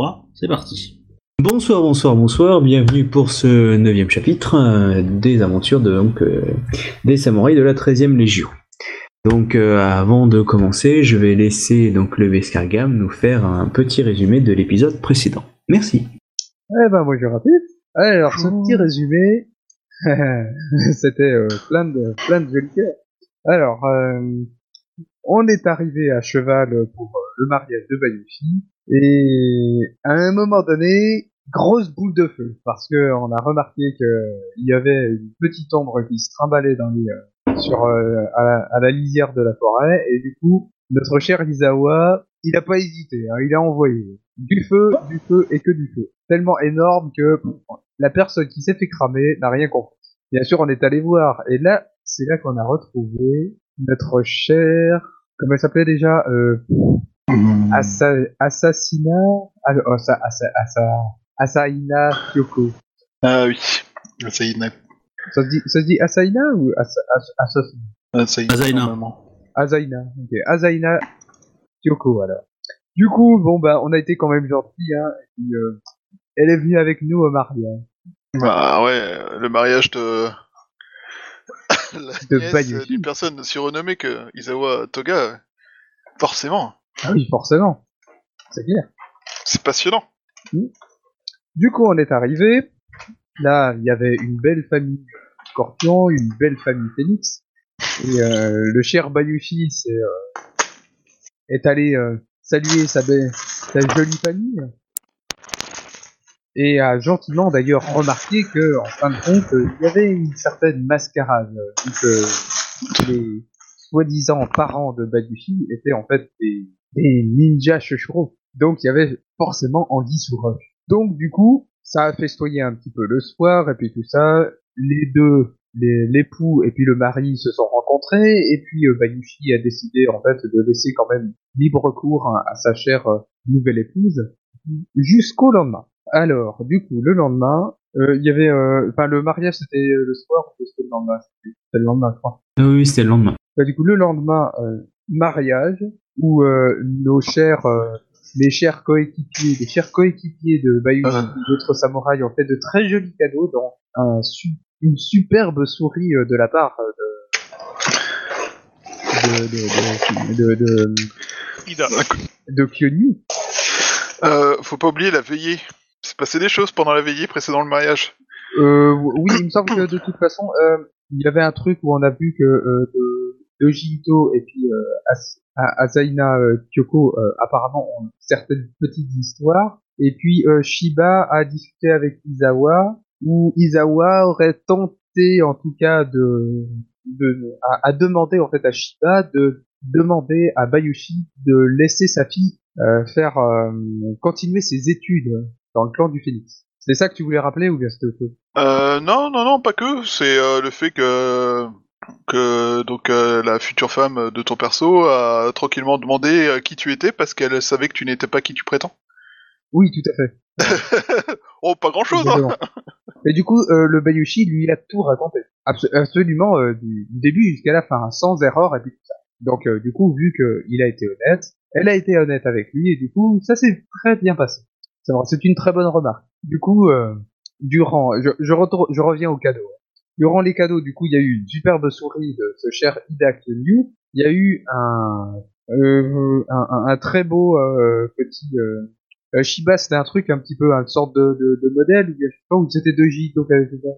3, c'est parti. Bonsoir, bonsoir, bonsoir, bienvenue pour ce neuvième chapitre euh, des aventures de, donc, euh, des samouraïs de la 13e Légion. Donc euh, avant de commencer, je vais laisser donc le Vescargam nous faire un petit résumé de l'épisode précédent. Merci. Eh ben bonjour à tous. Alors ce petit résumé, c'était euh, plein de plein de. Alors euh, on est arrivé à cheval pour euh, le mariage de Bayushi. Et à un moment donné, grosse boule de feu. Parce que on a remarqué que il y avait une petite ombre qui se trimballait dans les euh, sur euh, à, la, lisière de la forêt. Et du coup notre cher Izawa, il a pas hésité, hein, il a envoyé du feu, du feu et que du feu. Tellement énorme que la personne qui s'est fait cramer n'a rien compris. Bien sûr, on est allé voir. Et là, c'est là qu'on a retrouvé notre cher, comment elle s'appelait déjà, euh, Assa, Assassinat, ah, oh, ça, Assa, Assa, Asaina Kyoko. Ah oui, est. Ça se dit, ça se dit Asaina ou est, Azaina. normalement. Azaina, ok. Azaina Kyoko, alors. Du coup, bon, bah, on a été quand même gentils, hein, et puis, euh, elle est venue avec nous au mariage. Bah ouais, le mariage de... la nièce d'une personne surrenommée que Isawa Toga, forcément, Ah oui, forcément. C'est clair. c'est passionnant. Du coup, on est arrivé. Là, il y avait une belle famille scorpion, une belle famille phénix. Et euh, le cher Bayushi euh, est allé euh, saluer sa, belle, sa jolie famille. Et a gentiment d'ailleurs remarqué que, en fin de compte, il y avait une certaine mascarade. que les soi-disant parents de Bayushi étaient en fait des, ninjas Shoshuro. Donc il y avait forcément Anguille sous. Donc du coup, ça a festoyé un petit peu le soir, et puis tout ça, les deux, l'époux et puis le mari se sont rencontrés, et puis euh, Bayushi a décidé en fait de laisser quand même libre cours à sa chère euh, nouvelle épouse, jusqu'au lendemain. Alors, du coup, le lendemain, euh, il y avait, euh, enfin le mariage c'était euh, le soir, ou c'était le lendemain, c'était le lendemain, je crois. Ah oui, c'était le lendemain. Bah, du coup, le lendemain, euh, mariage, où euh, nos chers, euh, les chers coéquipiers, les chers coéquipiers de Ah. et d'autres samouraïs ont fait de très jolis cadeaux, dont un su- une superbe souris de la part de de de de, de, de, de Kyonu. Euh, faut pas oublier la veillée. Passé des choses pendant la veillée précédant le mariage. Euh, oui, il me semble que de toute façon, euh, il y avait un truc où on a vu que euh, de, et puis euh, Asaina euh, Kyoko euh, apparemment ont certaines petites histoires. Et puis Shiba a discuté avec Izawa, où Izawa aurait tenté en tout cas de, de à, à demander en fait à Shiba de demander à Bayushi de laisser sa fille euh, faire euh, continuer ses études dans le clan du Phénix. C'est ça que tu voulais rappeler ou bien c'était autre chose Euh, non, non, non, pas que. C'est euh, le fait que que donc euh, la future femme de ton perso a tranquillement demandé euh, qui tu étais parce qu'elle savait que tu n'étais pas qui tu prétends. Oui, tout à fait. oh, pas grand chose. Hein. Et du coup, le Bayushi lui a tout raconté. Abso- absolument du, du début jusqu'à la fin, hein, sans erreur et puis tout ça. Donc du coup, vu qu'il a été honnête, elle a été honnête avec lui et du coup, ça s'est très bien passé. C'est vrai, c'est une très bonne remarque. Du coup, euh, durant, je, je, retourne- je reviens au cadeau. Durant les cadeaux, du coup, il y a eu une superbe souris de ce cher Ida Kyonyu. Il y a eu un, euh, un, un- un très beau euh, petit euh, euh, Shiba, c'était un truc un petit peu, une sorte de, de, de modèle, je sais pas, ou c'était deux qui avait fait ça.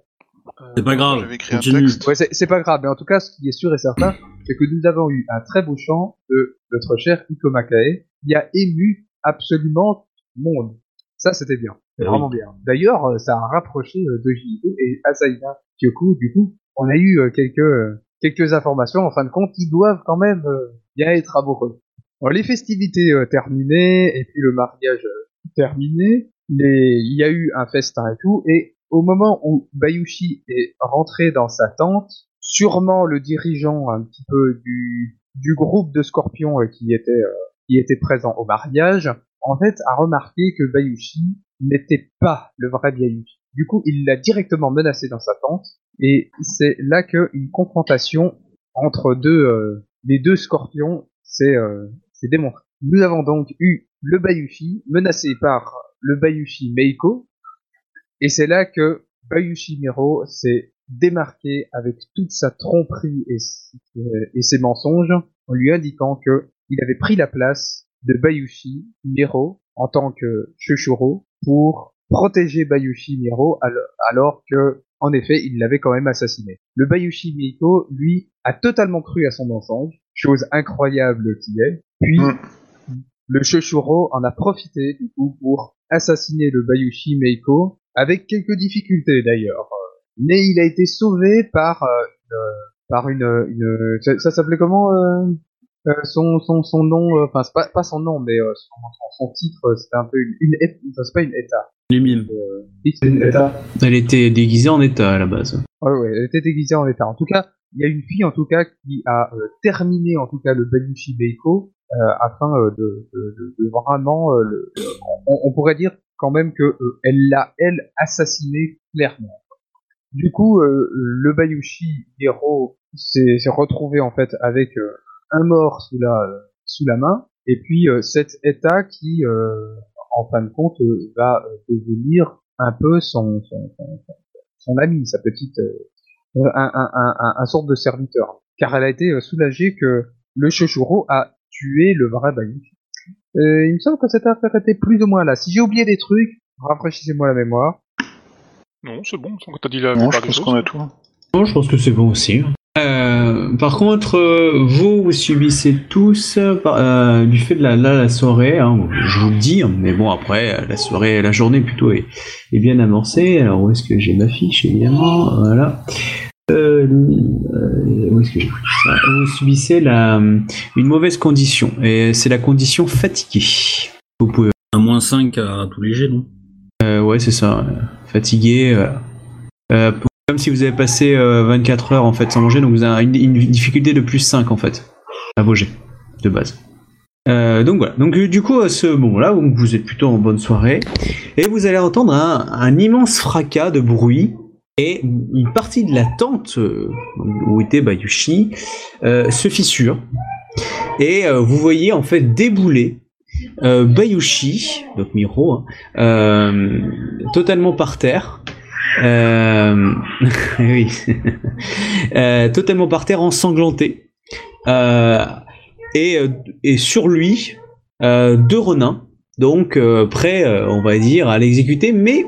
C'est pas grave, J'avais écrit un continue. texte. Ouais, c'est c'est pas grave, mais en tout cas, ce qui est sûr et certain, c'est que nous avons eu un très beau chant de notre cher Iko Makae, qui a ému absolument tout le monde. Ça, c'était bien. C'est Oui. vraiment bien. D'ailleurs, euh, ça a rapproché euh, de Jito et Asaina Kyoko, du coup, on a eu euh, quelques, quelques informations, en fin de compte, qui doivent quand même bien être amoureux. Les festivités terminées, et puis le mariage terminé, les- il y a eu un festin et tout, et au moment où Bayushi est rentré dans sa tente, sûrement le dirigeant un petit peu du, du groupe de scorpions qui était, euh, qui était présent au mariage, en fait, a remarqué que Bayushi n'était pas le vrai Bayushi. Du coup, il l'a directement menacé dans sa tente, et c'est là qu'une confrontation entre deux, euh, les deux scorpions s'est euh, démontrée. Nous avons donc eu le Bayushi menacé par le Bayushi Meiko. Et c'est là que Bayushi Miro s'est démarqué avec toute sa tromperie et, et ses mensonges en lui indiquant que il avait pris la place de Bayushi Miro en tant que Shushuro pour protéger Bayushi Miro alors que en effet, il l'avait quand même assassiné. Le Bayushi Miko, lui, a totalement cru à son mensonge, chose incroyable qui est, puis mm. le Shushuro en a profité du coup pour assassiner le Bayushi Meiko, avec quelques difficultés d'ailleurs. Mais il a été sauvé par euh, par une, une ça, s'appelait comment euh, euh, son, son, son nom, euh, enfin pas, pas son nom, mais euh, son, son, titre, c'était un peu une, une enfin, c'est pas une état. Les mimes. une état. Elle était déguisée en état à la base. Ouais, ouais, elle était déguisée en état. En tout cas, il y a une fille en tout cas qui a terminé en tout cas le Bayushi Beiko afin de, de, de, vraiment, le, on, on, pourrait dire quand même que elle l'a elle assassiné clairement. Du coup, le Bayushi Hero s'est retrouvé en fait avec un mort sous la sous la main, et puis euh, cet état qui, euh, en fin de compte, euh, va devenir un peu son son, son, ami, sa petite un, un, un, un, sorte de serviteur, car elle a été soulagée que le Shoshuro a tué le vrai Bayushi. il me semble que cette affaire était plus ou moins là. Si j'ai oublié des trucs, rafraîchissez-moi la mémoire. Non, c'est bon, t'as dit la non, je pense qu'on a tout. Non, je pense que c'est bon aussi. Euh, par contre, euh, vous, vous subissez tous euh, du fait de la, la, soirée, hein, je vous le dis, hein, mais bon après la soirée, la journée plutôt est, est bien amorcée. Alors où est-ce que j'ai ma fiche évidemment? Voilà. où est-ce que j'ai ça? Vous subissez la, une mauvaise condition et c'est la condition fatiguée. Vous pouvez. Un moins 5 à tous les jets, non? Ouais, c'est ça. Fatigué. Euh, comme si vous avez passé 24 euh, heures en fait sans manger, donc vous avez une, difficulté de plus 5 en fait à vos de base. Euh, donc voilà, donc du coup à ce moment-là, vous êtes plutôt en bonne soirée, et vous allez entendre un, immense fracas de bruit, et une partie de la tente euh, où était Bayushi se fissure, et vous voyez en fait débouler Bayushi, donc Miro, hein, totalement par terre, euh, oui. euh, totalement par terre, ensanglanté. Euh, et, euh, et sur lui, euh, deux renins, donc euh, prêts, on va dire, à l'exécuter, mais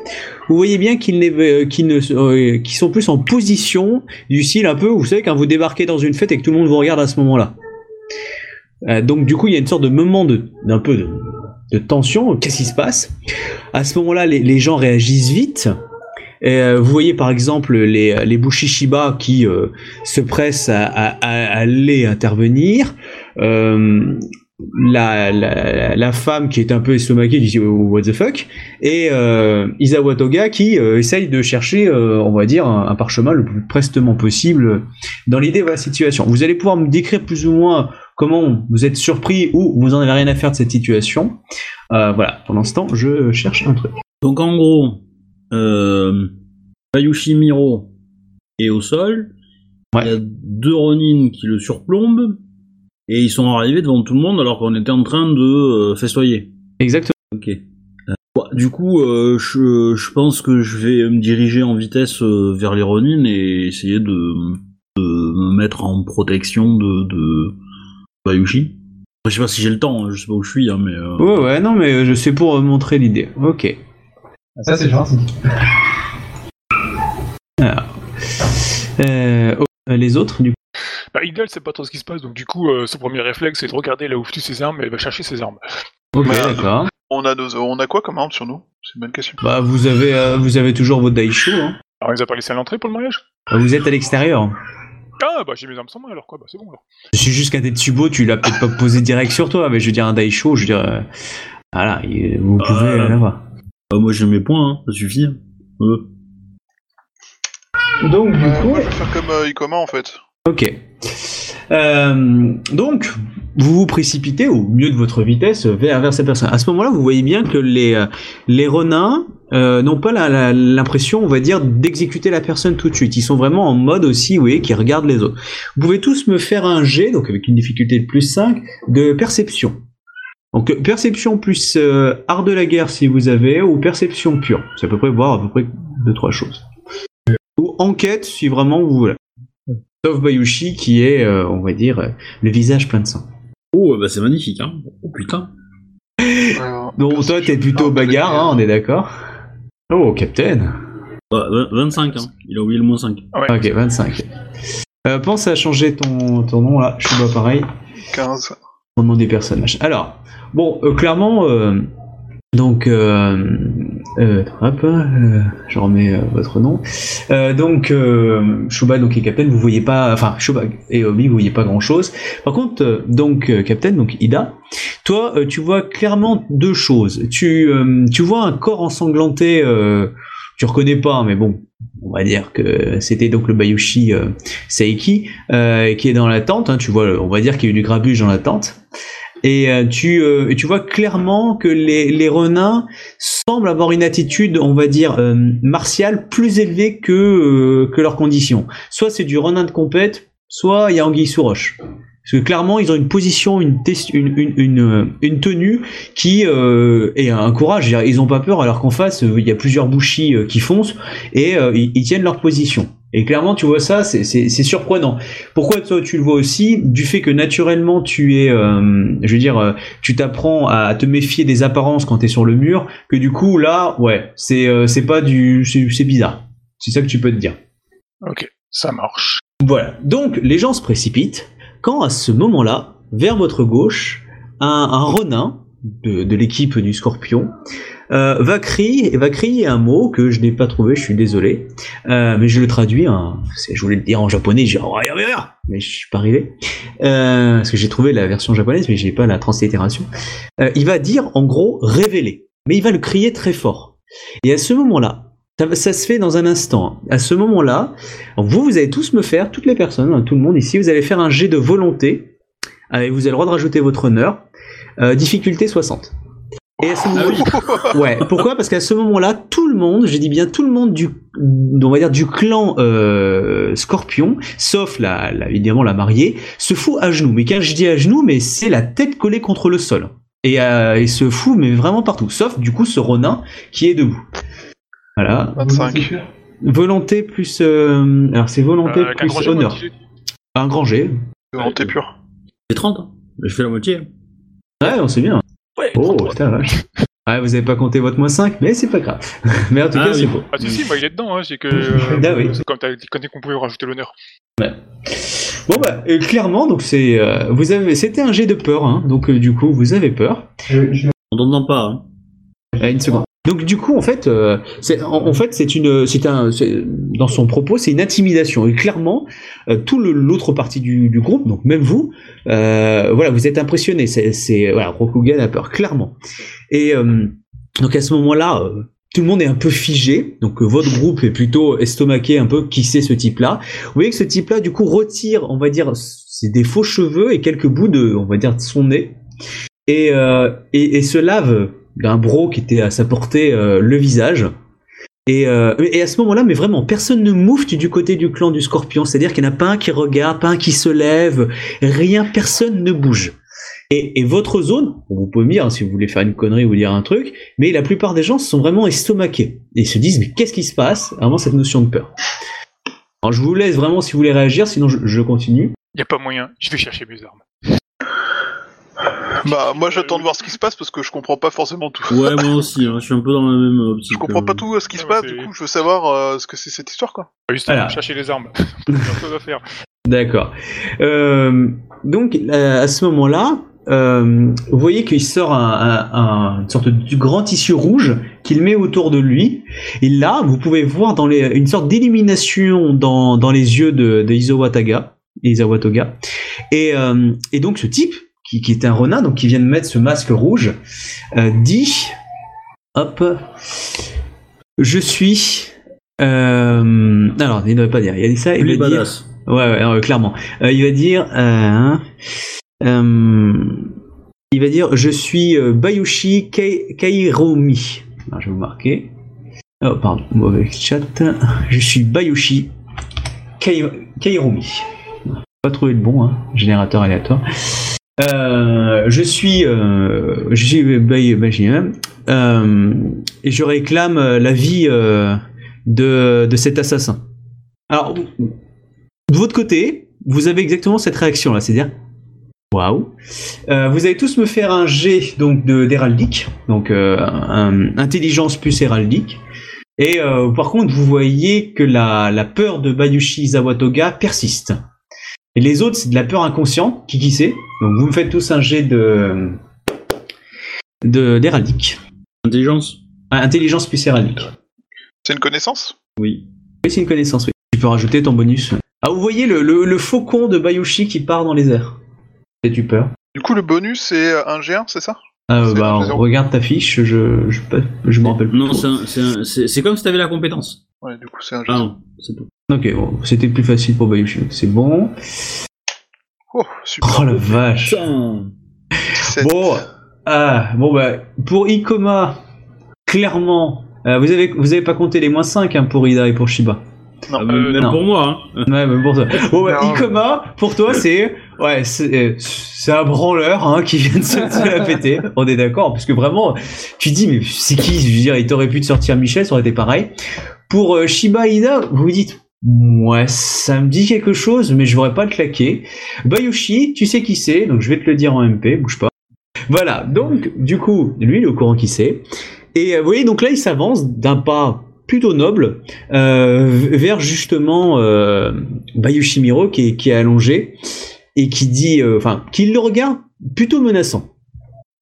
vous voyez bien qu'ils qu ne, sont plus en position du style un peu, vous savez, quand vous débarquez dans une fête et que tout le monde vous regarde à ce moment-là. donc du coup, il y a une sorte de moment de, d'un peu de, tension. Qu'est-ce qui se passe? À ce moment-là, les gens réagissent vite. Euh, vous voyez par exemple les, les Bushishiba qui euh, se pressent à, aller intervenir. Euh, la, la, femme qui est un peu estomaquée dit oh, what the fuck. Et euh, Isawa Toga qui essaye de chercher on va dire un, parchemin le plus prestement possible dans l'idée de la situation. Vous allez pouvoir me décrire plus ou moins comment vous êtes surpris ou vous en avez rien à faire de cette situation. Voilà pour l'instant je cherche un truc. Donc en gros euh, Bayushi Miro est au sol. Il y a deux Ronin qui le surplombent. Et ils sont arrivés devant tout le monde alors qu'on était en train de euh, festoyer. Exactement. Ok. Euh, du coup, euh, je, je, pense que je vais me diriger en vitesse vers les Ronin et essayer de, de me mettre en protection de, de Bayushi. Je sais pas si j'ai le temps, hein, je sais pas où je suis, hein, mais. Ouais, ouais, non, mais je sais pour montrer l'idée. Ok. Ça, c'est gentil. Alors. Euh, oh, les autres, du coup. Bah, Idle, c'est pas trop ce qui se passe, donc du coup, euh, son premier réflexe, c'est de regarder là où tu ses armes et elle va chercher ses armes. Ok, d'accord. On a, on a quoi comme arme sur nous? C'est une bonne question. Bah, vous avez, euh, vous avez toujours votre Daisho, hein. Alors, ils les a pas laissé à l'entrée pour le mariage? Bah, Vous êtes à l'extérieur. Ah, bah j'ai mes armes sans moi alors quoi, bah c'est bon alors. Je suis juste qu'un Tetsubo, tu l'as peut-être pas posé direct sur toi, mais je veux dire un Daisho, je veux dire. voilà, vous pouvez l'avoir. Bah, moi j'ai mes points, hein, ça suffit. Euh. Donc du coup. Moi, je vais faire comme euh, Ikoma en fait. Ok. Euh, donc, vous vous précipitez au mieux de votre vitesse vers, vers cette personne. À ce moment-là, vous voyez bien que les, euh, les renins euh, n'ont pas l'impression, on va dire, d'exécuter la personne tout de suite. Ils sont vraiment en mode aussi, oui, qui regardent les autres. Vous pouvez tous me faire un jet, donc avec une difficulté de plus 5, de perception. Donc perception plus euh, art de la guerre si vous avez, ou perception pure. C'est à peu près voir à peu près deux trois choses. Ou enquête si vraiment vous voulez. Sauf Bayushi qui est, euh, on va dire, euh, le visage plein de sang. Oh, bah c'est magnifique, hein. Oh putain. Donc toi t'es plutôt bagarre, hein, on est d'accord Oh, Captain Bah, vingt- 25, hein. Il a oublié le moins 5. Ouais, Ok, 25. Euh, pense à changer ton, ton nom là, je suis pas pareil. 15. au nom des personnages. Alors, bon, euh, clairement, euh, donc, euh, hop, je remets votre nom. Donc, Shuba, donc, et Captain, vous voyez pas, enfin, Shuba et Obi, vous voyez pas grand chose. Par contre, donc, Captain, donc, Ida, toi, tu vois clairement deux choses. Tu, tu vois un corps ensanglanté, tu reconnais pas, mais bon, on va dire que c'était donc le Bayushi Seiki, euh, qui est dans la tente. hein, tu vois, on va dire qu'il y a eu du grabuge dans la tente. Et euh, tu, euh, tu vois clairement que les, les renins semblent avoir une attitude, on va dire, euh, martiale plus élevée que, euh, que leurs conditions. Soit c'est du renin de compète, soit il y a anguille sous roche. Parce que clairement, ils ont une position, une, une, tenue qui euh, est un courage. Ils ont pas peur alors qu'en face, il y a plusieurs bouchis qui foncent et ils tiennent leur position. Et clairement, tu vois ça, c'est- surprenant. Pourquoi toi tu le vois aussi? Du fait que naturellement tu es, euh, je veux dire, euh, tu t'apprends à te méfier des apparences quand tu es sur le mur, que du coup là, ouais, c'est euh, pas du, c'est c'est bizarre. C'est ça que tu peux te dire. Ok, ça marche. Voilà. Donc les gens se précipitent quand à ce moment-là, vers votre gauche, un, un renin de, de l'équipe du Scorpion euh, va crier va crier un mot que je n'ai pas trouvé, je suis désolé, Euh, mais je le traduis. hein, je voulais le dire en japonais, j'ai oh, mais je suis pas arrivé Euh, parce que j'ai trouvé la version japonaise, mais j'ai pas la translittération. Euh, il va dire en gros révéler, mais il va le crier très fort. Et à ce moment-là, ça, se fait dans un instant. À ce moment-là, vous, vous allez tous me faire, toutes les personnes, hein, tout le monde ici, vous allez faire un jet de volonté. Allez, vous avez le droit de rajouter votre honneur. Difficulté 60. Et à ce moment ouais. Pourquoi? Parce qu'à ce moment-là, tout le monde, je dis bien tout le monde du, on va dire du clan euh, Scorpion, sauf la, la- évidemment la mariée, se fout à genoux. Mais quand je dis à genoux, mais c'est la tête collée contre le sol. Et, euh, et se fout, mais vraiment partout. Sauf du coup ce Ronin qui est debout. Voilà. 25. Volonté plus. euh, alors c'est volonté Euh, un plus honneur. Un grand G. Volonté pure. C'est 30, hein. Je fais la moitié. Ouais, on sait bien. Ouais, Oh, 33. putain, vache. Ouais, vous avez pas compté votre moins 5, mais c'est pas grave. mais en tout Ah cas, oui. c'est beau. Ah si, si, moi il est dedans, hein, c'est que... euh, Ah oui. c'est comme t'as dit qu'on pouvait rajouter l'honneur. Bon bah euh, clairement donc c'est euh, vous avez c'était un jet de peur hein, donc euh, du coup vous avez peur. On t'entend pas, hein. Euh, une seconde. Donc du coup en fait euh, c'est en, fait c'est une c'est un dans son propos c'est une intimidation. Et clairement euh, tout l'autre partie du, du groupe donc même vous euh, voilà vous êtes impressionné c'est c'est voilà Rokugan a peur clairement. Et euh, donc à ce moment-là euh, tout le monde est un peu figé, donc euh, votre groupe est plutôt estomaqué un peu qui c'est ce type-là? Vous voyez que ce type-là, du coup, retire, on va dire, c'est des faux cheveux et quelques bouts de, on va dire, de son nez, et, euh, et, et se lave d'un bro qui était à sa portée euh, le visage. Et, euh, et à ce moment-là, mais vraiment, personne ne moufte du côté du clan du Scorpion. C'est-à-dire qu'il n'y en a pas un qui regarde, pas un qui se lève, rien, personne ne bouge. Et, et votre zone, vous pouvez me dire hein, si vous voulez faire une connerie ou dire un truc, mais la plupart des gens sont vraiment estomaqués. Et ils se disent, mais qu'est-ce qui se passe? Vraiment cette notion de peur. Alors je vous laisse vraiment si vous voulez réagir, sinon je, continue. Y a pas moyen, je vais chercher mes armes. Bah, moi j'attends de voir ce qui se passe parce que je comprends pas forcément tout. Ouais, moi aussi, hein. je suis un peu dans la même optique. Je comprends euh. pas tout euh, ce qui se passe, du coup je veux savoir euh, ce que c'est cette histoire quoi. Ah, Justement, Voilà. chercher les armes. À. D'accord. Euh, donc euh, à ce moment-là, euh, vous voyez qu'il sort un, un- un- une sorte de grand tissu rouge qu'il met autour de lui. Et là, vous pouvez voir dans les, une sorte d'illumination dans, dans les yeux de, de Izawataga, Izawatoga. Et, euh, et donc ce type, qui, qui est un renard, donc qui vient de mettre ce masque rouge, euh, dit, hop, je suis. Euh, alors, il ne devrait pas dire. Il a dit ça. Il va dire. Ouais, ouais, euh, clairement. Euh, il va dire, euh, il va dire, je suis Bayushi Kai- Kairomi. Alors, je vais vous marquer. Oh, pardon, mauvais chat. Je suis Bayushi Kai- Kairomi. Pas trouvé le bon, hein, générateur aléatoire. Euh, je suis, euh, je suis Bajien, euh, et je réclame euh, la vie de, de cet assassin. Alors, de votre côté, vous avez exactement cette réaction-là, c'est-à-dire, waouh. Vous allez tous me faire un jet donc d'héraldique, donc intelligence plus héraldique. Et par contre, vous voyez que la, la peur de Bayushi Zawatoga persiste. Et les autres, c'est de la peur inconsciente, qui qui sait. Donc vous me faites tous un jet de de d'héraldique. Intelligence Ah, Intelligence plus héraldique. C'est une connaissance? Oui. Oui, c'est une connaissance, oui. Tu peux rajouter ton bonus. Ah, vous voyez le, le, le faucon de Bayushi qui part dans les airs. As-tu peur? Du coup, le bonus, c'est un G1, c'est ça? Ah, C'est bah, regarde ta fiche, je je, je me rappelle plus. Non, c'est un- c'est un- c'est c'est comme si t'avais la compétence. Ouais, du coup, c'est un G1. Ah non, c'est tout. Ok, bon, c'était plus facile pour Bayushi, c'est bon. Oh, super. Oh la vache. Putain. 17. Bon, ah, bon bah, pour Ikoma, clairement, euh, vous avez vous avez pas compté les moins 5 hein, pour Ida et pour Shiba. Non, Ah, même euh, même non. pour moi, hein. Ouais, pour toi. Bon, bah, Non. Ikoma, pour toi, c'est ouais, c'est un branleur hein, qui vient de se, se la péter. On est d'accord, parce que vraiment, tu te dis mais c'est qui Je veux dire, il t'aurait pu te sortir Michel, ça aurait été pareil. Pour euh, Shiba Ida, vous vous dites ouais, ça me dit quelque chose, mais je voudrais pas le claquer. Bayushi, tu sais qui c'est, donc je vais te le dire en MP, bouge pas. Voilà, donc du coup, lui, il est au courant qui c'est. Et euh, vous voyez, donc là, il s'avance d'un pas plutôt noble euh, vers justement euh, Bayushimiro qui est, allongé et qui dit, enfin, qui le regarde plutôt menaçant.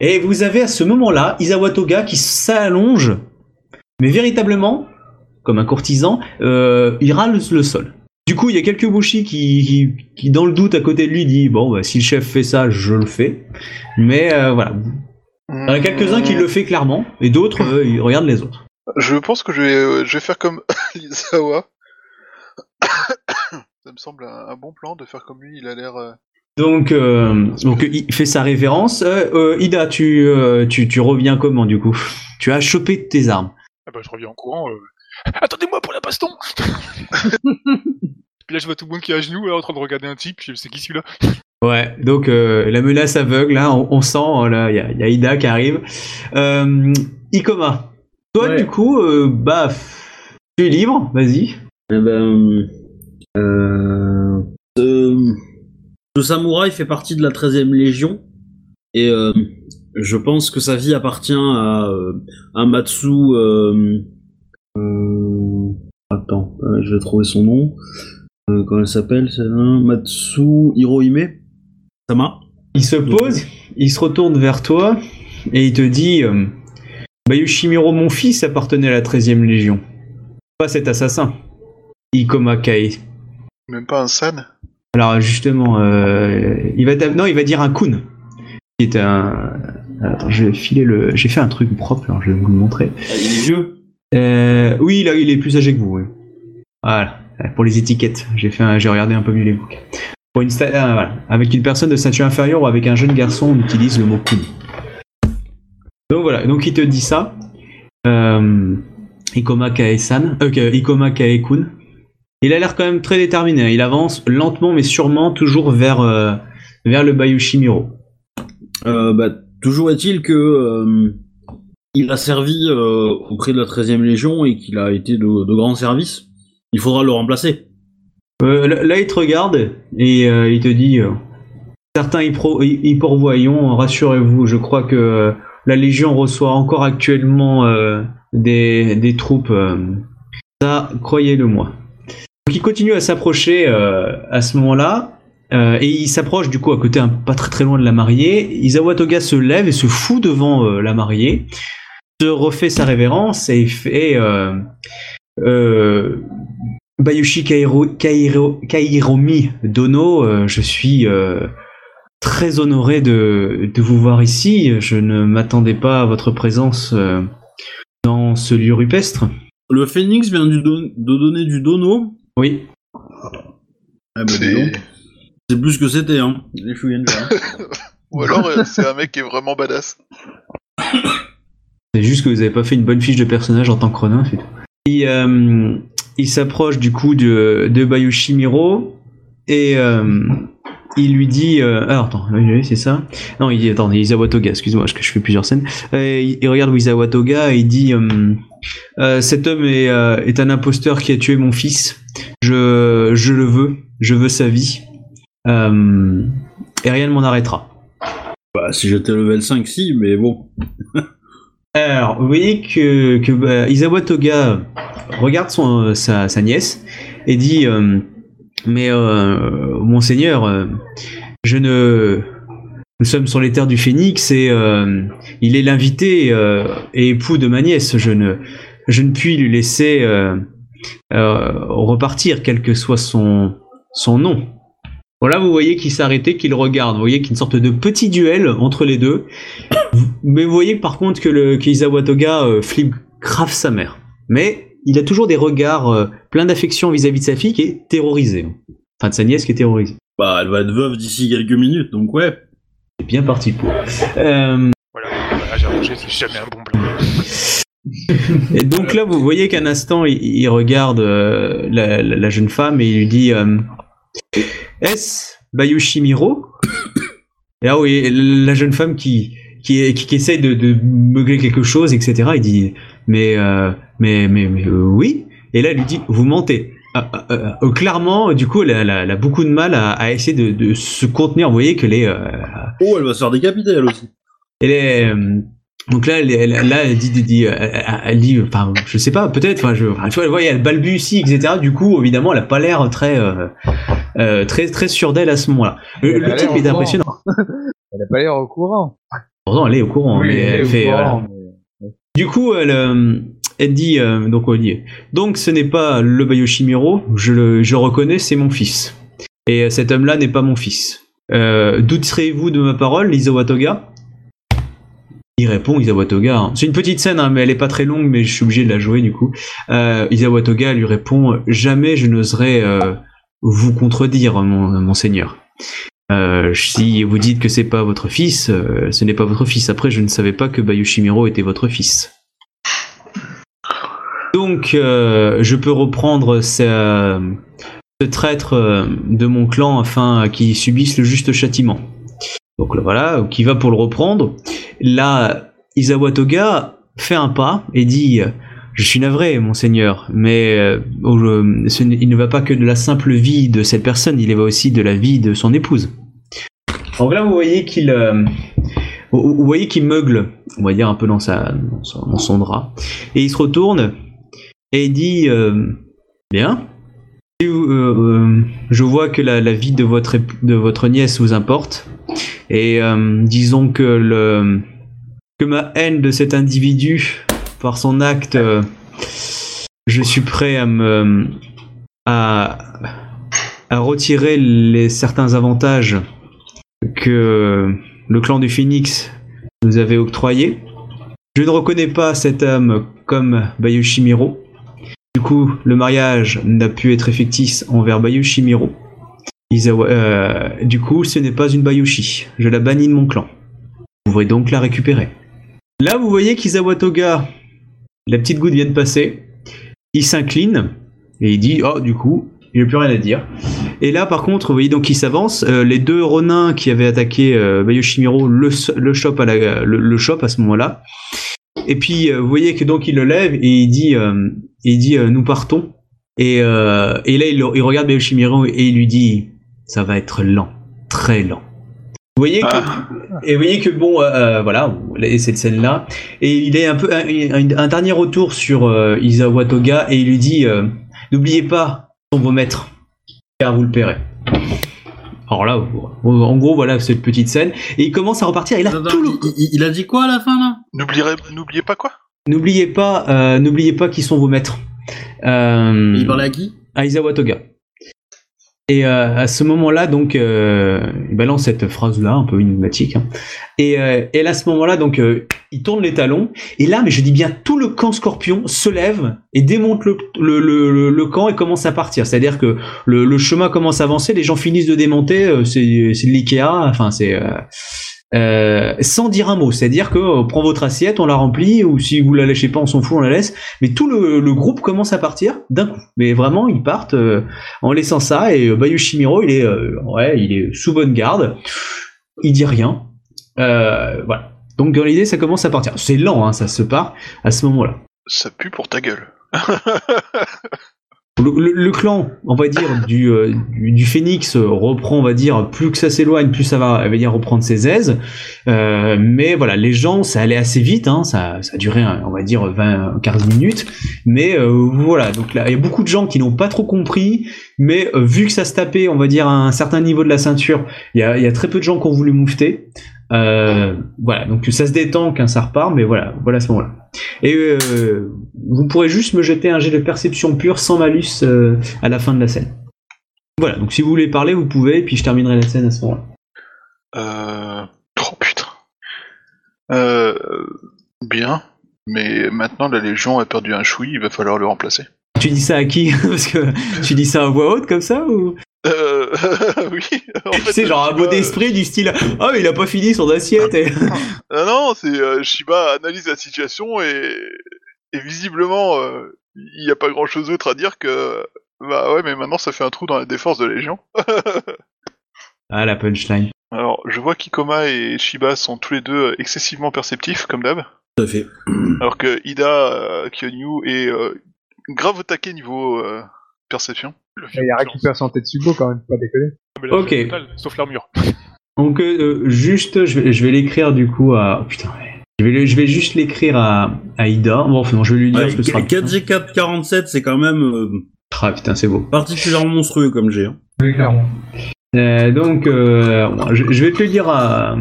Et vous avez à ce moment-là Isawa Toga qui s'allonge, mais véritablement, comme un courtisan, euh, il râle le sol. Du coup, il y a quelques bushi qui, qui, qui, dans le doute, à côté de lui, dit Bon, bah, si le chef fait ça, je le fais. Mais euh, voilà. Il y en a quelques-uns qui le fait clairement, et d'autres, euh, ils regardent les autres. Je pense que je vais, euh, je vais faire comme Lizawa. Ça me semble un, un bon plan de faire comme lui, il a l'air... euh, Donc, euh, donc il fait sa révérence. Euh, euh, Ida, tu, euh, tu, tu reviens comment du coup? Tu as chopé tes armes. Ah bah je reviens en courant. Attendez-moi pour la baston Puis là je vois tout le monde qui est à genoux là, en train de regarder un type, je sais qui celui-là. Ouais, donc euh, la menace aveugle, là, on, on sent, oh là, il y, a- il y a Ida qui arrive. Euh, Ikoma, toi Ouais. du coup, euh, bah, tu es libre, vas-y. Eh ben, euh, ce, ce samouraï fait partie de la 13e Légion et euh, je pense que sa vie appartient à, à Matsu. Euh, attends, euh, je vais trouver son nom. Euh, comment elle s'appelle celle-là? Matsu Hirohime? Sama? Il se pose, il se retourne vers toi et il te dit euh, Bayushimiro, mon fils, appartenait à la 13e Légion. Pas cet assassin. Ikoma Kae. Même pas un san Alors justement, euh, il va non, il va dire un kun, qui est un. Attends, je vais filer le. J'ai fait un truc propre, alors je vais vous le montrer. Il est vieux Euh, oui, là, il est plus âgé que vous. Voilà. Pour les étiquettes, j'ai regardé un peu mieux les ah, voilà. Avec une personne de stature inférieure ou avec un jeune garçon, on utilise le mot kun. Donc voilà. Donc il te dit ça. Euh, Ikoma Kae-san, euh, Ikoma Kae-kun. Il a l'air quand même très déterminé. Il avance lentement mais sûrement toujours vers euh, vers le Bayushimiro. Euh, bah, toujours est-il que euh, il a servi euh, auprès de la 13e Légion et qu'il a été de, de grands services. Il faudra le remplacer. Euh, là, il te regarde et euh, il te dit euh, Certains y, rassurez-vous, je crois que la Légion reçoit encore actuellement des, troupes. ça, croyez-le moi. Donc il continue à s'approcher à ce moment-là. et il s'approche du coup à côté, un, pas très très loin de la mariée. Isawa Toga se lève et se fout devant la mariée, se refait sa révérence et fait euh, euh, Bayushi Kairo, Kairo- Kairomi Dono, euh, je suis euh, très honoré de, de vous voir ici. Je ne m'attendais pas à votre présence euh, dans ce lieu rupestre. Le phénix vient du don- de donner du dono. Oui, Ah bah, dis C'est- plus que c'était, hein. Les. Ou alors c'est un mec qui est vraiment badass. c'est juste que vous n'avez pas fait une bonne fiche de personnage en tant que Ronin, euh, il s'approche du coup de, de Bayushi Miro et, euh, il lui dit, euh, alors attends, c'est ça. Non, il dit, attends, Isawa Toga, excuse-moi, que je fais plusieurs scènes. Il, regarde Isawa Toga et il dit, euh, cet homme est, est un imposteur qui a tué mon fils. Je, je le veux, je veux sa vie. Et rien ne m'en arrêtera. Bah, si j'étais level 5, si, mais bon. Alors, vous voyez que, que bah, Isawa Toga regarde son, euh, sa, sa nièce et dit euh, Mais euh, monseigneur, euh, je ne. Nous sommes sur les terres du Phénix et il est l'invité et époux de ma nièce. Je ne, je ne puis lui laisser repartir, quel que soit son, son nom. Bon, là, vous voyez qu'il arrêté, qu'il regarde. Vous voyez qu'il y a une sorte de petit duel entre les deux. Mais vous voyez par contre que le qu'Isawa Toga euh, flippe grave sa mère. Mais il a toujours des regards euh, pleins d'affection vis-à-vis de sa fille qui est terrorisée. Enfin, de sa nièce qui est terrorisée. Bah, elle va être veuve d'ici quelques minutes, donc ouais. C'est bien parti pour. Euh, Voilà, voilà j'ai rangé, c'est jamais un bon plan. et donc là, vous voyez qu'un instant, il, il regarde euh, la, la- la jeune femme et il lui dit euh, Est-ce Bayushimiro Et là, oui, la jeune femme qui, qui, qui, qui essaye de, de meugler quelque chose, etc. Il dit Mais, euh, mais, mais, mais euh, oui. Et là, elle lui dit Vous mentez. Ah, ah, ah, ah, clairement, du coup, elle a, elle a- elle a beaucoup de mal à, à essayer de, de se contenir. Vous voyez qu'elle est, euh, Oh, elle va se faire décapiter, elle aussi. elle est euh, donc là, elle, elle- là, elle dit, dit, euh, elle, dit, enfin, je sais pas, peut-être, enfin, je, enfin, tu vois, elle, voit, elle balbutie, etc. Du coup, évidemment, elle a pas l'air très, euh, euh, très, très sûre d'elle à ce moment-là. Le, le type est impressionnant. Elle a pas l'air au courant. Pourtant, elle est au courant, Oui, mais elle fait. voilà. Du coup, elle, euh, elle dit, euh, donc, on dit, donc, ce n'est pas le Bayoshimiro, je le, je le reconnais, c'est mon fils. Et euh, cet homme-là n'est pas mon fils. Euh, Douterez-vous de ma parole, Lisa Watoga Il répond, Isawa Toga. hein. C'est une petite scène, hein, mais elle est pas très longue, mais je suis obligé de la jouer du coup. Euh, Isawa Toga lui répond Jamais je n'oserais euh, vous contredire, mon, monseigneur. Euh, si vous dites que c'est pas votre fils, euh, ce n'est pas votre fils. Après, je ne savais pas que Bayushimiro était votre fils. Donc, euh, je peux reprendre ce, traître de mon clan afin qu'il subisse le juste châtiment. Donc là, voilà, qui va pour le reprendre. Là, Isawa Toga fait un pas et dit Je suis navré, monseigneur, mais euh, n'est- il ne va pas que de la simple vie de cette personne, il y va aussi de la vie de son épouse. Donc là, vous voyez qu'il. euh, vous meugle, on va dire un peu dans, son, drap. Et il se retourne et il dit euh, Bien. Euh, euh, je vois que la, la vie de votre, de votre nièce vous importe. Et euh, disons que le que ma haine de cet individu par son acte, euh, je suis prêt à me retirer les certains avantages que le clan du Phoenix nous avait octroyés. Je ne reconnais pas cet homme comme Bayushimiro. Du coup, le mariage n'a pu être effectif envers Bayushimiro. Isawa- euh, du coup, ce n'est pas une Bayushi. Je la bannis de mon clan. Vous pourrez donc la récupérer. Là, vous voyez qu'Isawa Toga, la petite goutte vient de passer. Il s'incline et il dit Oh, du coup, il n'a plus rien à dire. Et là, par contre, vous voyez donc il s'avance. Euh, les deux Ronin qui avaient attaqué euh, Bayoshimiro le, le à ce moment-là. Et puis, euh, vous voyez que donc il le lève et il dit, il dit Nous partons. Et, là, il, il regarde Bayoshimiro et il lui dit Ça va être lent, très lent. Vous voyez que, Ah. et vous voyez que bon, euh, euh, voilà, et cette scène-là, et il est un peu un, un- un dernier retour sur euh, Isawa Toga et il lui dit euh, n'oubliez pas sont vos maîtres, car vous le paierez. Alors là, en gros, voilà cette petite scène et il commence à repartir. Et là, Attends, tout le- il, a dit quoi à la fin là? N'oubliez pas quoi? N'oubliez pas, euh, n'oubliez pas qui sont vos maîtres. Euh, Il parlait à qui? à Isawa Toga. Et euh, à ce moment-là, donc, euh, il balance cette phrase-là, un peu énigmatique. hein. Et, euh, et à ce moment-là, donc, il tourne les talons. Et là, mais je dis bien, tout le camp Scorpion se lève et démonte le, le, le, le- camp et commence à partir. C'est-à-dire que le, chemin commence à avancer, les gens finissent de démonter. c'est de l'Ikea. Enfin, c'est euh, euh, sans dire un mot. C'est-à-dire que on prend votre assiette, on la remplit, ou si vous la lâchez pas, on s'en fout, on la laisse. Mais tout le, groupe commence à partir d'un coup. Mais vraiment, ils partent euh, en laissant ça. Et euh, Bayushimiro, il est, euh, ouais, il est sous bonne garde. Il dit rien. Euh, voilà. Donc dans l'idée, ça commence à partir. C'est lent, hein, ça se part à ce moment-là. Ça pue pour ta gueule. Le, clan, on va dire, du, euh, du, phénix euh, reprend, on va dire, plus que ça s'éloigne, plus ça va, elle va dire, reprendre ses aises. Euh, mais voilà, les gens, ça allait assez vite, hein, ça, ça a duré, on va dire, 20, 15 minutes. Mais voilà, donc là, il y a beaucoup de gens qui n'ont pas trop compris, mais vu que ça se tapait, on va dire, à un certain niveau de la ceinture, il y a, il y a très peu de gens qui ont voulu moufter. Euh, voilà, donc ça se détend quand ça repart, mais voilà, voilà à ce moment-là. Et euh, vous pourrez juste me jeter un jet de perception pure sans malus euh, à la fin de la scène. Voilà, donc si vous voulez parler, vous pouvez, et puis je terminerai la scène à ce moment-là. Euh... Oh putain. Euh... Bien. Mais maintenant, la Légion a perdu un chouï, il va falloir le remplacer. Tu dis ça à qui? Parce que tu dis ça à voix haute comme ça ou? Euh... oui. En Tu fait, sais, genre un mot d'esprit du style Oh, il a pas fini son assiette et... Ah non, c'est euh, Shiba analyse la situation et, et visiblement, euh, il n'y a pas grand chose d'autre à dire que bah ouais, mais maintenant ça fait un trou dans la défense de la Légion. Ah, la punchline. Alors, je vois qu'Ikoma et Shiba sont tous les deux excessivement perceptifs, comme d'hab, Tout à fait. alors que Ida, euh, Kyonyu est euh, grave au taquet niveau euh, perception. Il a récupéré son Tetsubo quand même, pas déconner. Ok. totale, sauf l'armure. Donc, euh, juste, je vais, je vais l'écrire du coup à. oh, putain, ouais. Je vais, le- je vais juste l'écrire à, à Ida. Bon, enfin, non, je vais lui dire Ouais, ce que ce sera. 4G4 47, c'est quand même euh, Ah, putain, c'est beau. particulièrement monstrueux comme G. hein. Oui, clairement. Euh, donc, euh, je, je vais te le dire à.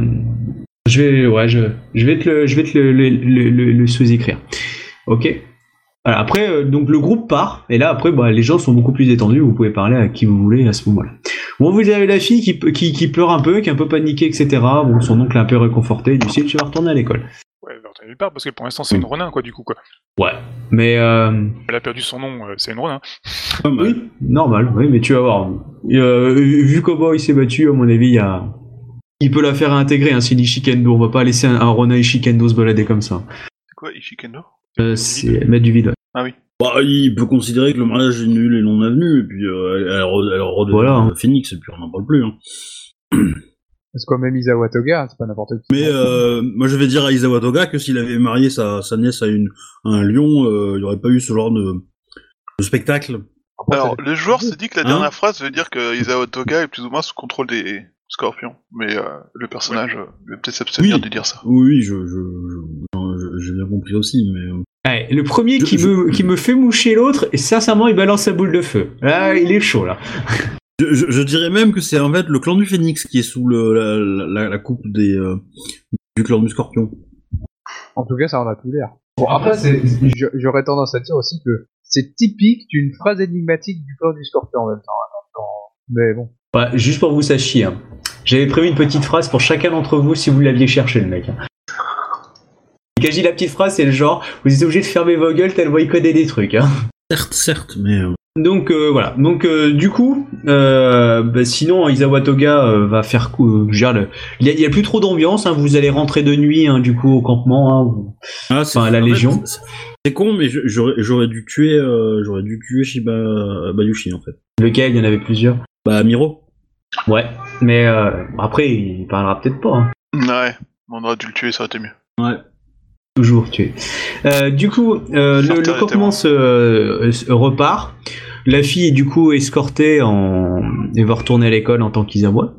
Je vais, ouais, je, je vais te le, je vais te le, le, le- le- le sous-écrire. Ok. Voilà, après, euh, donc le groupe part, et là après, bah, les gens sont beaucoup plus détendus. Vous pouvez parler à qui vous voulez à ce moment-là. Bon, vous avez la fille qui, qui, qui pleure un peu, qui est un peu paniquée, etc. Bon, son oncle est un peu réconforté. Il dit si tu vas retourner à l'école. Ouais, elle va retourner nulle part, parce que pour l'instant, c'est une Ronin, quoi, du coup, quoi. Ouais. Mais euh, Elle a perdu son nom, euh, c'est une Ronin. Oui, normal. Oui, mais tu vas voir. Euh, vu comment il s'est battu, à mon avis, il y a. Il peut la faire intégrer, hein, s'il dit Shikendo. On va pas laisser un, un Ronin et Shikendo se balader comme ça. C'est quoi, Ishikendo? Euh, c'est mettre du vide. ouais. Bah, il peut considérer que le mariage est nul et non avenu, et puis euh, elle, elle, re- elle redevient Voilà, hein. Phoenix, et puis on n'en parle plus. Hein. Parce que même Isawa Toga, c'est pas n'importe qui. Mais euh, moi je vais dire à Isawa Toga que s'il avait marié sa, sa nièce à, une, à un lion, euh, il n'y aurait pas eu ce genre de, de spectacle. Après, Alors, le joueur se dit que la Hein dernière phrase veut dire que Isao Toga est plus ou moins sous contrôle des scorpions, mais euh, le personnage euh, va peut-être s'abstenir Oui. de dire ça. Oui, oui, je, je, je- je- j'ai bien compris aussi, mais... euh, Ouais, le premier qui, Je- me, qui me fait moucher l'autre, et sincèrement, il balance sa boule de feu. Là, il est chaud, là. Je, je- je dirais même que c'est en fait le clan du Phénix qui est sous le, la, la, la coupe des, euh, du clan du Scorpion. En tout cas, ça en a tout l'air. Bon, après, j'aurais tendance à dire aussi que c'est typique d'une phrase énigmatique du corps du scorpion en même temps. hein, Mais bon. Ouais, juste pour que vous sachiez, hein. J'avais prévu une petite phrase pour chacun d'entre vous si vous l'aviez cherché, le mec. Et Quand je dis la petite phrase, c'est le genre, vous êtes obligé de fermer vos gueules tellement il connaît des trucs. Hein. Certes, certes, mais... euh, Donc euh, voilà. Donc euh, du coup, euh, bah, sinon Isawa Toga va faire coup. le- il y, a- il y a plus trop d'ambiance. Hein, vous allez rentrer de nuit hein, du coup au campement. Hein, vous- Ah, Enfin, la en fait, Légion. c'est- con, mais j'aurais dû tuer, j'aurais dû tuer Shiba Bayushi en fait. Lequel? Il y en avait plusieurs. Bah Miro. Ouais. Mais euh, après, il parlera peut-être pas. hein. Ouais, on aurait dû le tuer, ça aurait été mieux. Ouais. Toujours tué. Euh, du coup, euh, le, le les campement se, euh, se repart. La fille est du coup escortée en... et va retourner à l'école en tant qu'Isawa.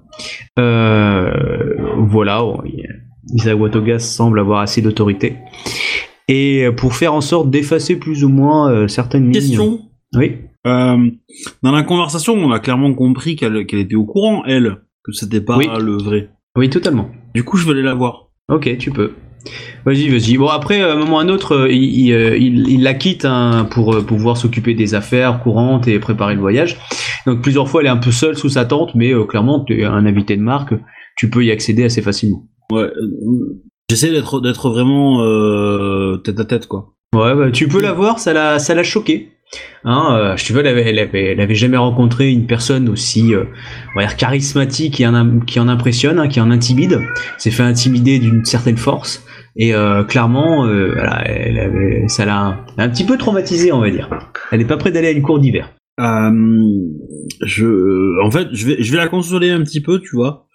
Euh, voilà, il- Isawa Toga semble avoir assez d'autorité. Et pour faire en sorte d'effacer plus ou moins euh, certaines lignes. Question. Oui. Euh, dans la conversation, on a clairement compris qu'elle était au courant, elle, que c'était pas Oui. le vrai. Oui, totalement. Du coup, je vais aller la voir. Ok, tu peux. Vas-y, vas-y. Bon, après, à un moment ou à un autre, euh, il, il, euh, il- il la quitte hein, pour pouvoir s'occuper des affaires courantes et préparer le voyage. Donc, plusieurs fois, elle est un peu seule sous sa tente, mais euh, clairement, tu es un invité de marque, tu peux y accéder assez facilement. Ouais. euh, J'essaie d'être vraiment euh, tête à tête quoi. Ouais, bah, tu peux la voir, ça l'a, ça l'a choqué. Hein, euh, veux, elle avait, elle, jamais rencontré une personne aussi euh, charismatique qui en, impressionne, hein, qui en intimide. S'est fait intimider d'une certaine force. Et euh, clairement, euh, elle ça l'a un, petit peu traumatisé, on va dire. Elle n'est pas prête d'aller à une cour d'hiver. Je, en fait, je vais, je vais la consoler un petit peu, tu vois.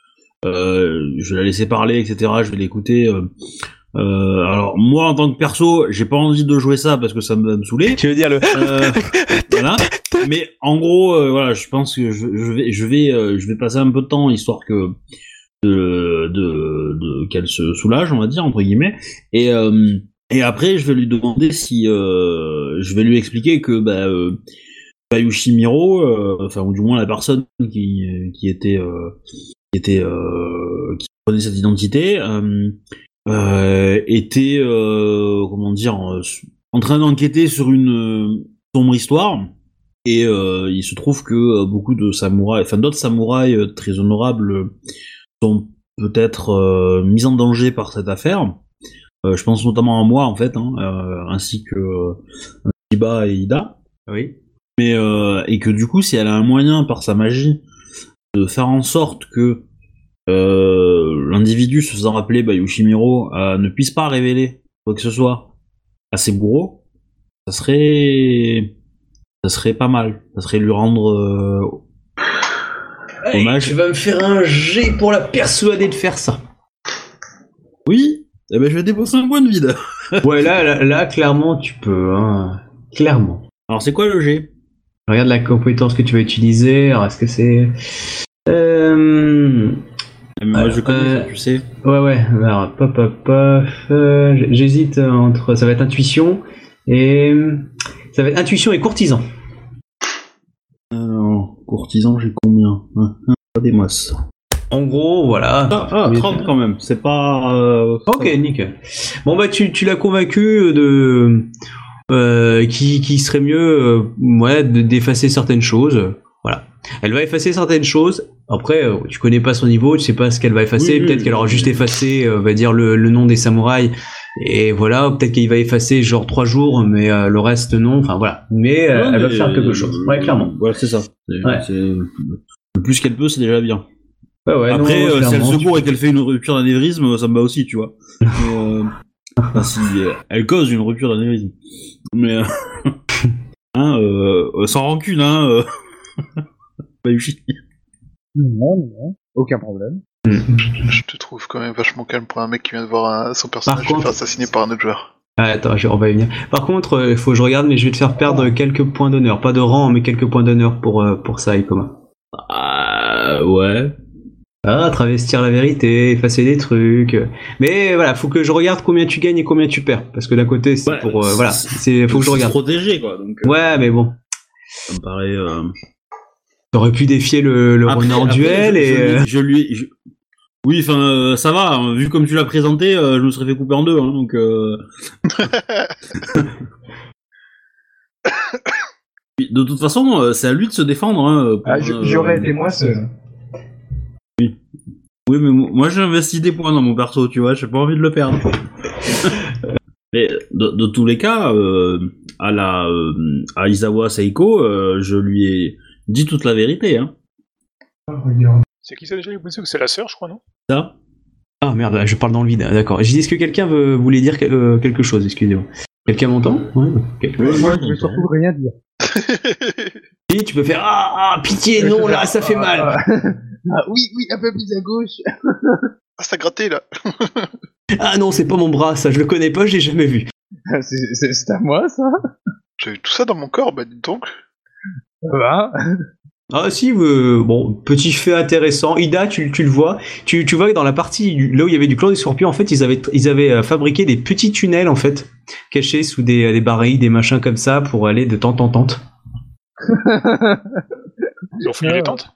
Je vais la laisser parler, etc. Je vais l'écouter. Euh, alors moi, en tant que perso, j'ai pas envie de jouer ça parce que ça me va me saouler. Tu veux dire le Euh, voilà. Mais en gros, euh, voilà, je pense que je, je vais, je vais, euh, je vais passer un peu de temps histoire que de, de, de qu'elle se soulage, on va dire entre guillemets. Et euh, et après, je vais lui demander si, euh, je vais lui expliquer que bah, euh, Bayushi Miro, euh, enfin ou du moins la personne qui qui était euh, qui était euh, qui prenait cette identité était euh, comment dire euh, en train d'enquêter sur une euh, sombre histoire et euh, il se trouve que euh, beaucoup de samouraïs, enfin d'autres samouraïs euh, très honorables euh, sont peut-être euh, mis en danger par cette affaire. Euh, je pense notamment à moi en fait, hein, euh, ainsi que euh, Iba et Ida. Oui. Mais euh, et que du coup, si elle a un moyen par sa magie de faire en sorte que euh, l'individu se faisant appeler bah, Yoshimiro euh, ne puisse pas révéler quoi que ce soit à ses bourreaux, ça serait ça serait pas mal. Ça serait lui rendre euh, Hommage. tu vas me faire un G pour la persuader de faire ça. oui. Eh ben je vais dépenser un point de vide. Ouais, là, là, là, clairement, tu peux. Hein. Clairement. Alors c'est quoi le G? Regarde la compétence que tu vas utiliser. Alors, est-ce que c'est. Euh... Moi je connais Euh, ça, tu sais. Ouais, ouais. Alors, pop, pop, pop. euh, J'hésite entre. Ça va être intuition et. Ça va être intuition et courtisan. Alors, courtisan, j'ai combien? Pas des masses. En gros, voilà. Ah, ah, Mais- 30 quand même. C'est pas. euh, Ok, nickel. Bon bah tu, tu l'as convaincu de euh, qui, qui serait mieux euh, ouais, de- d'effacer certaines choses. Voilà. Elle va effacer certaines choses. Après, euh, tu connais pas son niveau, tu sais pas ce qu'elle va effacer. Oui, peut-être oui. qu'elle aura juste effacé, euh, on va dire le, le nom des samouraïs. Et voilà, peut-être qu'il va effacer genre trois jours, mais euh, le reste non. Enfin voilà. Mais euh, Ouais, elle va mais, faire quelque chose. Ouais, clairement. Ouais, c'est ça. C'est- Ouais. c'est- Le plus qu'elle peut, c'est déjà bien. Ouais, Après, non, si elle clairement, se tu- bourre et qu'elle fait une rupture d'anévrisme, ça me va aussi, tu vois. Mais, enfin, si elle cause une rupture d'anévrisme. Mais, hein, sans rancune, hein. Euh... Non, non, aucun problème. Je te trouve quand même vachement calme pour un mec qui vient de voir un- son personnage se contre- faire assassiner par un autre joueur. Ah, attends, on va y venir. Par contre, il faut que je regarde, mais je vais te faire perdre quelques points d'honneur. Pas de rang, mais quelques points d'honneur pour, euh, pour ça, Ikoma. Ah, ouais. Ah, travestir la vérité, effacer des trucs. Mais voilà, faut que je regarde combien tu gagnes et combien tu perds. Parce que d'un côté, c'est Ouais, pour. euh, c'est- voilà, c'est faut que je regarde. protégé, quoi. Donc, euh, Ouais, mais bon. ça me paraît. T'aurais pu défier le, le Après- renard après, duel je, et. je euh, lui- je lui, je- Oui, enfin, euh, ça va. hein, Vu comme tu l'as présenté, euh, je me serais fait couper en deux. Hein, donc. Euh... De toute façon, euh, c'est à lui de se défendre. Hein, Ah, euh, J'aurais été moi seul. Oui, mais mo- moi j'ai investi des points dans mon perso, tu vois, j'ai pas envie de le perdre. mais de, de tous les cas, euh, à la euh, à Isawa Seiko, euh, je lui ai dit toute la vérité, hein. C'est qui ça déjà C'est la sœur, je crois, non? Ça. Ah merde, là, je parle dans le vide. D'accord. J'ai dit, est-ce que quelqu'un veut, voulait dire que- euh, quelque chose Excusez-moi. Quelqu'un m'entend? Ouais. Moi, je veux surtout rien dire. Oui, tu peux faire Ah, ah, pitié, non, là, ça fait mal. Ah, oui, oui, un peu plus à gauche. Ah, ça gratté là Ah non, c'est pas mon bras, ça, je le connais pas, je l'ai jamais vu. C'est- à moi, ça? J'ai eu tout ça dans mon corps, bah dites donc. Va Ah si, euh, bon, petit fait intéressant. Ida, tu, tu le vois, tu, tu vois que dans la partie là où il y avait du clan des scorpions, en fait, ils avaient, ils avaient euh, fabriqué des petits tunnels en fait, cachés sous des, des barils, des machins comme ça, pour aller de tente en tente. Ils ont fouillé les tentes?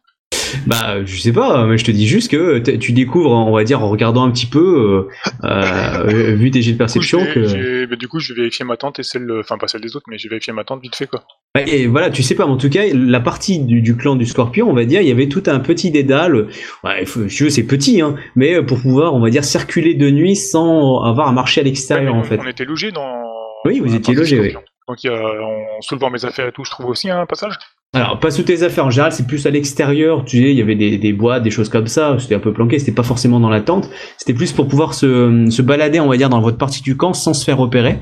Bah, je sais pas, mais je te dis juste que tu découvres, on va dire, en regardant un petit peu, euh, euh, vu tes jets de Du coup, perception, je vais- que. bah, du coup, je vais vérifier ma tente et celle, enfin pas celle des autres, mais je vais vérifier ma tente vite fait quoi. Et voilà, tu sais pas, mais en tout cas, la partie du, du clan du scorpion, on va dire, il y avait tout un petit dédale. Ouais, faut- si tu veux, c'est petit, hein, mais pour pouvoir, on va dire, circuler de nuit sans avoir à marcher à l'extérieur, Ouais, en fait. On était logés dans. Oui, vous étiez logés, oui. Donc, en soulevant mes affaires et tout, je trouve aussi un passage. Alors, pas sous tes affaires en général, c'est plus à l'extérieur. Tu sais, il y avait des, des boîtes, des choses comme ça. C'était un peu planqué, c'était pas forcément dans la tente. C'était plus pour pouvoir se, se balader, on va dire, dans votre partie du camp sans se faire repérer.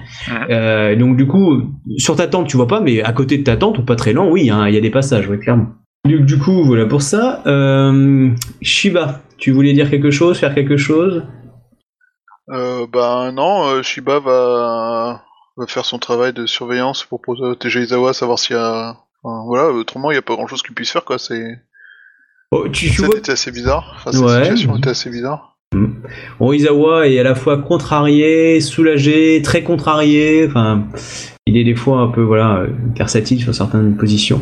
Euh, donc, du coup, sur ta tente, tu vois pas, mais à côté de ta tente, ou pas très loin, oui, hein, il y a des passages, oui, clairement. Du, du coup, voilà pour ça. Euh, Shiba, tu voulais dire quelque chose, faire quelque chose? Euh, bah non, euh, Shiba va, va faire son travail de surveillance pour protéger Izawa, savoir s'il y a... Enfin, voilà, autrement il n'y a pas grand chose qu'il puisse faire quoi, c'est... oh, tu, tu Ça vois était assez bizarre, enfin cette Ouais. situation était assez bizarre. Bon, Izawa est à la fois contrarié, soulagé, très contrarié. Enfin, il est des fois un peu voilà versatile sur certaines positions.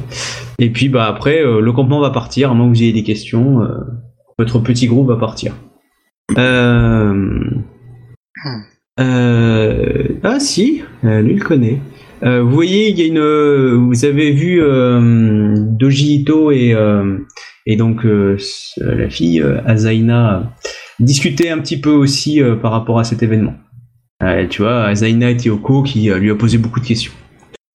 Et puis bah après, euh, le campement va partir. À moins que vous ayez des questions, euh, votre petit groupe va partir. Euh... Euh... Ah si, lui il connaît. Euh, vous voyez, il y a une. euh, Vous avez vu euh, Doji Ito et euh, et donc la fille Azaina discuter un petit peu aussi par rapport à cet événement. Tu vois, Azaina et Tioko qui lui a posé beaucoup de questions.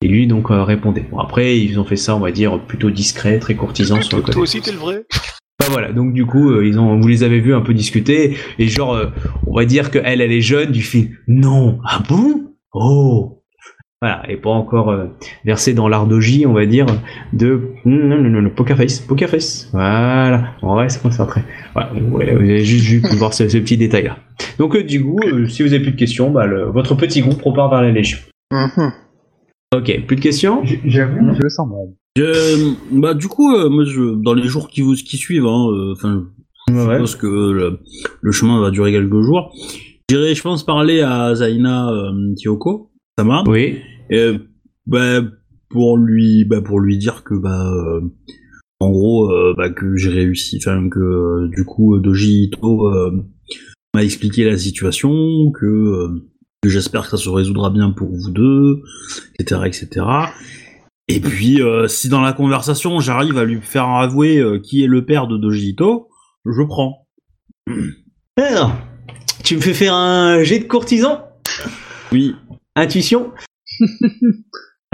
Et lui donc répondait. Bon après ils ont fait ça on va dire plutôt discret, très courtisan sur le côté. Toi aussi, t'es le vrai. Bah voilà, donc du coup ils ont, vous les avez vus un peu discuter et genre on va dire que elle elle est jeune du film. Non, ah bon? Oh voilà, et pas encore euh, versée dans l'ardogie, on va dire, de non, non, non, non, poker face, poker face. Voilà, on reste concentré. Voilà, ouais, vous avez juste vu voir ce, ce petit détail là. Donc euh, du coup, euh, si vous avez plus de questions, bah, le- votre petit groupe repart vers la Légion. Mhm. Ok, plus de questions? J'avoue, je le sens mal. Je- bah du coup, euh, moi, je, dans les jours qui, vous, qui suivent, hein, euh, enfin, je Ouais. suppose que le, le chemin va durer quelques jours. J'irai, je pense, parler à Zaina euh, Tioko, Sama, Oui. Et, bah, pour lui, bah, pour lui dire que, bah, euh, en gros, euh, bah, que j'ai réussi, enfin, que euh, du coup, Doji Ito m'a expliqué la situation, que, que j'espère que ça se résoudra bien pour vous deux, etc., etc. Et puis, si dans la conversation, j'arrive à lui faire avouer qui est le père de Doji Ito, je prends. Alors, tu me fais faire un jet de courtisan? Oui. Intuition?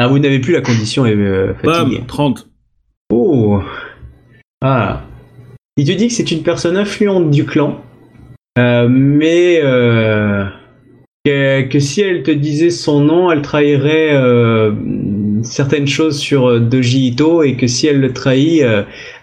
Ah, vous n'avez plus la condition euh, fatiguée. Bam, 30. Oh Ah Il te dit que c'est une personne influente du clan, euh, mais euh, que, que si elle te disait son nom, elle trahirait euh, certaines choses sur Doji Ito et que si elle le trahit,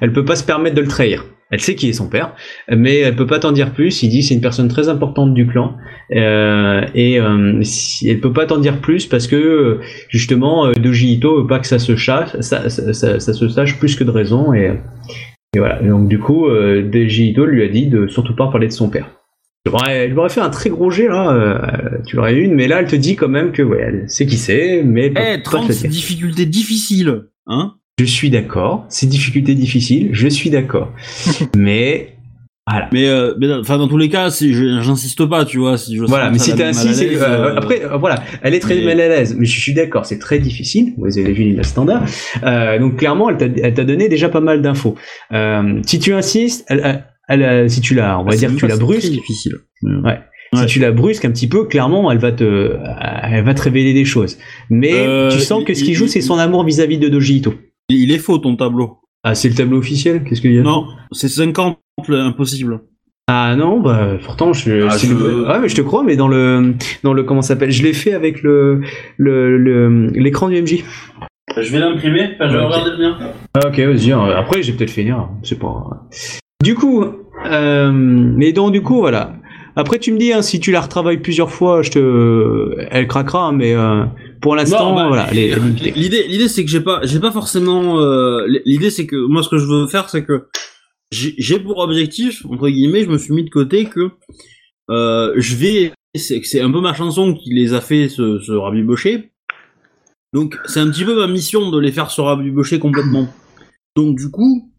elle peut pas se permettre de le trahir. Elle sait qui est son père, mais elle peut pas t'en dire plus. Il dit c'est une personne très importante du clan euh, et euh, si- elle peut pas t'en dire plus parce que justement euh, Doji Ito veut pas que ça se sache, ça, ça, ça- ça se sache plus que de raison et, et voilà. Et donc du coup, euh, Doji Ito lui a dit de surtout pas parler de son père. M'aurais je m'aurais fait un très gros jet là, tu l'aurais eu une, mais là elle te dit quand même que ouais, elle sait qui c'est, mais elle Eh, pas te 30, le c'est dire. difficulté difficile, hein Je suis d'accord, c'est difficulté difficile, je suis d'accord, mais voilà. Mais, euh, mais enfin, dans tous les cas, je- j'insiste pas, tu vois. Si je Voilà, mais si t'es ainsi, c'est euh, euh, après, euh, voilà, elle est très mais- mal à l'aise, mais je suis d'accord, c'est très difficile. Vous avez vu la standard, Euh, donc clairement, elle t'a, donné déjà pas mal d'infos. Euh, si tu insistes, elle, elle- elle, si tu la, on va c'est dire, que tu la brusques, difficile. Ouais. Ouais. si tu la brusques un petit peu, clairement, elle va te, elle va te révéler des choses. Mais tu sens que ce qui joue, c'est son amour vis-à-vis de Doji Ito. Il est faux ton tableau. Ah, c'est le tableau officiel? Qu'est-ce qu'il y a? Non, c'est 50 impossible. Ah non, bah pourtant je, Ah, je- le- ah, mais je te crois, mais dans le dans le comment ça s'appelle, je l'ai fait avec le le l'écran du MJ. Je vais l'imprimer, enfin, je vais regarder le mien. Ah, ok, vas-y. hein. Après, j'ai peut-être finir. hein. C'est pas. Du coup, euh, mais donc du coup, voilà. Après, tu me dis hein, si tu la retravailles plusieurs fois, je te, elle craquera. mais euh, pour l'instant, bah, voilà. L'idée, l'idée, c'est que j'ai pas, j'ai pas forcément. euh, l'idée, c'est que moi, ce que je veux faire, c'est que j'ai pour objectif, entre guillemets, je me suis mis de côté que euh, je vais. C'est un peu ma chanson qui les a fait se, se rabibocher. Donc, c'est un petit peu ma mission de les faire se rabibocher complètement. Donc, du coup,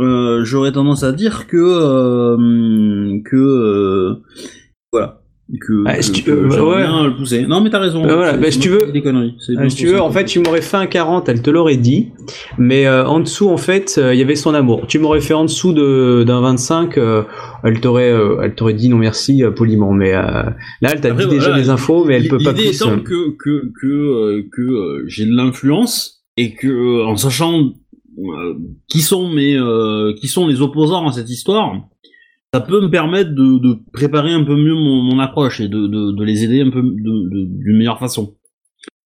euh, j'aurais tendance à dire que que voilà. Que, Ah, que- si tu- euh, ouais. bien pousser. Non mais t'as raison. Euh, voilà, bah, si tu veux- des conneries. Ah, moi si tu veux, en fait, tu m'aurais fait un 40, elle te l'aurait dit, mais euh, en dessous, en fait, euh, il y avait son amour. Tu m'aurais fait en dessous de- d'un 25, euh, elle t'aurait euh, elle t'aurait dit non merci poliment, mais euh, là, elle t'a dit déjà des infos, mais elle peut pas L'idée plus. étant euh, que que que euh, que j'ai de l'influence et que euh, en sachant euh, qui sont mes euh, qui sont les opposants à cette histoire, ça peut me permettre de, de préparer un peu mieux mon, mon approche et de, de, de les aider un peu d'une meilleure façon.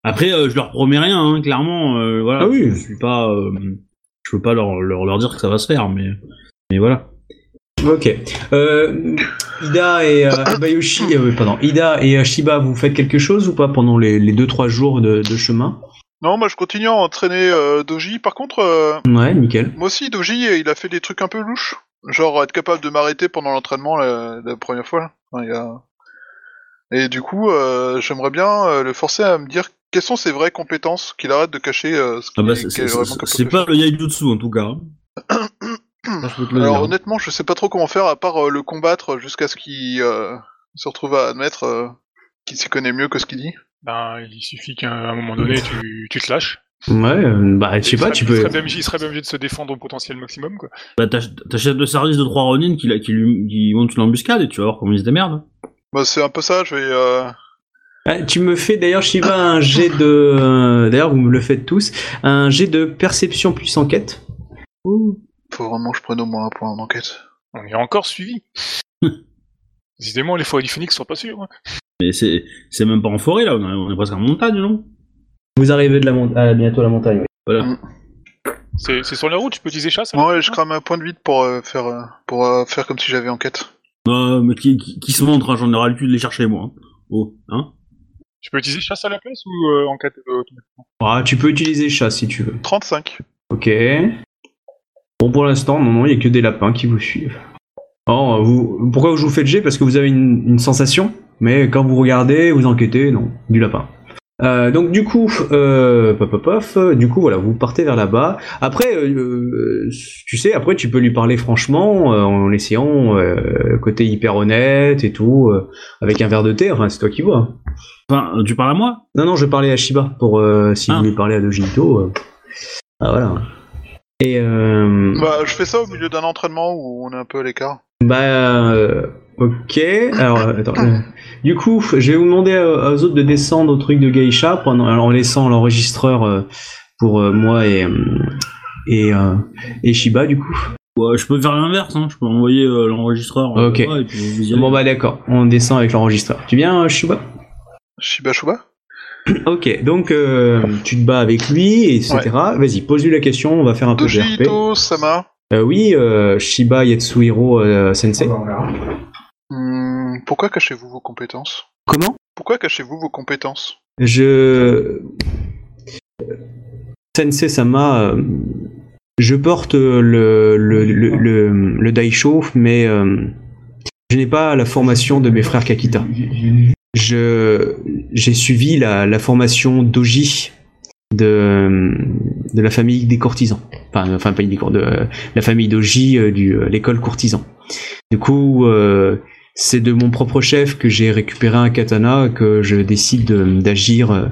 Après, euh, je leur promets rien, hein, clairement. euh, voilà, Ah oui. je suis pas, euh, je peux pas leur, leur leur dire que ça va se faire, mais mais voilà. Ok. Euh, Ida et euh, Abayoshi, euh, pardon, Ida et Shiba, vous faites quelque chose ou pas pendant les 2-3 jours de, de chemin? Non, moi je continue à entraîner euh, Doji. Par contre, euh, Ouais, nickel. moi aussi, Doji, il a fait des trucs un peu louches. Genre être capable de m'arrêter pendant l'entraînement la, la première fois. Là. Enfin, il y a- Et du coup, euh, j'aimerais bien euh, le forcer à me dire quelles sont ses vraies compétences, qu'il arrête de cacher euh, ce Ah qu'il bah, est- c'est pas le Yaijutsu en tout cas. hein. Alors dire. honnêtement, je sais pas trop comment faire à part euh, le combattre jusqu'à ce qu'il euh, se retrouve à admettre euh, qu'il s'y connaît mieux que ce qu'il dit. Ben, il suffit qu'à un moment donné, tu, tu te lâches. Ouais, euh, bah, je sais pas, serait- tu il peux. serait bien, il serait bien obligé de se défendre au potentiel maximum, quoi. Bah, t'ach- t'achètes le service de trois Ronin qui, la- qui, lui, qui monte une embuscade et tu vas voir comment ils se démerdent. Bah c'est un peu ça, je vais... Euh... Ah, tu me fais d'ailleurs, Shiba, un jet de. euh, D'ailleurs, vous me le faites tous. Un jet de perception plus enquête. Faut vraiment que je prenne au moins un point en enquête. On est encore suivi. Décidément, les forêts du Phoenix sont pas sûres. hein. Mais c'est, c'est même pas en forêt là, on est, on est presque en montagne, non? Vous arrivez de la mon- à bientôt à la montagne. oui. Voilà. C'est c'est sur la route, tu peux utiliser chasse Ouais, je crame un point de vide pour euh, faire euh, pour euh, faire comme si j'avais enquête. Euh, mais qui, qui, qui se montre, hein, j'en ai cul de les chercher moi. hein. Oh, hein Tu peux utiliser chasse à la place ou euh, enquête euh, automatiquement? Ah, tu peux utiliser chat si tu veux. 35. Ok. Bon, pour l'instant, non, non, il n'y a que des lapins qui vous suivent. Oh, vous... Pourquoi je vous fais le jet? Parce que vous avez une, une sensation, mais quand vous regardez, vous enquêtez, non, du lapin. Euh, donc du coup, euh, pop, pop, pop, euh, du coup voilà, vous partez vers là-bas. Après, euh, tu sais, après tu peux lui parler franchement, euh, en essayant euh, côté hyper honnête et tout, euh, avec un verre de thé. Enfin, c'est toi qui vois. hein. Enfin, tu parles à moi? Non, non, je parlais à Shiba pour euh, si Ah. vous lui parlez à Dojito. euh, Ah voilà. Et euh, Bah, je fais ça au milieu d'un entraînement où on est un peu à l'écart. Bah, euh, ok. Alors, euh, attends. euh, du coup, je vais vous demander euh, aux autres de descendre au truc de Geisha pendant, en laissant l'enregistreur pour moi et et, et Shiba, du coup. Ouais, Je peux faire l'inverse, hein. je peux envoyer euh, l'enregistreur. Ok. et puis vous y allez. Bon bah d'accord, on descend avec l'enregistreur. Tu viens, euh, Shiba? Shiba Shuba? Ok, donc euh, tu te bats avec lui, etc. Vas-y, pose-lui la question, on va faire un peu de Sama. Euh, oui, euh, Shiba Yatsuhiro euh, Sensei. Hmm, pourquoi cachez-vous vos compétences? Comment? Pourquoi cachez-vous vos compétences? Je. Sensei Sama, euh, je porte le, le, le, le, le Daisho, mais euh, je n'ai pas la formation de mes frères Kakita. Je, j'ai suivi la, la formation Doji de, de la famille des courtisans. Enfin, enfin pas des cour- de la famille Doji euh, euh, l'école courtisan. Du coup, euh, c'est de mon propre chef que j'ai récupéré un katana que je décide de- d'agir euh,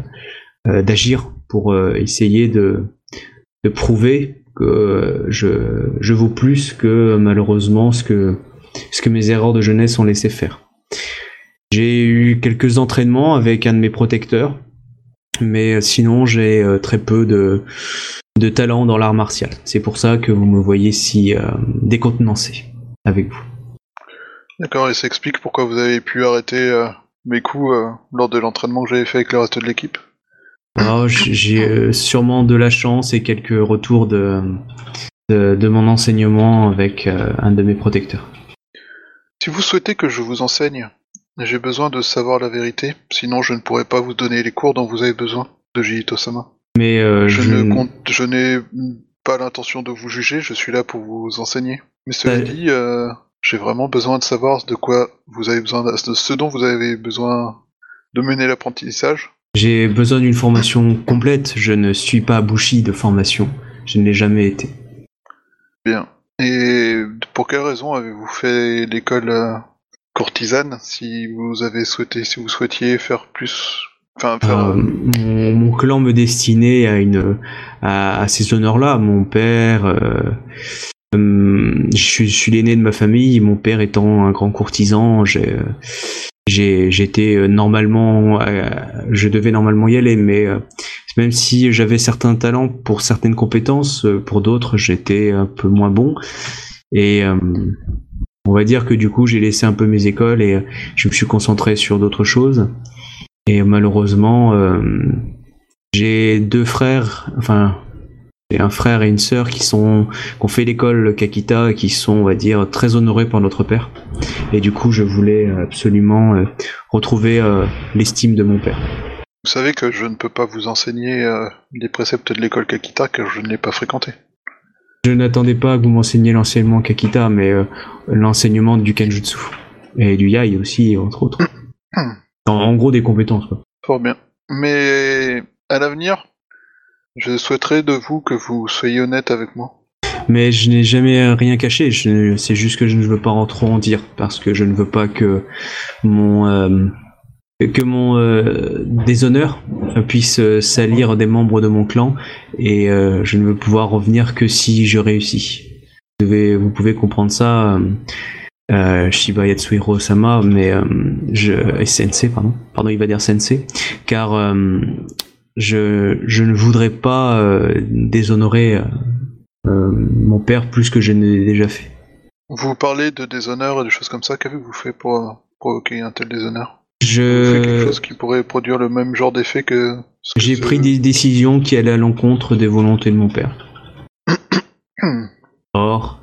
euh, d'agir pour euh, essayer de, prouver que euh, je, je vaux plus que malheureusement ce que, ce que mes erreurs de jeunesse ont laissé faire. J'ai eu quelques entraînements avec un de mes protecteurs, mais euh, sinon j'ai euh, très peu de, talent dans l'art martial. C'est pour ça que vous me voyez si euh, décontenancé avec vous. D'accord, et ça explique pourquoi vous avez pu arrêter euh, mes coups euh, lors de l'entraînement que j'avais fait avec le reste de l'équipe. Oh, j'ai euh, sûrement de la chance et quelques retours de, de, de mon enseignement avec un de mes protecteurs. Si vous souhaitez que je vous enseigne, j'ai besoin de savoir la vérité, sinon je ne pourrai pas vous donner les cours dont vous avez besoin, de Jito-sama. Mais euh, Je, je, ne compte, je n'ai pas l'intention de vous juger, je suis là pour vous enseigner. Mais cela dit, euh, j'ai vraiment besoin de savoir de quoi vous avez besoin, de ce dont vous avez besoin de mener l'apprentissage. j'ai besoin d'une formation complète. Je ne suis pas Bushi de formation. Je ne l'ai jamais été. Bien. Et pour quelle raison avez-vous fait l'école euh, courtisane, si vous avez souhaité, si vous souhaitiez faire plus, enfin faire. Euh, mon, mon clan me destinait à une à, à ces honneurs-là. Mon père, euh, je suis, je suis l'aîné de ma famille. Mon père étant un grand courtisan, j'ai j'étais euh, normalement, euh, je devais normalement y aller, mais euh, même si j'avais certains talents pour certaines compétences, pour d'autres j'étais un peu moins bon. Et euh, on va dire que du coup j'ai laissé un peu mes écoles et je me suis concentré sur d'autres choses. Et malheureusement, euh, j'ai deux frères, enfin, j'ai un frère et une sœur qui sont, qui ont fait l'école Kakita et qui sont, on va dire, très honorés par notre père. Et du coup, je voulais absolument euh, retrouver euh, l'estime de mon père. Vous savez que je ne peux pas vous enseigner euh, les préceptes de l'école Kakita car je ne l'ai pas fréquenté. Je n'attendais pas que vous m'enseigniez l'enseignement Kakita, mais euh, l'enseignement du Kenjutsu. Et du Yai aussi, entre autres. En, en gros, des compétences, quoi. Fort bien. Mais à l'avenir, je souhaiterais de vous que vous soyez honnête avec moi. Mais je n'ai jamais rien caché. C'est juste que je ne veux pas en trop en dire parce que je ne veux pas que mon euh, que mon euh, déshonneur puisse euh, salir des membres de mon clan et je ne veux pouvoir revenir que si je réussis. Vous, pouvez comprendre ça, Shiba Yatsuhiro Sama, mais je Sensei, pardon, pardon, il va dire Sensei, car je je ne voudrais pas euh, déshonorer. euh, euh, mon père plus que je n'ai déjà fait. Vous parlez de déshonneur et de choses comme ça. Qu'avez-vous fait pour provoquer un tel déshonneur? Vous avez fait quelque Je chose qui pourrait produire le même genre d'effet que. que j'ai pris des décisions qui allaient à l'encontre des volontés de mon père. Or,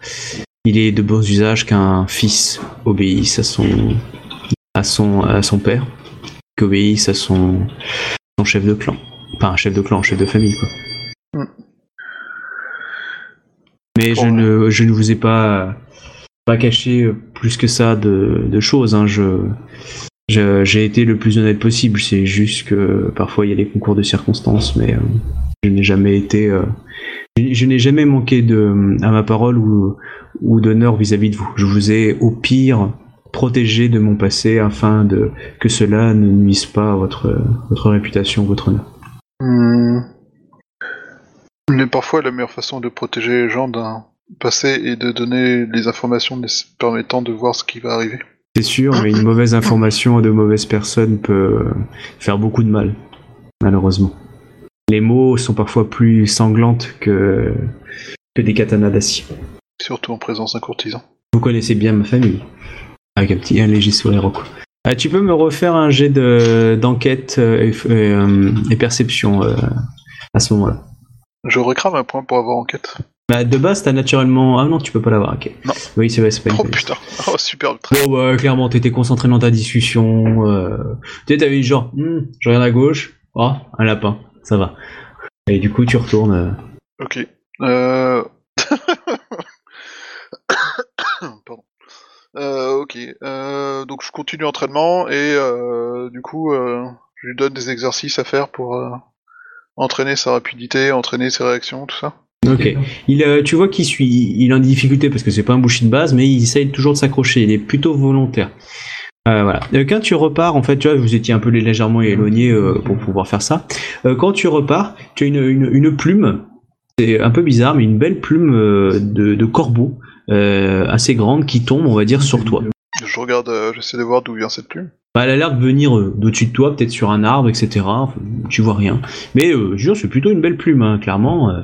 il est de bon usage qu'un fils obéisse à son à son à son père, qu'obéisse à son son chef de clan, pas un chef de clan, un chef de famille quoi. Hmm. Mais je ne je ne vous ai pas pas caché plus que ça de, de choses. Hein. Je je- j'ai été le plus honnête possible. C'est juste que parfois il y a des concours de circonstances, mais euh, je n'ai jamais été euh, je, je n'ai jamais manqué de à ma parole ou ou d'honneur vis-à-vis de vous. Je vous ai au pire protégé de mon passé afin de que cela ne nuise pas à votre votre réputation, votre honneur. Hmm. Mais parfois, la meilleure façon de protéger les gens d'un passé est de donner les informations les permettant de voir ce qui va arriver. C'est sûr, mais une mauvaise information à de mauvaises personnes peut faire beaucoup de mal, malheureusement. Les mots sont parfois plus sanglantes que, que des katanas d'acier. Surtout en présence d'un courtisan. Vous connaissez bien ma famille. Avec un petit un léger sourire au. Ah, tu peux me refaire un jet de- d'enquête euh, et, et, euh, et perception euh, à ce moment-là. Je recrame un point pour avoir enquête. Bah, de base, t'as naturellement. Ah non, tu peux pas l'avoir, ok. Non. Oui, c'est vrai, c'est pas une Oh putain. Oh superbe. Bon, bah, clairement, t'étais concentré dans ta discussion. Euh... Tu sais, t'avais genre, Hmm, je regarde à gauche. Oh, un lapin, ça va. Et du coup, tu retournes. euh, Ok. Euh... Pardon. Euh, ok. Euh, donc je continue l'entraînement et euh, du coup euh, je lui donne des exercices à faire pour euh, entraîner sa rapidité, entraîner ses réactions, tout ça. Ok. Euh, tu vois qu'il suit, il est en difficulté parce que c'est pas un boucher de base, mais il essaye toujours de s'accrocher. Il est plutôt volontaire. Euh, voilà. Euh, quand tu repars, en fait, tu vois, vous étiez un peu légèrement éloigné euh, pour pouvoir faire ça. Euh, quand tu repars, tu as une, une, plume. C'est un peu bizarre, mais une belle plume euh, de, corbeau euh, assez grande qui tombe, on va dire, sur toi. Je regarde, euh, j'essaie de voir d'où vient cette plume. Bah, elle a l'air de venir euh, d'au-dessus de toi, peut-être sur un arbre, etc. Enfin, tu vois rien. Mais euh, je jure, c'est plutôt une belle plume, hein, clairement. euh.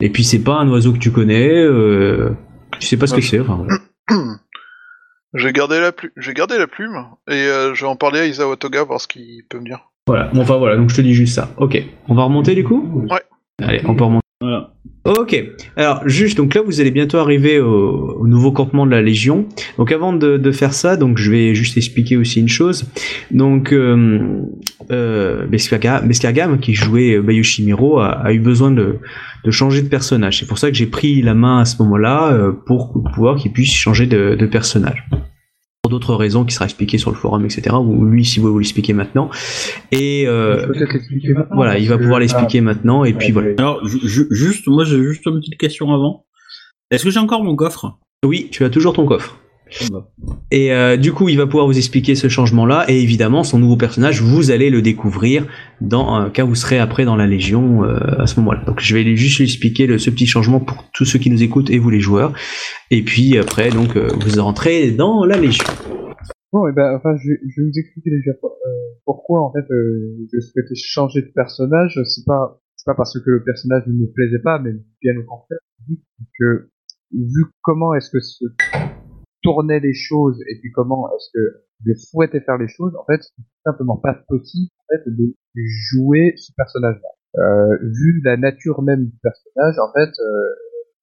Et puis c'est pas un oiseau que tu connais. Euh... Tu sais pas ce que c'est. Enfin, voilà. J'ai gardé la plume, j'ai gardé la plume et euh, je vais en parler à Isawa Toga voir ce qu'il peut me dire. Voilà. Bon, Enfin voilà. Donc je te dis juste ça. Ok. On va remonter du coup? Ouais. Allez, on peut remonter. Voilà. Ok. Alors juste, donc là vous allez bientôt arriver au, au nouveau campement de la Légion. Donc avant de, faire ça, donc je vais juste expliquer aussi une chose. Donc euh, euh, Beskagam, qui jouait euh, Bayushi Miro, a, a eu besoin de, changer de personnage. C'est pour ça que j'ai pris la main à ce moment-là euh, pour pouvoir qu'il puisse changer de personnage. D'autres raisons qui sera expliquées sur le forum, etc. Ou lui, si vous voulez vous l'expliquer maintenant. Et euh, maintenant. voilà, il va pouvoir l'expliquer maintenant. Et puis voilà. Alors, ju- ju- juste, moi j'ai juste une petite question avant. Est-ce que j'ai encore mon coffre? Oui, tu as toujours ton coffre. Et euh, du coup, il va pouvoir vous expliquer ce changement-là, et évidemment, son nouveau personnage, vous allez le découvrir dans euh, quand vous serez après dans la Légion euh, à ce moment-là. Donc, je vais juste lui expliquer ce petit changement pour tous ceux qui nous écoutent et vous les joueurs. Et puis après, donc, euh, vous rentrez dans la Légion. Bon, et ben, enfin, je, vais vous expliquer déjà euh, pourquoi en fait euh, je souhaitais changer de personnage. C'est pas, c'est pas parce que le personnage ne me plaisait pas, mais bien au contraire, que vu comment est-ce que se tournaient les choses et puis comment est-ce que je souhaitais faire les choses, en fait, c'est simplement pas possible en fait de jouer ce personnage-là. Euh, vu la nature même du personnage, en fait, euh,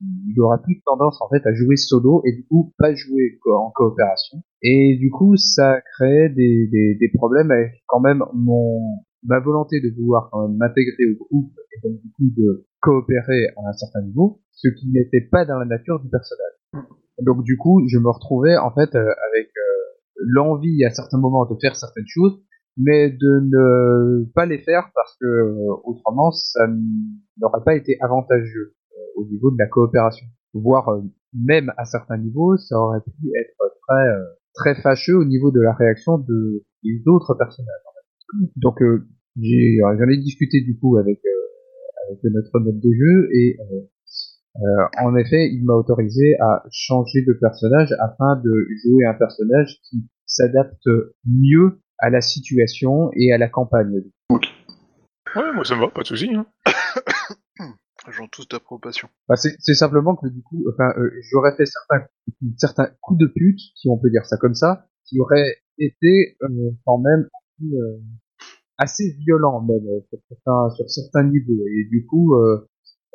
il aura plus tendance en fait à jouer solo et du coup pas jouer en coopération. Et du coup, ça créait des, des, des problèmes avec quand même mon ma volonté de vouloir m'intégrer au groupe et donc du coup de coopérer à un certain niveau, ce qui n'était pas dans la nature du personnage. Donc du coup, je me retrouvais en fait euh, avec euh, l'envie à certains moments de faire certaines choses, mais de ne pas les faire parce que euh, autrement ça n'aurait pas été avantageux euh, au niveau de la coopération. Voire même à certains niveaux, ça aurait pu être très très fâcheux au niveau de la réaction de des autres personnages. en fait. Donc j'en ai discuté du coup avec euh, avec notre mode de jeu et euh, euh, en effet, il m'a autorisé à changer de personnage afin de jouer un personnage qui s'adapte mieux à la situation et à la campagne. Ouais, moi ça me va, pas de soucis. Hein. J'en tous d'approbation. Bah, c'est simplement que du coup, enfin, euh, j'aurais fait certains, certains coups de pute, si on peut dire ça comme ça, qui auraient été euh, quand même euh, assez violents même sur certains, sur certains niveaux. Et du coup,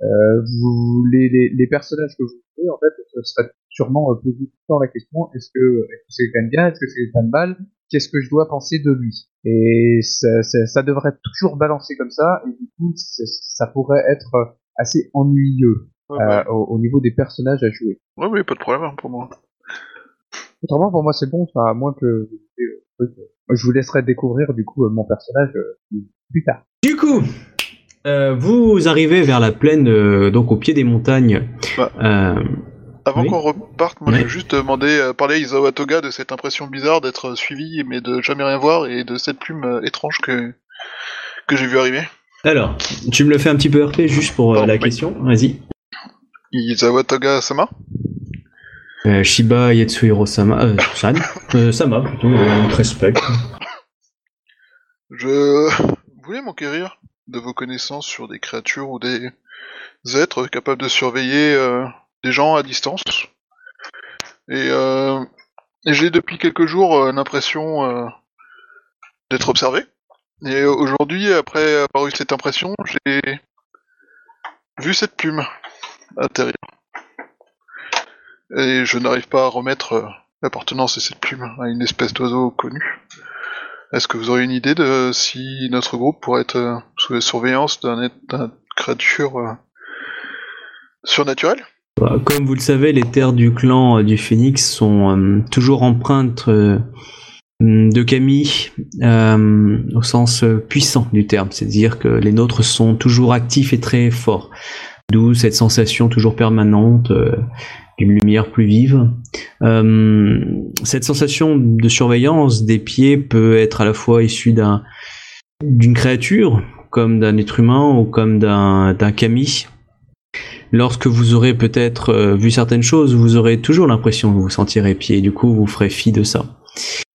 euh, vous, les, les, les personnages que vous jouez, en fait, ce serait sûrement euh, poser tout le temps la question est-ce que est-ce que c'est quelqu'un de bien, est-ce que c'est quelqu'un de mal, qu'est-ce que je dois penser de lui? Et ça, ça, ça devrait toujours balancer comme ça, et du coup, ça pourrait être euh, assez ennuyeux Ouais, euh, ouais. au, au niveau des personnages à jouer. ouais, oui, pas de problème hein, pour moi. Autrement, pour moi, c'est bon, enfin, à moins que euh, je vous laisserai découvrir du coup mon personnage euh, plus tard. Du coup, euh, vous arrivez vers la plaine, euh, donc au pied des montagnes. Bah. Euh, Avant Oui. qu'on reparte, moi je vais juste demander, parler à Isawa Toga de cette impression bizarre d'être suivi mais de jamais rien voir et de cette plume étrange que que j'ai vu arriver. alors, tu me le fais un petit peu RP juste pour la oui. question. Vas-y. Isawa Toga Sama Shiba Yatsuhiro Sama, euh, San, Sama plutôt, respect. Je voulais m'enquérir de vos connaissances sur des créatures ou des êtres capables de surveiller euh, des gens à distance. Et, euh, j'ai depuis quelques jours euh, l'impression d'être observé. Et aujourd'hui, après avoir eu cette impression, j'ai vu cette plume atterrir. Et je n'arrive pas à remettre l'appartenance de cette plume à une espèce d'oiseau connu. Est-ce que vous aurez une idée de si notre groupe pourrait être euh, sous la surveillance d'un créature euh, surnaturelle? Bah, Comme vous le savez, les terres du clan euh, du Phénix sont toujours empreintes de Camille au sens puissant du terme, c'est-à-dire que les nôtres sont toujours actifs et très forts. D'où cette sensation toujours permanente euh, d'une lumière plus vive. Euh, cette sensation de surveillance des pieds peut être à la fois issue d'un d'une créature, comme d'un être humain ou comme d'un kami. Lorsque vous aurez peut-être euh, vu certaines choses, vous aurez toujours l'impression que vous vous sentirez pied, du coup vous ferez fi de ça.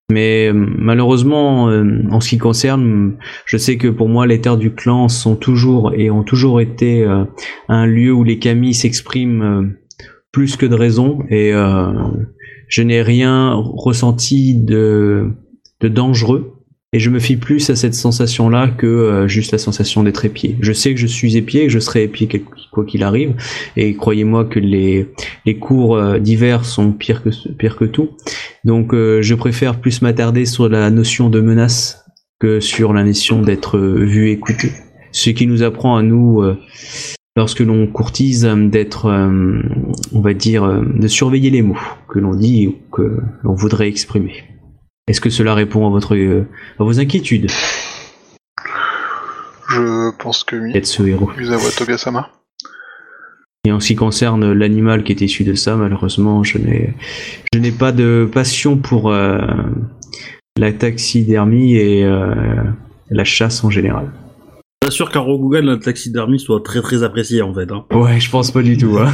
Mais euh, malheureusement, euh, en ce qui concerne, je sais que pour moi, les terres du clan sont toujours et ont toujours été euh, un lieu où les camis s'expriment plus que de raison, et je n'ai rien ressenti de, de dangereux. Et je me fie plus à cette sensation-là que euh, juste la sensation d'être épié. Je sais que je suis épié, que je serai épié quoi qu'il arrive, et croyez-moi que les, les cours euh, d'hiver sont pires que, pires que tout. Donc euh, je préfère plus m'attarder sur la notion de menace que sur la notion d'être euh, vu, écouté. Ce qui nous apprend à nous, euh, lorsque l'on courtise, d'être, euh, on va dire, de surveiller les mots que l'on dit ou que l'on voudrait exprimer. Est-ce que cela répond à, votre, à vos inquiétudes, Je pense que oui. être ce héros Yuzawa Togasama. Et en ce qui concerne l'animal qui est issu de ça, malheureusement, je n'ai, je n'ai pas de passion pour euh, la taxidermie et euh, la chasse en général. Pas sûr qu'à Rokugan, la taxidermie soit très très appréciée en fait. Hein. Ouais, je pense pas du tout. Hein.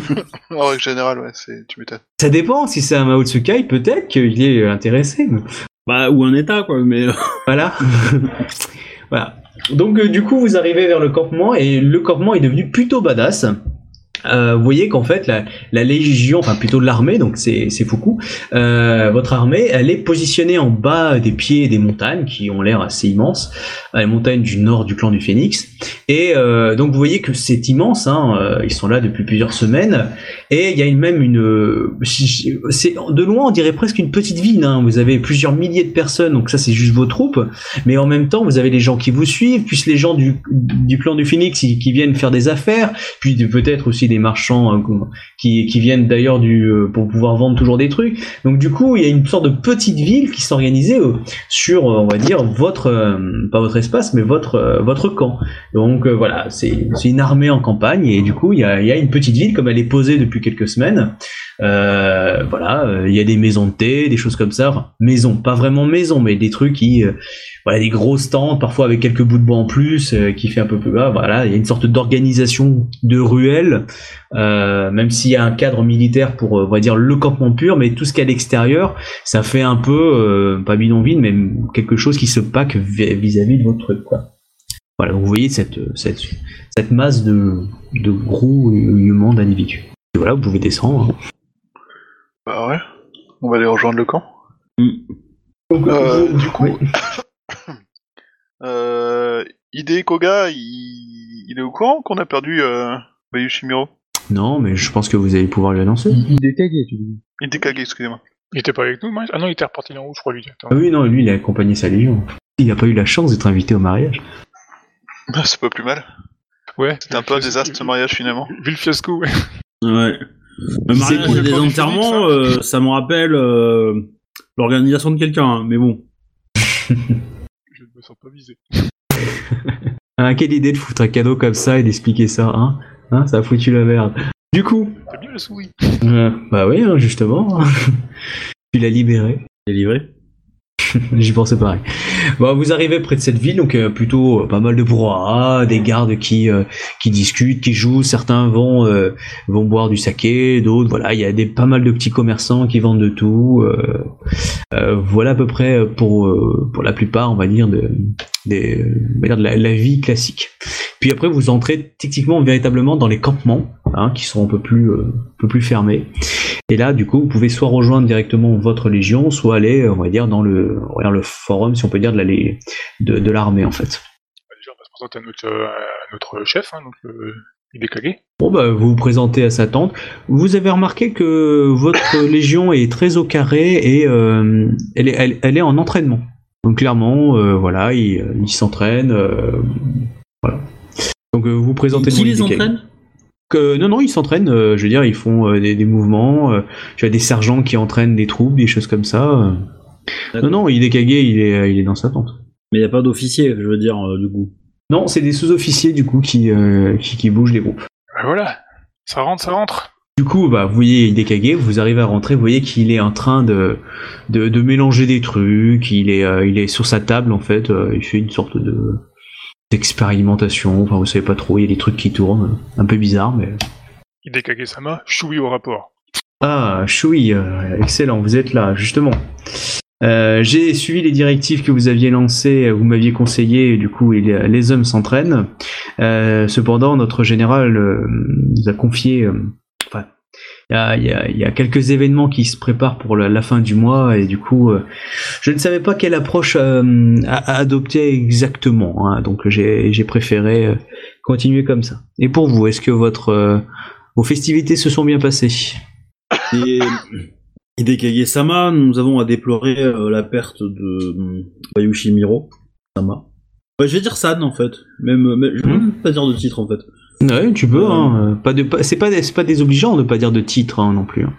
En règle générale, ouais, c'est, tu m'étonnes. ça dépend, si c'est un Mao Tsukai, peut-être qu'il est intéressé. mais- Bah, ou un état quoi, mais. euh, Voilà. voilà. Donc euh, du coup, vous arrivez vers le campement et le campement est devenu plutôt badass. Euh, vous voyez qu'en fait la, légion, enfin plutôt l'armée, donc c'est Fuku, euh, votre armée, elle est positionnée en bas des pieds des montagnes qui ont l'air assez immenses, euh, les montagnes du nord du clan du Phénix. Et donc vous voyez que c'est immense, hein, ils sont là depuis plusieurs semaines, et il y a même une, c'est de loin on dirait presque une petite ville. Hein, vous avez plusieurs milliers de personnes, donc ça c'est juste vos troupes mais en même temps vous avez les gens qui vous suivent, puis les gens du, du clan du Phoenix qui, qui viennent faire des affaires, puis peut-être aussi des marchands euh, qui, viennent d'ailleurs du euh, pour pouvoir vendre toujours des trucs. Donc du coup il y a une sorte de petite ville qui s'est organisée euh, sur on va dire votre pas votre espace mais votre votre camp. Donc voilà c'est une armée en campagne et du coup il y a, y a une petite ville comme elle est posée depuis quelques semaines. Voilà, il y a des maisons de thé, des choses comme ça. Enfin, maisons, pas vraiment maisons, mais des trucs qui, voilà, des grosses tentes, parfois avec quelques bouts de bois en plus, euh, qui fait un peu plus bas. Voilà, il y a une sorte d'organisation de ruelle, euh, même s'il y a un cadre militaire pour, euh, on va dire, le campement pur, mais tout ce qu'il y a à l'extérieur, ça fait un peu, euh, pas bidonville, mais quelque chose qui se pack vis- vis-à-vis de votre truc, quoi. Voilà, donc vous voyez cette, cette, cette masse de, de gros humains d'individus. Et voilà, vous pouvez descendre. hein. Bah ouais. On va aller rejoindre le camp. Donc, Euh, vous- du coup- oui. Euh, Koga, il... il est au courant qu'on a perdu euh, Bayushimiro? Non, mais je pense que vous allez pouvoir lui annoncer. Il, il est tu dis. Hide Kage, excusez-moi. Il était pas avec nous, Ah non, il était reparti en haut, je crois, lui. Attends. Ah oui, non, lui, il a accompagné sa légion. Il n'a pas eu la chance d'être invité au mariage. C'est pas plus mal. Ouais. C'était un peu un désastre ce mariage finalement. Vu le fiasco, ouais. Ouais. Le C'est mariage des enterrements, euh, ça me rappelle euh, l'organisation de quelqu'un, hein, mais bon. Sens pas visé. Ah, quelle idée de foutre un cadeau comme ça et d'expliquer ça, hein Hein, ça a foutu la merde. Du coup, T'as bien le souris. euh, bah oui, hein, justement. tu l'as libéré. C'est livré? J'y pensais pareil. Bon, vous arrivez près de cette ville, donc euh, plutôt euh, pas mal de brouhaha, des gardes qui euh, qui discutent, qui jouent. Certains vont euh, vont boire du saké, d'autres voilà, il y a des pas mal de petits commerçants qui vendent de tout. voilà à peu près pour pour la plupart, on va dire de des de la, vie classique. Puis après, vous entrez techniquement véritablement dans les campements, hein, qui sont un peu plus un peu plus fermés. Et là, du coup, vous pouvez soit rejoindre directement votre légion, soit aller, on va dire, dans le, le forum, si on peut dire, de l'armée, en fait. Bah, déjà, on va se présenter à notre, euh, à notre chef, hein, donc euh, il est Kage. Bon, bah, vous vous présentez à sa tente. Vous avez remarqué que votre légion est très au carré et euh, elle, est, elle, elle est en entraînement. Donc clairement, euh, voilà, il, il s'entraîne. euh, voilà. Donc euh, vous vous présentez Qui les entraîne? Que, non, non, ils s'entraînent. euh, je veux dire, ils font euh, des, des mouvements. euh, tu as des sergents qui entraînent des troupes, des choses comme ça. euh. Non, non, Hidekage, il est, il est dans sa tente. Mais il n'y a pas d'officier, je veux dire, euh, du coup. Non, c'est des sous-officiers du coup qui, euh, qui, qui bougent les groupes. Bah voilà. Ça rentre, ça rentre. Du coup, bah, vous voyez Hidekage, vous arrivez à rentrer, vous voyez qu'il est en train de, de, de mélanger des trucs, il est, euh, il est sur sa table en fait, euh, il fait une sorte de d'expérimentation, enfin vous savez pas trop, il y a des trucs qui tournent, un peu bizarre, mais... Il est Kage-sama, Shui au rapport. Ah, Shui, euh, excellent, vous êtes là, justement. Euh, J'ai suivi les directives que vous aviez lancées, vous m'aviez conseillé, et du coup, il, les hommes s'entraînent. Euh, cependant, notre général euh, nous a confié, euh, il y a, il y a- il y a quelques événements qui se préparent pour la, la fin du mois, et du coup, euh, je ne savais pas quelle approche euh, à, à adopter exactement, hein, donc j'ai préféré euh, continuer comme ça. Et pour vous, est-ce que votre euh, vos festivités se sont bien passées? Et Hidekage-sama, nous avons à déplorer euh, la perte de euh, Bayushi Miro. Sama. Ouais, je vais dire San en fait. Même, je vais Mhm. même pas dire de titre en fait. Ouais, tu peux. Euh. Hein. euh, Pas de, pas- c'est pas, c'est pas désobligeant de pas dire de titre hein, non plus. hein.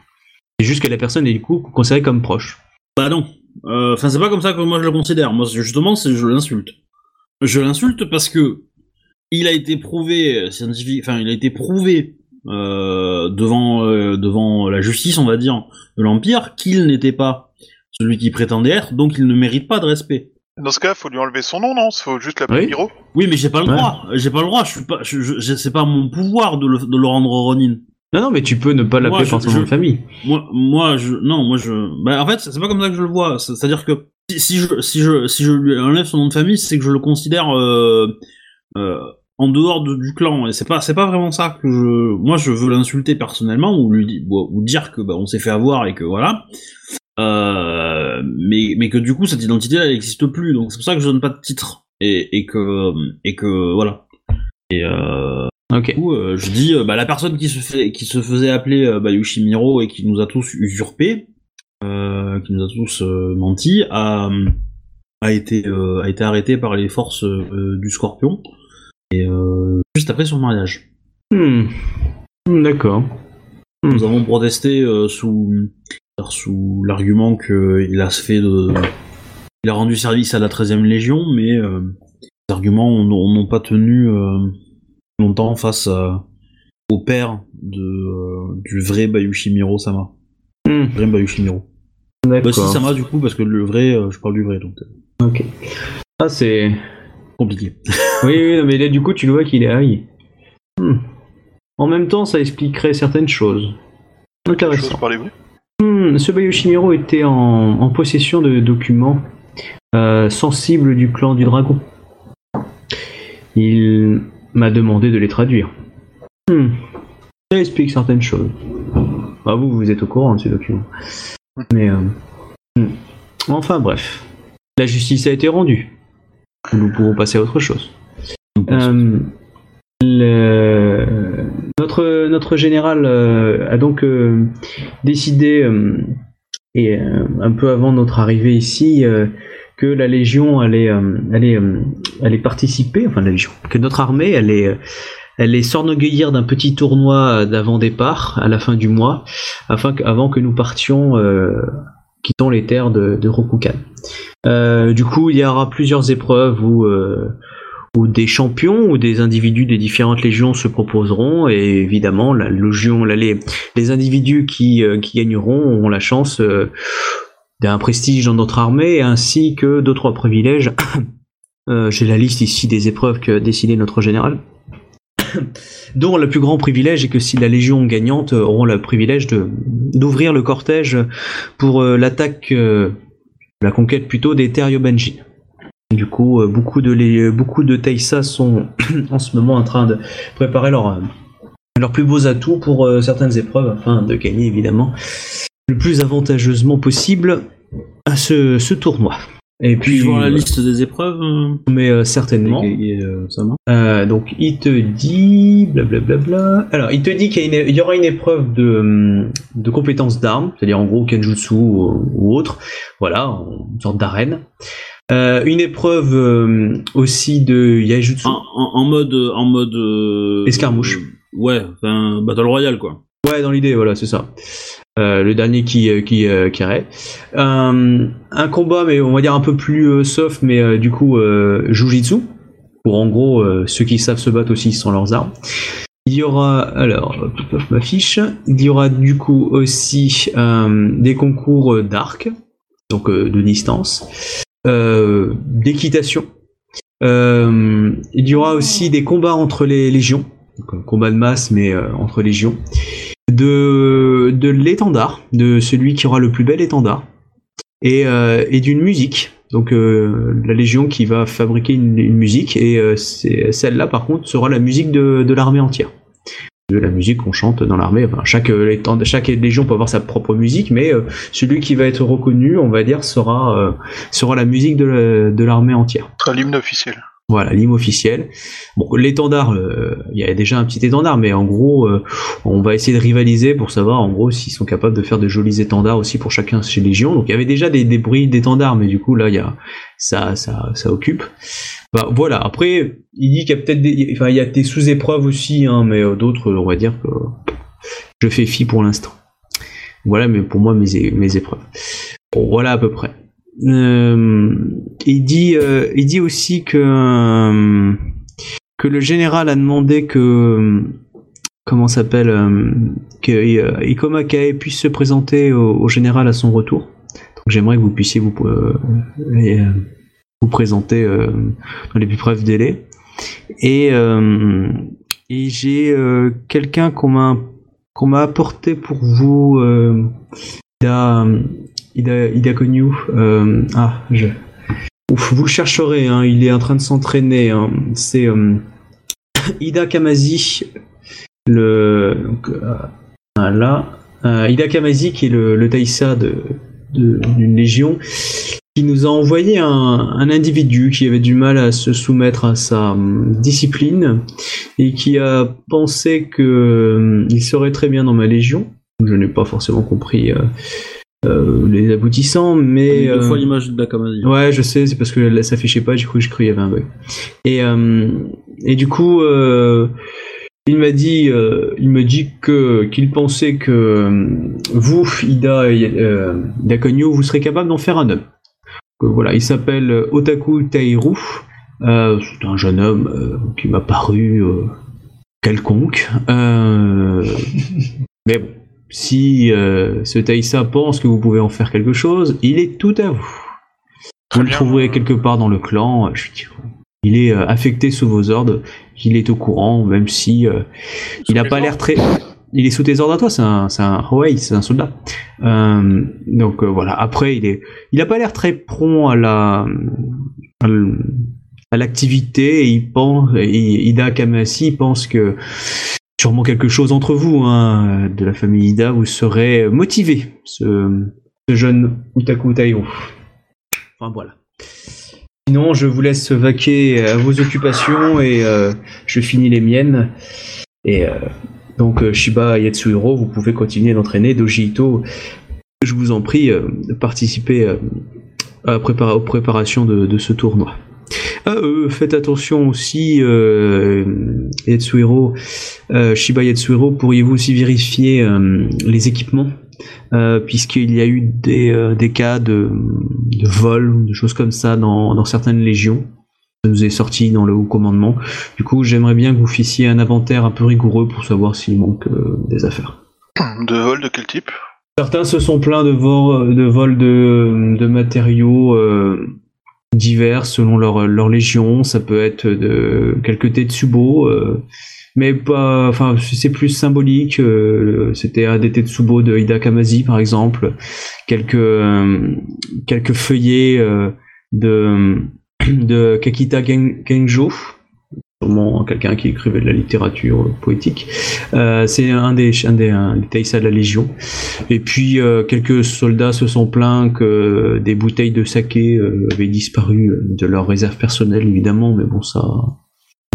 C'est juste que la personne est du coup considérée comme proche. Bah non. Euh, Enfin, c'est pas comme ça que moi je le considère. Moi, justement, c'est je l'insulte. Je l'insulte parce que il a été prouvé euh, scientifique, enfin, il a été prouvé euh, devant euh, devant la justice, on va dire, de l'Empire, qu'il n'était pas celui qui prétendait être, donc il ne mérite pas de respect. Dans ce cas, faut lui enlever son nom, non? Faut juste l'appeler Oui. Miro. Oui, mais j'ai pas le Ouais. droit. J'ai pas le droit. Je suis pas. Je, je- c'est pas mon pouvoir de le, de le rendre Ronin. Non, non, mais tu peux ne pas l'appeler par son nom de famille. Moi, moi, je, non, moi, je, bah, en fait, c'est pas comme ça que je le vois. C'est- C'est-à-dire que si, si je, si je, si je lui enlève son nom de famille, c'est que je le considère euh, euh, en dehors de- du clan. Et c'est pas, c'est pas vraiment ça que je, moi, je veux l'insulter personnellement ou lui, ou dire que bah, on s'est fait avoir et que voilà. Euh, mais, mais que du coup, cette identité, elle n'existe plus. Donc c'est pour ça que je donne pas de titre et, et que, et que voilà. Et euh, Ok. du coup, euh, je dis, euh, bah, la personne qui se, fait, qui se faisait appeler euh, bah, Yoshimiro et qui nous a tous usurpés, euh, qui nous a tous euh, menti, a, a, été, euh, a été arrêté par les forces euh, du Scorpion, et euh, juste après son mariage. Hmm. Hmm, D'accord. Nous avons protesté euh, sous, sous l'argument qu'il a fait de... Il a rendu service à la 13e Légion, mais euh, les arguments n'ont pas tenu euh, longtemps face à- au père de, euh, du vrai Bayushimiro Sama. Le vrai Bayushimiro. Bah si. Sama du coup, parce que le vrai, euh, je parle du vrai, donc Ok. Ah, c'est. compliqué. Oui, oui, non, mais là, du coup, tu le vois qu'il est haï. Hmm. En même temps, ça expliquerait certaines choses. Chose Intéressant. par les bruits. Hmm, ce Bayoshimiro était en, en possession de documents euh, sensibles du clan du dragon. Il m'a demandé de les traduire. Hmm. Ça explique certaines choses. Bah, vous, vous êtes au courant de ces documents. Mais. euh, hmm. Enfin, bref. La justice a été rendue. Nous pouvons passer à autre chose. Euh, notre, général euh, a donc euh, décidé, euh, et un peu avant notre arrivée ici, que la Légion allait, participer, enfin la Légion, que notre armée allait, allait d'un petit tournoi d'avant-départ à la fin du mois, avant que nous partions, quittant les terres de, Rokukan. Du coup, il y aura plusieurs épreuves où où des champions ou des individus des différentes légions se proposeront et évidemment la légion, les, individus qui, euh, qui gagneront auront la chance euh, d'un prestige dans notre armée ainsi que deux trois privilèges. Euh, J'ai la liste ici des épreuves que décidé notre général. dont le plus grand privilège est que si la légion gagnante auront le privilège d'ouvrir le cortège pour l'attaque, la conquête plutôt des terres. Du coup, euh, beaucoup de les, beaucoup de Taïsa sont en ce moment en train de préparer leurs euh, leurs plus beaux atouts pour euh, certaines épreuves afin de gagner évidemment le plus avantageusement possible à ce, ce tournoi. Et puis, Puis voir la liste des épreuves, euh, mais euh, certainement. et- et, euh, Sama. Euh, donc il te dit blablabla. Alors il te dit qu'il y aura une épreuve de, hum, de compétences d'armes, c'est-à-dire en gros kenjutsu ou, ou autre, voilà, une sorte d'arène. Euh, une épreuve euh, aussi de yajutsu. En, en- en mode, en mode. euh, Escarmouche. euh, ouais, enfin, Battle Royale quoi. Ouais, dans l'idée, voilà, c'est ça. Euh, le dernier qui euh, qui euh, qui irait. Un, un combat, mais on va dire un peu plus euh, soft, mais euh, du coup euh, jujitsu. Pour en gros euh, ceux qui savent se battre aussi sans leurs armes. Il y aura alors ma fiche. Il y aura du coup aussi euh, des concours euh, d'arc, donc euh, de distance, euh, d'équitation. Euh, il y aura aussi des combats entre les légions, donc un combat de masse mais euh, entre légions de, de l'étendard, de celui qui aura le plus bel étendard, et, euh, et d'une musique. Donc euh, la Légion qui va fabriquer une, musique, et euh, celle-là par contre sera la musique de l'armée entière. De la musique qu'on chante dans l'armée. Enfin, chaque, euh, chaque Légion peut avoir sa propre musique, mais euh, celui qui va être reconnu, on va dire, sera, euh, sera la musique de la- de l'armée entière. L'hymne officiel. Voilà, l'hymne officiel. Bon, l'étendard, euh, il y a déjà un petit étendard, mais en gros, euh, on va essayer de rivaliser pour savoir, en gros, s'ils sont capables de faire de jolis étendards aussi pour chacun chez Légion. Donc, il y avait déjà des, des bruits d'étendards, mais du coup, là, il y a, ça, ça, ça occupe. Bah, voilà. Après, il dit qu'il y a peut-être des, enfin, il y a des sous-épreuves aussi, hein, mais euh, d'autres, on va dire que je fais fi pour l'instant. Voilà, mais pour moi, mes, mes épreuves. Voilà à peu près. Euh, il dit, euh, il dit aussi que que le général a demandé que comment s'appelle que Ikoma Kae puisse se présenter au, général à son retour. Donc j'aimerais que vous puissiez vous vous présenter euh, dans les plus brefs délais. Et euh, et j'ai euh, quelqu'un qu'on m'a apporté pour vous. Ida, Ida, Ida Konyu. Ah, je. Ouf, vous le chercherez, hein, il est en train de s'entraîner. hein. C'est Ida Kamazi, le. donc, voilà. Ida Kamazi, qui est le, Taïsa d'une légion, qui nous a envoyé un, un individu qui avait du mal à se soumettre à sa hum, discipline et qui a pensé que hum, il serait très bien dans ma légion. Je n'ai pas forcément compris euh, euh, les aboutissants, mais Deux euh, fois l'image de Nakamasi. Ouais, je sais, c'est parce que là, ça s'affichait pas, du coup, j'ai cru qu'il y avait un bug. Et, et du coup, il m'a dit, euh, il me dit que qu'il pensait que euh, vous, Ida, et, euh, vous serez capable d'en faire un homme. Donc, voilà, il s'appelle Otaku Tairu. Euh, c'est un jeune homme euh, qui m'a paru euh, quelconque. Euh, mais bon, si euh, ce Taïsa pense que vous pouvez en faire quelque chose, il est tout à vous. Vous le trouverez quelque part dans le clan. je suis- Il est euh, affecté sous vos ordres. Il est au courant, même si euh, il n'a pas l'air très. Il est sous tes ordres à toi. C'est un, c'est un c'est un soldat. Euh, donc euh, voilà. Après, il est, il a pas l'air très prompt à la, à l'activité. Et il pense, Ida Kamasi pense que sûrement quelque chose entre vous, hein, de la famille Ida, vous serez motivé. Ce, jeune Utaku. Enfin voilà. Sinon, je vous laisse vaquer à vos occupations et euh, je finis les miennes. Et donc, euh, Shiba Yatsuhiro, vous pouvez continuer d'entraîner. Doji Ito, je vous en prie euh, de participer euh, aux préparations de, ce tournoi. Ah, faites attention aussi, Yatsuhiro, euh, Shiba Yatsuhiro, pourriez-vous aussi vérifier les équipements? Puisqu'il y a eu des, cas de, de vol, de choses comme ça dans certaines légions. Ça nous est sorti dans le haut commandement. Du coup, j'aimerais bien que vous fissiez un inventaire un peu rigoureux pour savoir s'il manque euh, des affaires. De vol de quel type? Certains se sont plaints de vol de, vol de, de matériaux euh, divers selon leur, leur légion. Ça peut être de quelques Tetsubo, euh, mais pas. Enfin, c'est plus symbolique. euh, C'était un des Tetsubo de Hida Kamazi, par exemple. Quelques, euh, quelques feuillets euh, de, de Kakita Gen- Genjo. Sûrement quelqu'un qui écrivait de la littérature poétique. Euh, c'est un des, un des, Taïsa de la Légion. Et puis euh, quelques soldats se sont plaints que des bouteilles de saké euh, avaient disparu euh, de leur réserve personnelle, évidemment, mais bon, ça,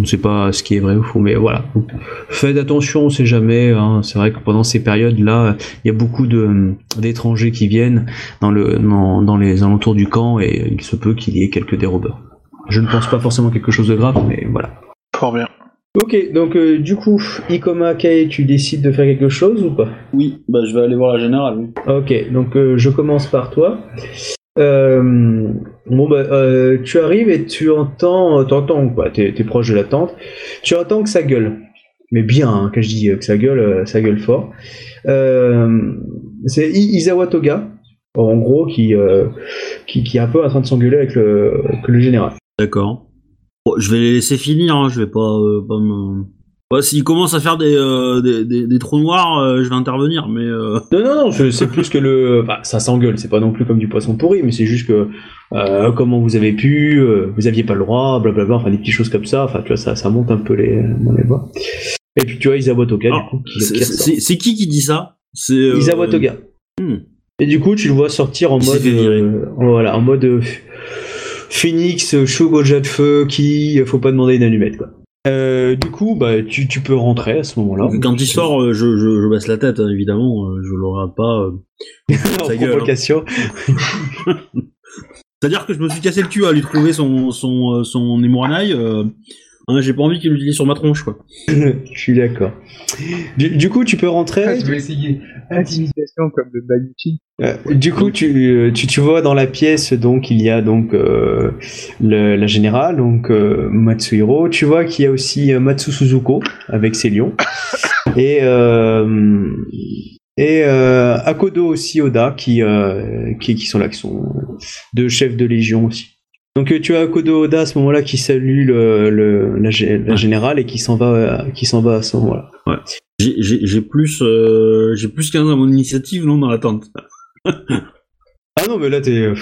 ne sait pas ce qui est vrai ou faux, mais voilà. Donc, faites attention, on sait jamais. hein. C'est vrai que pendant ces périodes-là, il y a beaucoup de d'étrangers qui viennent dans le dans, dans les alentours du camp et il se peut qu'il y ait quelques dérobeurs. Je ne pense pas forcément quelque chose de grave, mais voilà. Fort bien. Ok, donc euh, du coup, Ikoma tu décides de faire quelque chose ou pas? Oui, bah je vais aller voir la générale. oui. Ok, donc euh, je commence par toi. Euh, bon bah, euh, tu arrives et tu entends, t'entends quoi T'es es proche de la tente. Tu entends que ça gueule, mais bien. Hein, quand je dis euh, que ça gueule, euh, ça gueule fort. Euh, c'est Izawa Toga, en gros, qui, euh, qui qui est un peu en train de s'engueuler avec le, le général. D'accord. Bon, je vais les laisser finir, hein, je vais pas, euh, pas me... Bah, s'ils commencent à faire des, euh, des, des, des trous noirs, euh, je vais intervenir, mais... Euh... Non, non, non, c'est plus que le. Bah, ça s'engueule, c'est pas non plus comme du poisson pourri, mais c'est juste que. euh, comment vous avez pu, vous aviez pas le droit, blablabla, enfin des petites choses comme ça, enfin tu vois, ça, ça monte un peu les, les voix. Et puis tu vois Isawa Toga, du coup, c'est- qui qui qui dit ça? C'est... Isawa Toga. hmm. Et du coup, tu le vois sortir en Il mode. voilà, en mode. Phoenix, jet de feu, qui. Faut pas demander une allumette, quoi. Euh, du coup, bah, tu, tu peux rentrer à ce moment-là. Quand il sort, euh, je, je, je baisse la tête, hein, évidemment, euh, je le regarde pas. sa gueule, hein. C'est-à-dire que je me suis cassé le cul à lui trouver son, son, son hein, j'ai pas envie qu'il l'utilise sur ma tronche, quoi. Je suis d'accord. Du, du coup, tu peux rentrer. Ah, je vais essayer. Intimidation comme le Bayuchi. Euh, du coup, tu, euh, tu, tu vois dans la pièce, donc il y a donc euh, le- la générale, donc euh, Matsuhiro. Tu vois qu'il y a aussi euh, Matsu Suzuko avec ses lions. Et, euh, et euh, Akodo aussi, Oda, qui, euh, qui, qui sont là, qui sont deux chefs de légion aussi. Donc euh, tu as Akodo Oda à ce moment-là qui salue le, le, la, gé- la générale et qui s'en va, euh, qui s'en va à ce moment-là. J'ai- J'ai plus, euh, j'ai plus 15 à mon initiative, non, dans l'attente. Ah non, mais là t'es. euh,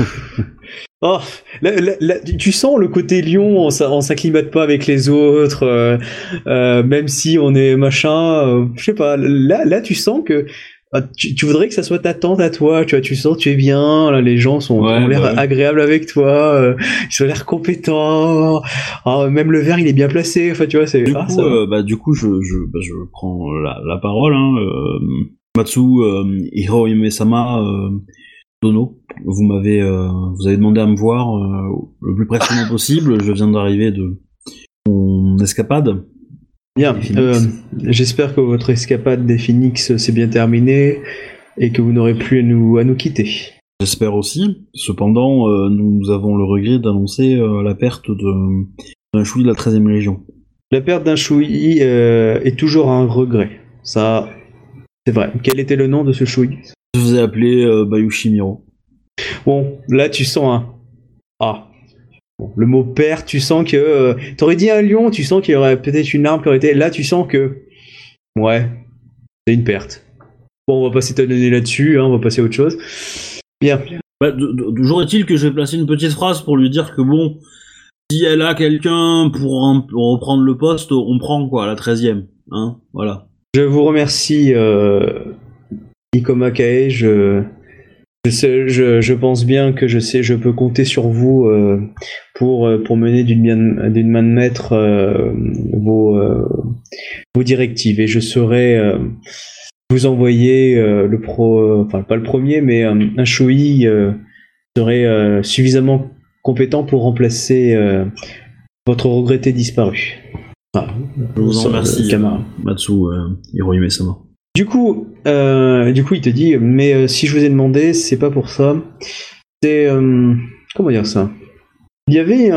Oh, là, là- là, tu- sens le côté lion, on on s'acclimate pas avec les autres, euh, euh, même si on est machin, je sais pas. Là, là, tu sens que tu, tu voudrais que ça soit ta tante à toi, tu vois, tu sens tu es bien, là, les gens sont, Ouais, ont l'air bah ouais. agréables avec toi, euh, ils ont l'air compétents, ah, même le verre il est bien placé, enfin tu vois, c'est. Du ah, coup, euh, bah, du coup, je, je, bah, je prends la, la parole. Hein, euh, Matsu euh, Hirohime-sama euh, Dono, vous m'avez, euh, vous avez demandé à me voir euh, le plus précisément possible. Je viens d'arriver de mon escapade. Bien, euh, j'espère que votre escapade des Phoenix s'est bien terminée et que vous n'aurez plus à nous, à nous quitter. J'espère aussi. Cependant, euh, nous avons le regret d'annoncer euh, la perte d'un choui de la 13e Légion. La perte d'un euh, est toujours un regret. Ça, c'est vrai. Quel était le nom de ce Shui Je vous ai appelé Bayushi Miro. Bon, là tu sens un. Ah. Bon, le mot perte, tu sens que. euh, T'aurais dit un lion, tu sens qu'il y aurait peut-être une arme qui aurait été. Là, tu sens que. Ouais, c'est une perte. Bon, on va pas s'étonner là-dessus, hein, on va passer à autre chose. Bien. Bah, toujours est-il que j'ai placé une petite phrase pour lui dire que bon, si elle a quelqu'un pour, reprendre le poste, on prend quoi, la 13e. Hein, voilà. Je vous remercie, euh, Ikoma Kae. Je, je, sais- je, je pense bien que je sais, je peux compter sur vous euh, pour, euh, pour mener d'une main de maître euh, vos, euh, vos directives. Et je saurai vous envoyer le pro, enfin pas le premier, mais un Shui euh, serait suffisamment compétent pour remplacer votre regretté disparu. Ah, Je vous en remercie. Matsu euh, Hirohime-sama. Du coup, euh, du coup, il te dit, mais euh, si je vous ai demandé, c'est pas pour ça. C'est euh, comment dire ça? Il y avait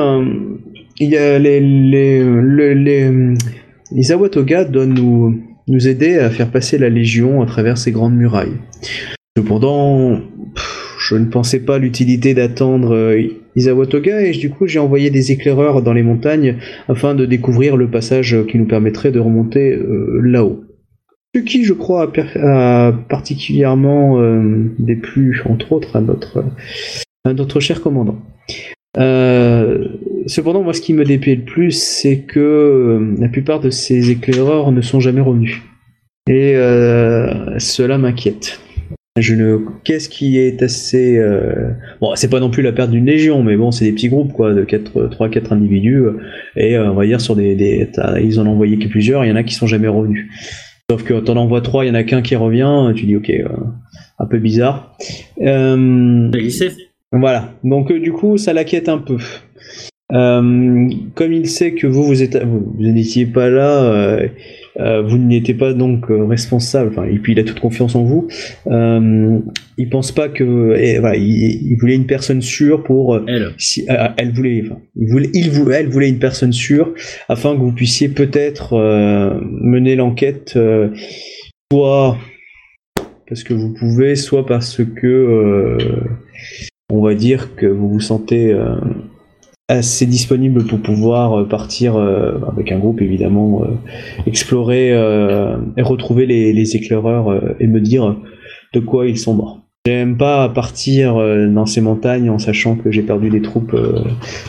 il y a les les le- les, les Awatoga doivent nous nous aider à faire passer la Légion à travers ces grandes murailles. Cependant, je ne pensais pas l'utilité d'attendre Isawatoga et du coup j'ai envoyé des éclaireurs dans les montagnes afin de découvrir le passage qui nous permettrait de remonter là-haut. Ce qui, je crois, a, particulièrement euh, déplu, entre autres, à notre, cher commandant. Euh, cependant, moi, ce qui me déplaît le plus, c'est que euh, la plupart de ces éclaireurs ne sont jamais revenus. Et cela m'inquiète. Ne. Qu'est-ce qui est assez. Bon, c'est pas non plus la perte d'une légion, mais bon, c'est des petits groupes, quoi, de 3-4 individus. Et on va dire, sur des. Ils en ont envoyé que plusieurs, il y en a qui sont jamais revenus. Sauf que t'en envoies trois, il y en a qu'un qui revient, tu dis ok, euh, un peu bizarre. Euh, voilà, donc euh, du coup ça l'inquiète un peu. Euh, comme il sait que vous, vous êtes, vous, vous n'étiez pas là, vous n'étiez pas donc euh, responsable, enfin, et puis il a toute confiance en vous. Euh, il pense pas que, et, voilà, il, il voulait une personne sûre pour euh, Elle. si, euh, elle voulait, enfin, il voulait, il voulait, elle voulait une personne sûre afin que vous puissiez peut-être euh, mener l'enquête, euh, soit parce que vous pouvez, soit parce que euh, on va dire que vous vous sentez euh, assez disponible pour pouvoir euh, partir euh, avec un groupe évidemment, euh, explorer euh, et retrouver les, les éclaireurs et me dire de quoi ils sont morts. J'aime pas partir dans ces montagnes en sachant que j'ai perdu des troupes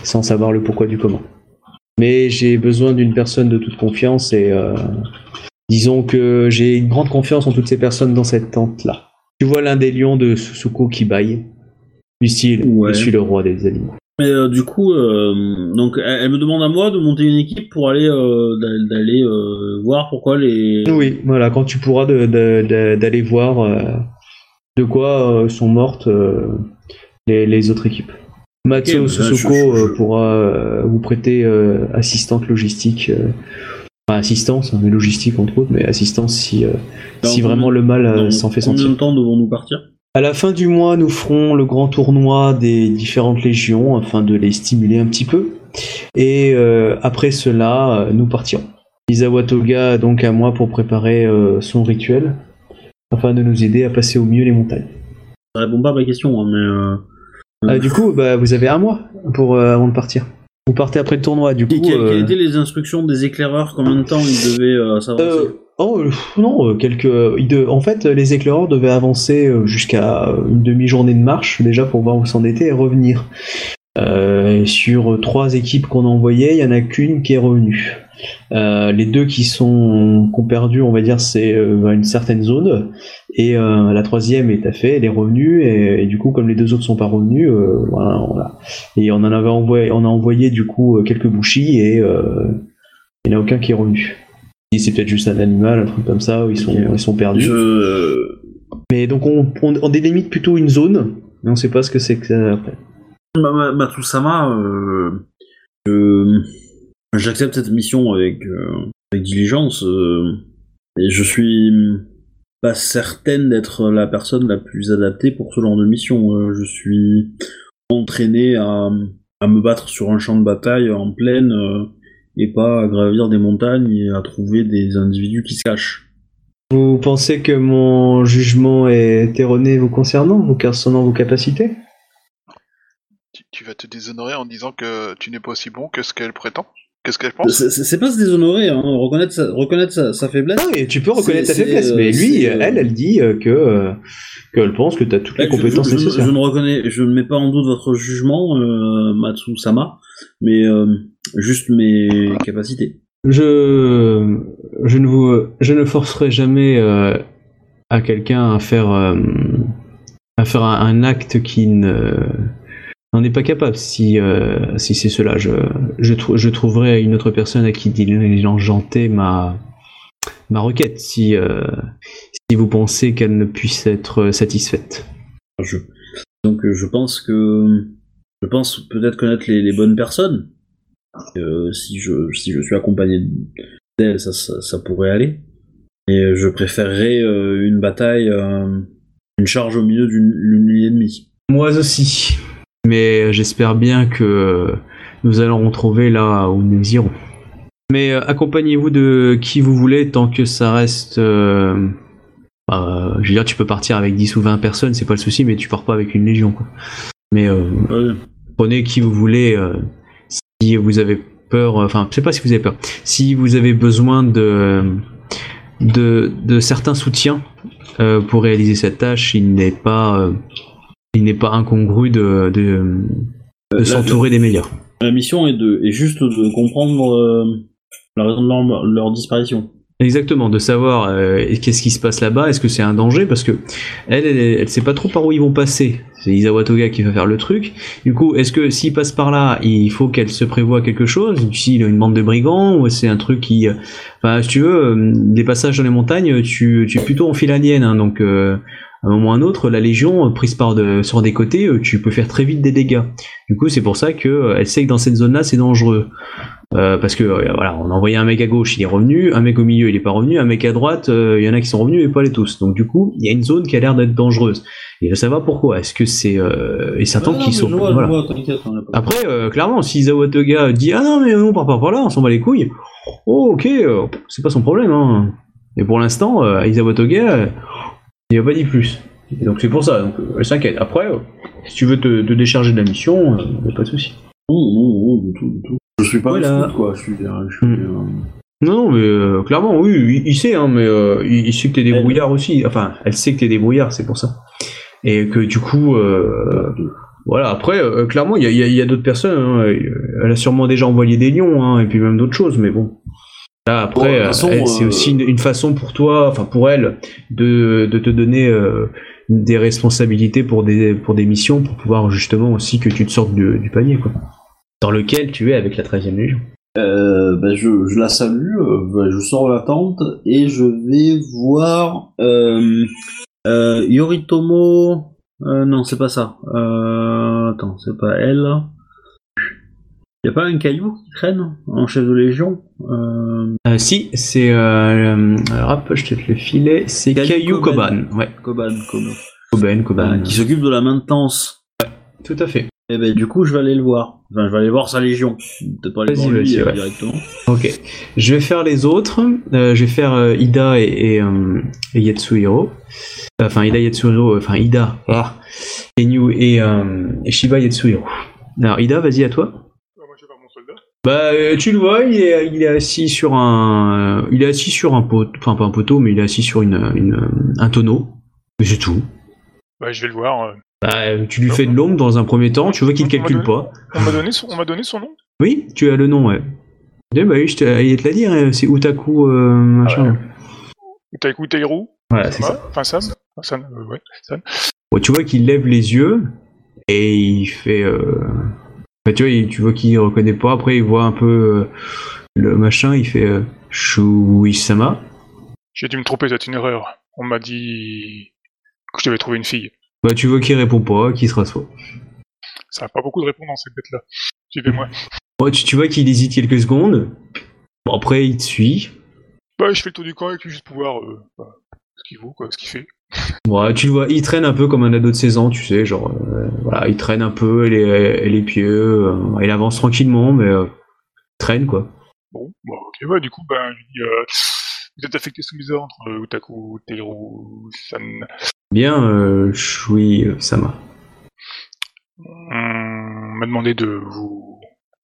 sans savoir le pourquoi du comment. Mais j'ai besoin d'une personne de toute confiance et disons que j'ai une grande confiance en toutes ces personnes dans cette tente-là. Tu vois l'un des lions de Susuko qui baille. Du style, Ouais. je suis le roi des animaux. Mais euh, du coup, euh, donc elle, elle me demande à moi de monter une équipe pour aller euh, d'a- d'aller voir pourquoi les. Oui, voilà, quand tu pourras d'aller voir de quoi sont mortes les, les autres équipes. Bah, Susuko je- je- euh, pourra vous prêter assistante logistique. enfin, assistance, hein, mais logistique entre autres, mais assistance si, euh, si combien- vraiment le mal s'en fait Combien sentir. de temps devons-nous partir? À la fin du mois, nous ferons le grand tournoi des différentes légions afin de les stimuler un petit peu. Et euh, après cela, euh, nous partirons. Isawa Toga donc à moi pour préparer euh, son rituel afin de nous aider à passer au mieux les montagnes. Ça répond pas à ma question, hein, mais. euh, Ah, du coup, bah, vous avez un mois pour euh, avant de partir. Vous partez après le tournoi, du coup. que- quelles euh, quelles étaient les instructions des éclaireurs? Combien de temps ils devaient euh, s'avancer oh euh, non, euh, quelques. de- En fait, les éclaireurs devaient avancer euh, jusqu'à une demi-journée de marche déjà pour voir où c'en était et revenir. Euh, sur trois équipes qu'on envoyait, il y en a qu'une qui est revenue. Euh, les deux qui sont qui perdu, on va dire, c'est euh, une certaine zone, et euh, la troisième est à fait, elle est revenue, et, du coup, comme les deux autres sont pas revenus, euh, voilà, voilà. Et on en avait envoyé, on a envoyé du coup euh, quelques bouchis, et euh, il n'y en a aucun qui est revenu. C'est peut-être juste un animal, un truc comme ça, où ils sont, Ok. ils sont perdus. Je. Mais donc on, on, on délimite plutôt une zone, mais on sait pas ce que c'est que ça après. Ma- ma- Matsusama, euh, je- j'accepte cette mission avec, euh, avec diligence. euh, et je suis pas certaine d'être la personne la plus adaptée pour ce genre de mission. Euh, je suis entraîné à, à me battre sur un champ de bataille en plaine euh, et pas à gravir des montagnes et à trouver des individus qui se cachent. Vous pensez que mon jugement est erroné vous concernant, vous concernant vos capacités? Tu, tu vas te déshonorer en disant que tu n'es pas aussi bon que ce qu'elle prétend? Qu'est-ce qu'elle pense? C'est pas se déshonorer, hein, reconnaître, sa, reconnaître sa, sa faiblesse. Non, et tu peux reconnaître C'est- faiblesse, mais lui, euh, elle, elle dit euh, que euh, qu'elle pense que tu as toutes les je- compétences je, je- nécessaires. je ne reconnais, je ne mets pas en doute votre jugement, euh, Matsu-sama, mais euh, juste mes capacités. Je, je ne vous, je ne forcerai jamais euh, à quelqu'un à faire, euh, à faire un, un acte qui ne n'en est pas capable. Si, euh, si c'est cela, je, je, trou- je trouverai une autre personne à qui diligenter ma, ma requête. Si, si vous pensez qu'elle ne puisse être satisfaite. Je, donc je pense que je pense peut-être connaître les, les bonnes personnes. Euh, si je si je suis accompagné d'elles, ça, ça, ça pourrait aller. Et je préférerais euh, une bataille, euh, une charge au milieu d'une d'une ligne ennemie. Moi aussi. Mais j'espère bien que nous allons retrouver là où nous irons. Mais euh, accompagnez-vous de qui vous voulez tant que ça reste. euh, bah, je veux dire, tu peux partir avec 10 ou 20 personnes, c'est pas le souci, mais tu pars pas avec une légion. Quoi. Mais euh, Ouais. prenez qui vous voulez. Si vous avez peur, enfin, je sais pas si vous avez peur. Si vous avez besoin de de, de certains soutiens euh, pour réaliser cette tâche, il n'est pas euh, il n'est pas incongru de de, s'entourer des meilleurs. La mission est de est juste de comprendre euh, la raison de leur, leur disparition. Exactement, de savoir euh, qu'est-ce qui se passe là-bas, est-ce que c'est un danger, parce que elle, elle, elle sait pas trop par où ils vont passer. C'est Isawa Toga qui va faire le truc. Du coup, est-ce que s'ils passent par là, il faut qu'elle se prévoie quelque chose? S'il a une bande de brigands, ou c'est un truc qui... euh, Enfin, si tu veux, euh, des passages dans les montagnes, tu, tu es plutôt en file indienne, hein, donc... euh, à un moment ou à un autre, la Légion, euh, prise par de, sur des côtés, tu peux faire très vite des dégâts. Du coup, c'est pour ça que elle sait que dans cette zone-là, c'est dangereux. Euh, parce que euh, voilà, on a envoyé un mec à gauche, il est revenu, un mec au milieu, il est pas revenu, un mec à droite, euh, il y en a qui sont revenus mais pas les tous. Donc du coup, il y a une zone qui a l'air d'être dangereuse. Et veut savoir pourquoi. Est-ce que c'est euh, et certains qui sont voilà. Après, euh, clairement, si Zawatoga dit ah non mais on part pas par là, on s'en bat les couilles. Oh ok, euh, c'est pas son problème. Hein. Et pour l'instant, euh, Isawatoga, euh, il a pas dit plus. Et donc c'est pour ça. Donc euh, elle s'inquiète. Après, euh, si tu veux te, te décharger de la mission, euh, pas de souci. Non, non, non, du tout, du tout. Je suis pas Voilà. un scout, quoi. Je suis, je suis, Hmm. euh, Non, non, mais euh, clairement, oui, il, il sait, hein, mais euh, il, il sait que t'es débrouillard aussi. Enfin, elle sait que t'es débrouillard, c'est pour ça. Et que du coup, euh, voilà. Après, euh, clairement, il y a, il y a- il y a d'autres personnes. hein, elle a sûrement déjà envoyé des lions, hein, et puis même d'autres choses, mais bon. Là, après, Bon, c'est euh, aussi une, une façon pour toi, enfin pour elle, de, de te donner euh, des responsabilités pour des, pour des missions, pour pouvoir justement aussi que tu te sortes du, du panier, quoi. Dans lequel tu es avec la 13e Légion. Euh, ben je, je la salue, euh, ben je sors la tente et je vais voir euh, euh, Yoritomo. Non, c'est pas ça. Attends, c'est pas elle. Y a pas un caillou qui traîne en chef de légion? Si, c'est. Alors, hop, je te le filet. C'est Caillou Koban. Koban. Ouais, Koban, Koban. Koban, Koban. qui s'occupe de la maintenance. Tout à fait. Et ben du coup, je vais aller le voir. Enfin, je vais aller voir sa légion. Peut-être pas aller Vas-y, voir lui euh, ouais. directement. Ok. Je vais faire les autres. Euh, je vais faire euh, Ida et, et, euh, et Yatsuhiro. Enfin, Ida Yatsuhiro. Enfin, Ida. Ah. Et, euh, et Shiba Yatsuhiro. Alors, Ida, vas-y à toi. Moi, je vais faire mon soldat. Bah, tu le vois, il est, il est assis sur un, il est assis sur un poteau, enfin pas un poteau, mais il est assis sur une, une un tonneau. Et c'est tout. Bah, je vais le voir. Bah, tu lui fais de l'ombre dans un premier temps. Tu vois qu'il m'a calcule donné- pas. On m'a donné donné son nom? Oui, tu as le nom, ouais. Eh bah oui, je te, il te l'a dit, hein, c'est Utaku euh, machin. Taiku Teiru? Voilà, c'est ça. Ouais, Enfin, Sam. Sam, euh, ouais, Sam. Bon, tu vois qu'il lève les yeux et il fait. Euh... tu vois, il- tu vois qu'il reconnaît pas. Après, il voit un peu euh, le machin. Il fait Shuisama. J'ai dû me tromper, c'est une erreur. On m'a dit que je devais trouver une fille. Bah, tu vois qu'il répond pas, qu'il se rassoit. Ça n'a pas beaucoup de réponses, cette bête-là. Suivez-moi. Bon, tu, tu vois qu'il hésite quelques secondes. Bon, après, il te suit. Bah, je fais le tour du camp avec lui juste pour voir euh, bah, ce qu'il vaut, quoi, ce qu'il fait. Bon, tu le vois, il traîne un peu comme un ado de 16 ans, tu sais, genre, euh, voilà, il traîne un peu les, les pieds, euh, il avance tranquillement, mais euh, il traîne quoi. Bon, bah, ok, bah, du coup, ben, je dis, euh, vous êtes affecté sous mes ordres, Utaku Teiru San. Bien, euh, Shui euh, Sama. On m'a demandé de vous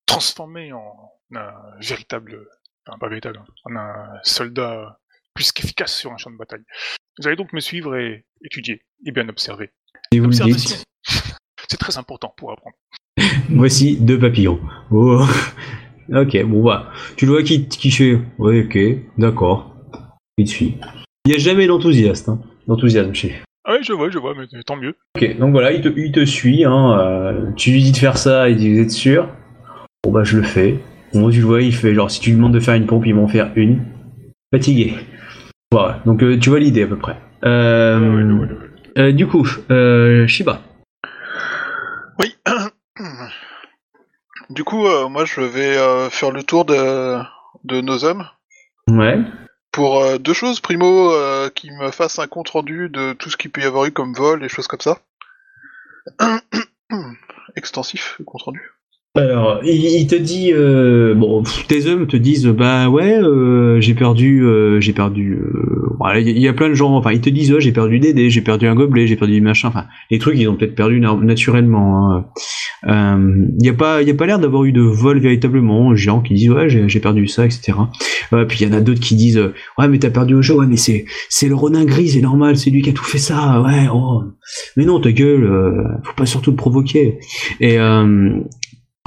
transformer en un véritable, enfin pas véritable, en un soldat plus qu'efficace sur un champ de bataille. Vous allez donc me suivre et étudier, et bien observer. Si vous le dites, c'est très important pour apprendre. voici deux papillons. Oh. ok, bon bah, tu le vois qui, qui fait, ouais, ok, d'accord, il te suit. Il n'y a jamais d'enthousiaste, hein, d'enthousiasme chez lui. Ah oui, je vois, je vois, mais tant mieux. Ok, donc voilà, il te, il te suit, hein, euh, tu lui dis de faire ça, il dit vous êtes sûr? Bon bah je le fais. Bon, tu le vois, il fait genre si tu lui demandes de faire une pompe, il va en faire une. Fatigué. Voilà, donc euh, tu vois l'idée à peu près. Euh, euh, du coup, euh, Shiba. Oui. du coup, euh, moi, je vais euh, faire le tour de, de nos hommes Ouais. Pour euh, deux choses. Primo, euh, qu'ils me fassent un compte rendu de tout ce qu'il peut y avoir eu comme vol et choses comme ça. Extensif, compte rendu. Alors, il, te dit, euh, bon, tes hommes te disent, bah ouais, euh, j'ai perdu, euh, j'ai perdu. euh, il y, a- plein de gens, enfin, ils te disent, ouais, j'ai perdu des dés, j'ai perdu un gobelet, j'ai perdu du machin, enfin, les trucs, ils ont peut-être perdu na- naturellement. hein. Euh, Il y a pas, a pas l'air d'avoir eu de vol véritablement. Gens qui disent, ouais, j'ai perdu ça, etc. Euh, puis il y en a d'autres qui disent, ouais, mais t'as perdu au jeu, ouais, mais c'est, c'est le Ronin gris, c'est normal, c'est lui qui a tout fait ça, ouais, oh. Mais non, ta gueule, faut pas surtout le provoquer. Et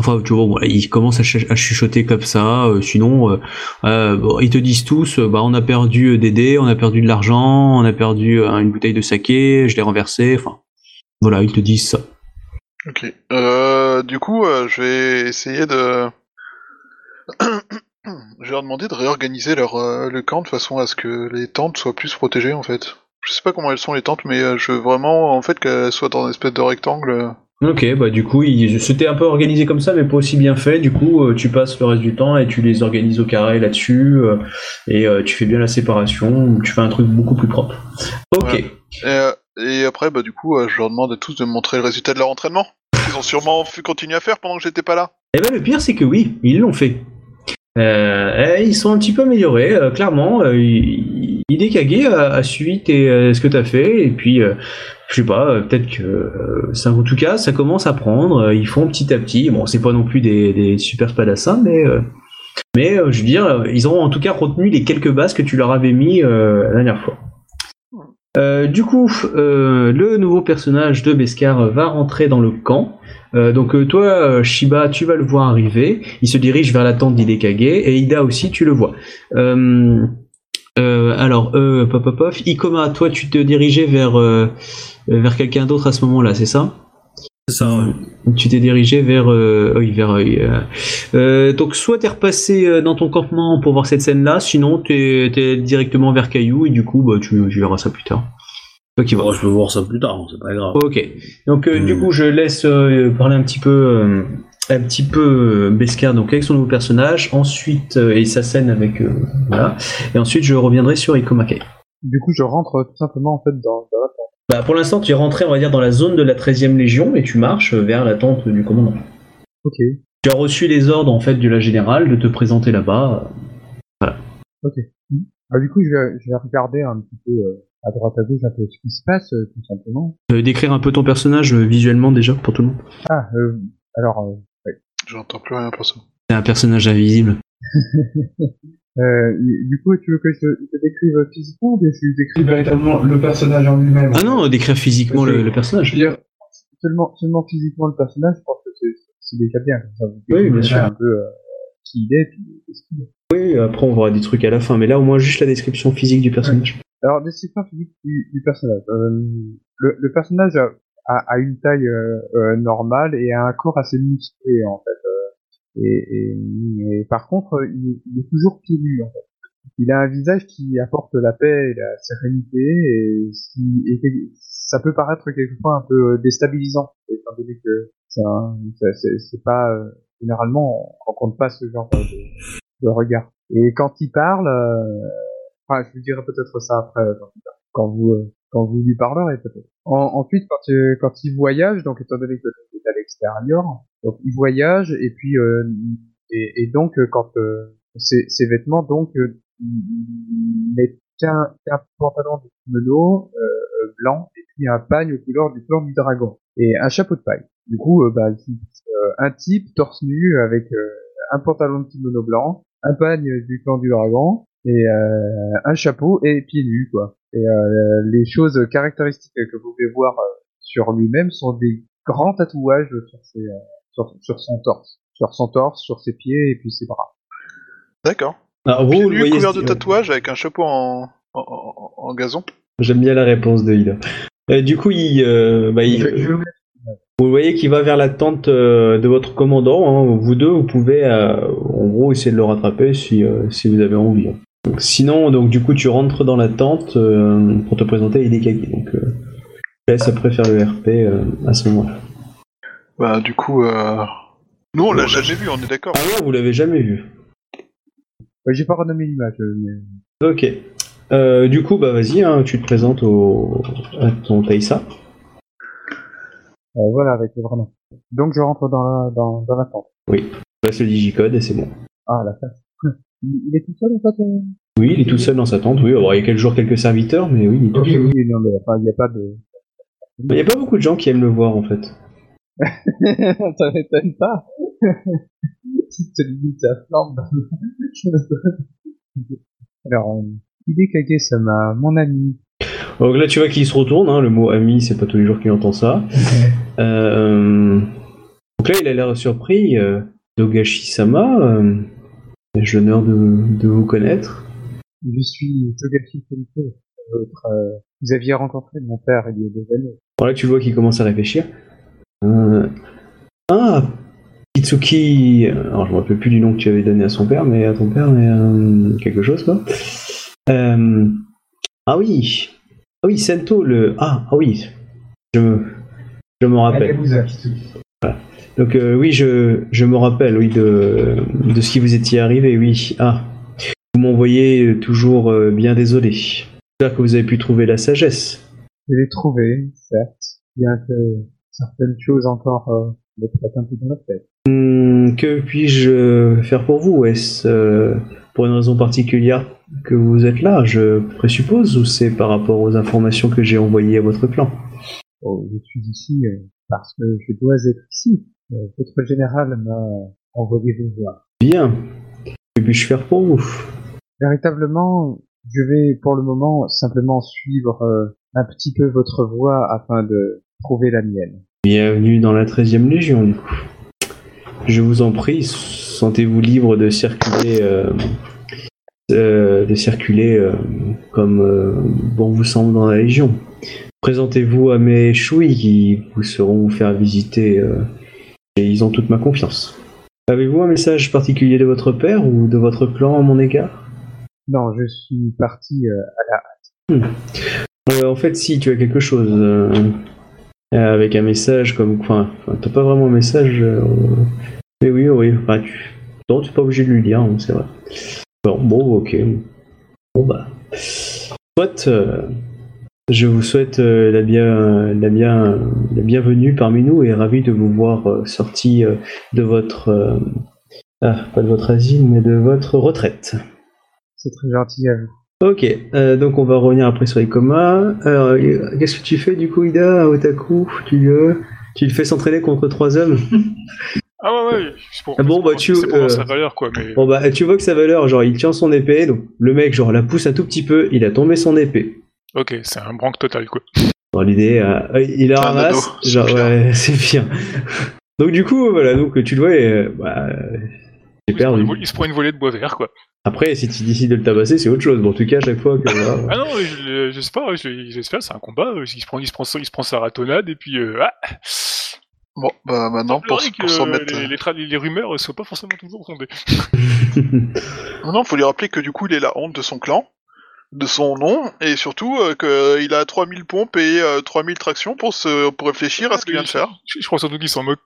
Enfin, tu ils commencent à, ch- à chuchoter comme ça. euh, sinon, euh, euh, ils te disent tous, bah, on a perdu des dés, on a perdu de l'argent, on a perdu une bouteille de saké, je l'ai renversé. Enfin, voilà, ils te disent ça. Ok. Du coup, je vais essayer de. je vais leur demander de réorganiser leur le camp de façon à ce que les tentes soient plus protégées en fait. Je sais pas comment elles sont les tentes, mais je veux vraiment en fait qu'elles soient dans une espèce de rectangle. Ok, bah du coup, ils- c'était un peu organisé comme ça, mais pas aussi bien fait. Du coup, euh, tu passes le reste du temps et tu les organises au carré là-dessus, euh, et euh, tu fais bien la séparation. Tu fais un truc beaucoup plus propre. Ok. Et, et après, bah du coup, je leur demande à tous de me montrer le résultat de leur entraînement. Ils ont sûrement fait continuer à faire pendant que j'étais pas là. Eh ben le pire c'est que oui, ils l'ont fait. Eh, ils sont un petit peu améliorés, clairement. Euh, il- Hidekage a, a suivi tes, euh, ce que t'as fait, et puis euh, je sais pas, euh, peut-être que ça, en tout cas ça commence à prendre. ils font petit à petit. Bon, c'est pas non plus des, des super spadassins, mais euh, mais je veux dire, ils ont en tout cas retenu les quelques bases que tu leur avais mis la dernière fois. Euh, du coup, euh, le nouveau personnage de Beskar va rentrer dans le camp. Euh, donc toi, Shiba, tu vas le voir arriver. Il se dirige vers la tente d'Hidekage et Ida aussi, tu le vois. Euh, alors, euh, pop, pop, pop. Ikoma, toi, tu te dirigeais vers euh, vers quelqu'un d'autre à ce moment-là, c'est ça? C'est ça, ouais. Tu t'es dirigé vers euh, oui, vers donc soit t'es repassé dans ton campement pour voir cette scène-là, sinon t'es t'es directement vers Caillou et du coup, bah tu, tu verras ça plus tard. Toi qui vois. Bon, je peux voir ça plus tard, c'est pas grave. Ok. Donc euh, Hmm. du coup, je laisse parler un petit peu, un petit peu euh, Beskar, donc avec son nouveau personnage. Ensuite, euh, et sa scène avec euh, voilà. Et ensuite, je reviendrai sur Ikomake. Du coup, je rentre tout simplement en fait dans, dans la tente. Bah, pour l'instant, tu es rentré, on va dire, dans la zone de la 13e Légion et tu marches vers la tente du commandant. Ok. Tu as reçu les ordres, en fait, de la générale de te présenter là-bas. Ah, du coup, je vais, je vais regarder un petit peu euh, à droite à gauche un peu ce qui se passe, tout simplement. Décrire un peu ton personnage visuellement déjà pour tout le monde? Ah, alors, J'entends plus rien pour ça. C'est un personnage invisible. euh, du coup, tu veux que je te, décrive physiquement ou que je te décrive véritablement le personnage en lui-même. Ah non, décrire physiquement le, le personnage. Je veux dire, seulement, seulement physiquement le personnage, je pense que c'est, déjà bien. Comme ça, vous Oui, bien sûr. un peu euh, qui il est, puis ce qu'il est. Oui, après on verra des trucs à la fin, mais là au moins juste la description physique du personnage. Alors, description physique du, du personnage. Euh, le, le personnage a, a, a une taille euh, euh, normale et a un corps assez musclé, en fait. euh, et, et, et par contre, il, il est toujours pieds nus, en fait. Il a un visage qui apporte la paix et la sérénité, et, et ça peut paraître quelquefois un peu déstabilisant, étant donné que c'est pas... euh, généralement, on rencontre pas ce genre de, de regard. Et quand il parle... euh, Enfin, je vous dirai peut-être ça après, quand, quand vous euh, quand vous lui parlerez peut-être. En- ensuite, quand euh, quand il voyage, donc étant donné que êtes à l'extérieur, donc il voyage et puis euh, et, et donc euh, quand euh, ses, ses vêtements donc euh, met qu'un qu'un pantalon de kimono euh, blanc et puis un pagne aux couleurs du clan du dragon et un chapeau de paille. Du coup, bah, un type torse nu avec un pantalon de kimono blanc, un pagne du clan du dragon et un chapeau et pieds nus quoi. Et euh, les choses caractéristiques que vous pouvez voir euh, sur lui-même sont des grands tatouages sur, ses, euh, sur, sur son torse, sur son torse, sur ses pieds et puis ses bras. D'accord. Alors, Pieds vous, voyez, couvert de tatouages avec un chapeau en, en, en- en gazon. J'aime bien la réponse de Ida. Euh, du coup, il, euh, bah, il- vous voyez qu'il va vers la tente euh, de votre commandant. hein. Vous deux, vous pouvez, euh, en gros, essayer de le rattraper si, euh, si vous avez envie. hein. Sinon, donc du coup, tu rentres dans la tente euh, pour te présenter à Hidekage. Donc, euh, je te laisse après faire le RP euh, à ce moment-là. Bah, du coup, euh... nous, on l'a jamais vu, on est d'accord. Ah non, vous l'avez jamais vu. Ouais, J'ai pas renommé l'image, euh, mais Ok. Euh, du coup, bah vas-y, hein, tu te présentes au, à ton Taïsa. euh, voilà avec le vrai nom. Donc je rentre dans la dans, dans la tente. Passe le digicode et c'est bon. Ah la face. Il, il est tout seul en fait. euh Oui, il est tout seul dans sa tente. Oui, alors, il y a quelques jours quelques serviteurs, mais oui, il est tout seul. Oui, non mais enfin, il n'y a pas de. Il n'y a pas beaucoup de gens qui aiment le voir en fait. ça m'étonne pas. Si te limite sa flamme. Alors, euh, Hidekage Sama, mon ami. Donc là, tu vois qu'il se retourne. Hein, le mot ami, c'est pas tous les jours qu'il entend ça. Euh, Donc là, il a l'air surpris. Euh, Dogashi-sama, euh, j'ai l'honneur de, de vous connaître. Je suis Togashi. Votre, euh, vous aviez rencontré mon père il y a des années. Alors là, tu vois qu'il commence à réfléchir. Euh, Ah, Itsuki. Alors, je me rappelle plus du nom que tu avais donné à son père, mais à ton père, mais euh, quelque chose quoi. Euh, Ah oui, ah oui, Sento le. Ah, ah oui, je me, je me rappelle. Kitsuki. Donc euh, oui, je, je me rappelle, oui, de, de ce qui vous étiez arrivé, oui. Ah, vous m'envoyez toujours euh, bien désolé. J'espère que vous avez pu trouver la sagesse. Je l'ai trouvé, certes, bien que certaines choses encore euh, me traitent un peu dans la tête. Hmm, que puis-je faire pour vous? Est-ce euh, pour une raison particulière que vous êtes là, je présuppose, ou c'est par rapport aux informations que j'ai envoyées à votre clan? Oh, je suis ici euh, parce que je dois être ici. Euh, votre général m'a envoyé vous voir. Bien. Que puis-je faire pour vous? Véritablement, je vais pour le moment simplement suivre euh, un petit peu votre voie afin de trouver la mienne. Bienvenue dans la 13e Légion, du coup. Je vous en prie, sentez-vous libre de circuler, euh, euh, de circuler comme bon vous semble dans la Légion. Présentez-vous à mes chouilles qui vous sauront vous faire visiter euh, et ils ont toute ma confiance. Avez-vous un message particulier de votre père ou de votre clan à mon égard? Non, je suis parti euh, Euh, En fait, si tu as quelque chose avec un message comme, enfin, enfin, t'as pas vraiment un message. mais oui, oui. Enfin, tu, non, tu es pas obligé de lui dire, hein, c'est vrai. Bon, bon, ok. Bon bah, soit. Je vous souhaite euh, la, bien, la, bien, la bienvenue parmi nous et ravi de vous voir euh, sorti euh, de votre. ah, pas de votre asile, mais de votre retraite. C'est très gentil à vous. Ok, euh, donc on va revenir après sur Ikoma. Alors, euh, qu'est-ce que tu fais du coup, Ida, à Otaku tu, euh, tu le fais s'entraîner contre trois hommes? Ah ouais, ouais, c'est pour, Ah bon, c'est pour- bah, tu- c'est pour euh, sa valeur, quoi, mais... Bon bah, tu vois que sa valeur, genre, il tient son épée, donc le mec, genre, la pousse un tout petit peu, il a tombé son épée. Ok, c'est un branque total, quoi. Dans l'idée, euh, il la Un ramasse, genre, bien. ouais, c'est bien. donc du coup, voilà, donc tu le vois, et, euh, bah, j'ai Il se, prend perdu. une, vo- il se prend une volée de bois vert, quoi. Après, si tu décides de le tabasser, c'est autre chose. Bon, en tout cas, à chaque fois que... voilà. Ah non, je, je sais pas, je- j'espère, c'est un combat, il se prend, il se prend, il se prend sa ratonnade, et puis... Euh, ah Bon, bah maintenant, pour, semblerait pour que s'en mettre... les, les, tra- les rumeurs soient pas forcément toujours fondées. Non, non, faut lui rappeler que du coup, il est la honte de son clan, de son nom, et surtout euh, qu'il a 3000 pompes et euh, 3000 tractions pour, se, pour réfléchir à ce qu'il vient de faire. Je, je crois surtout qu'il s'en moque.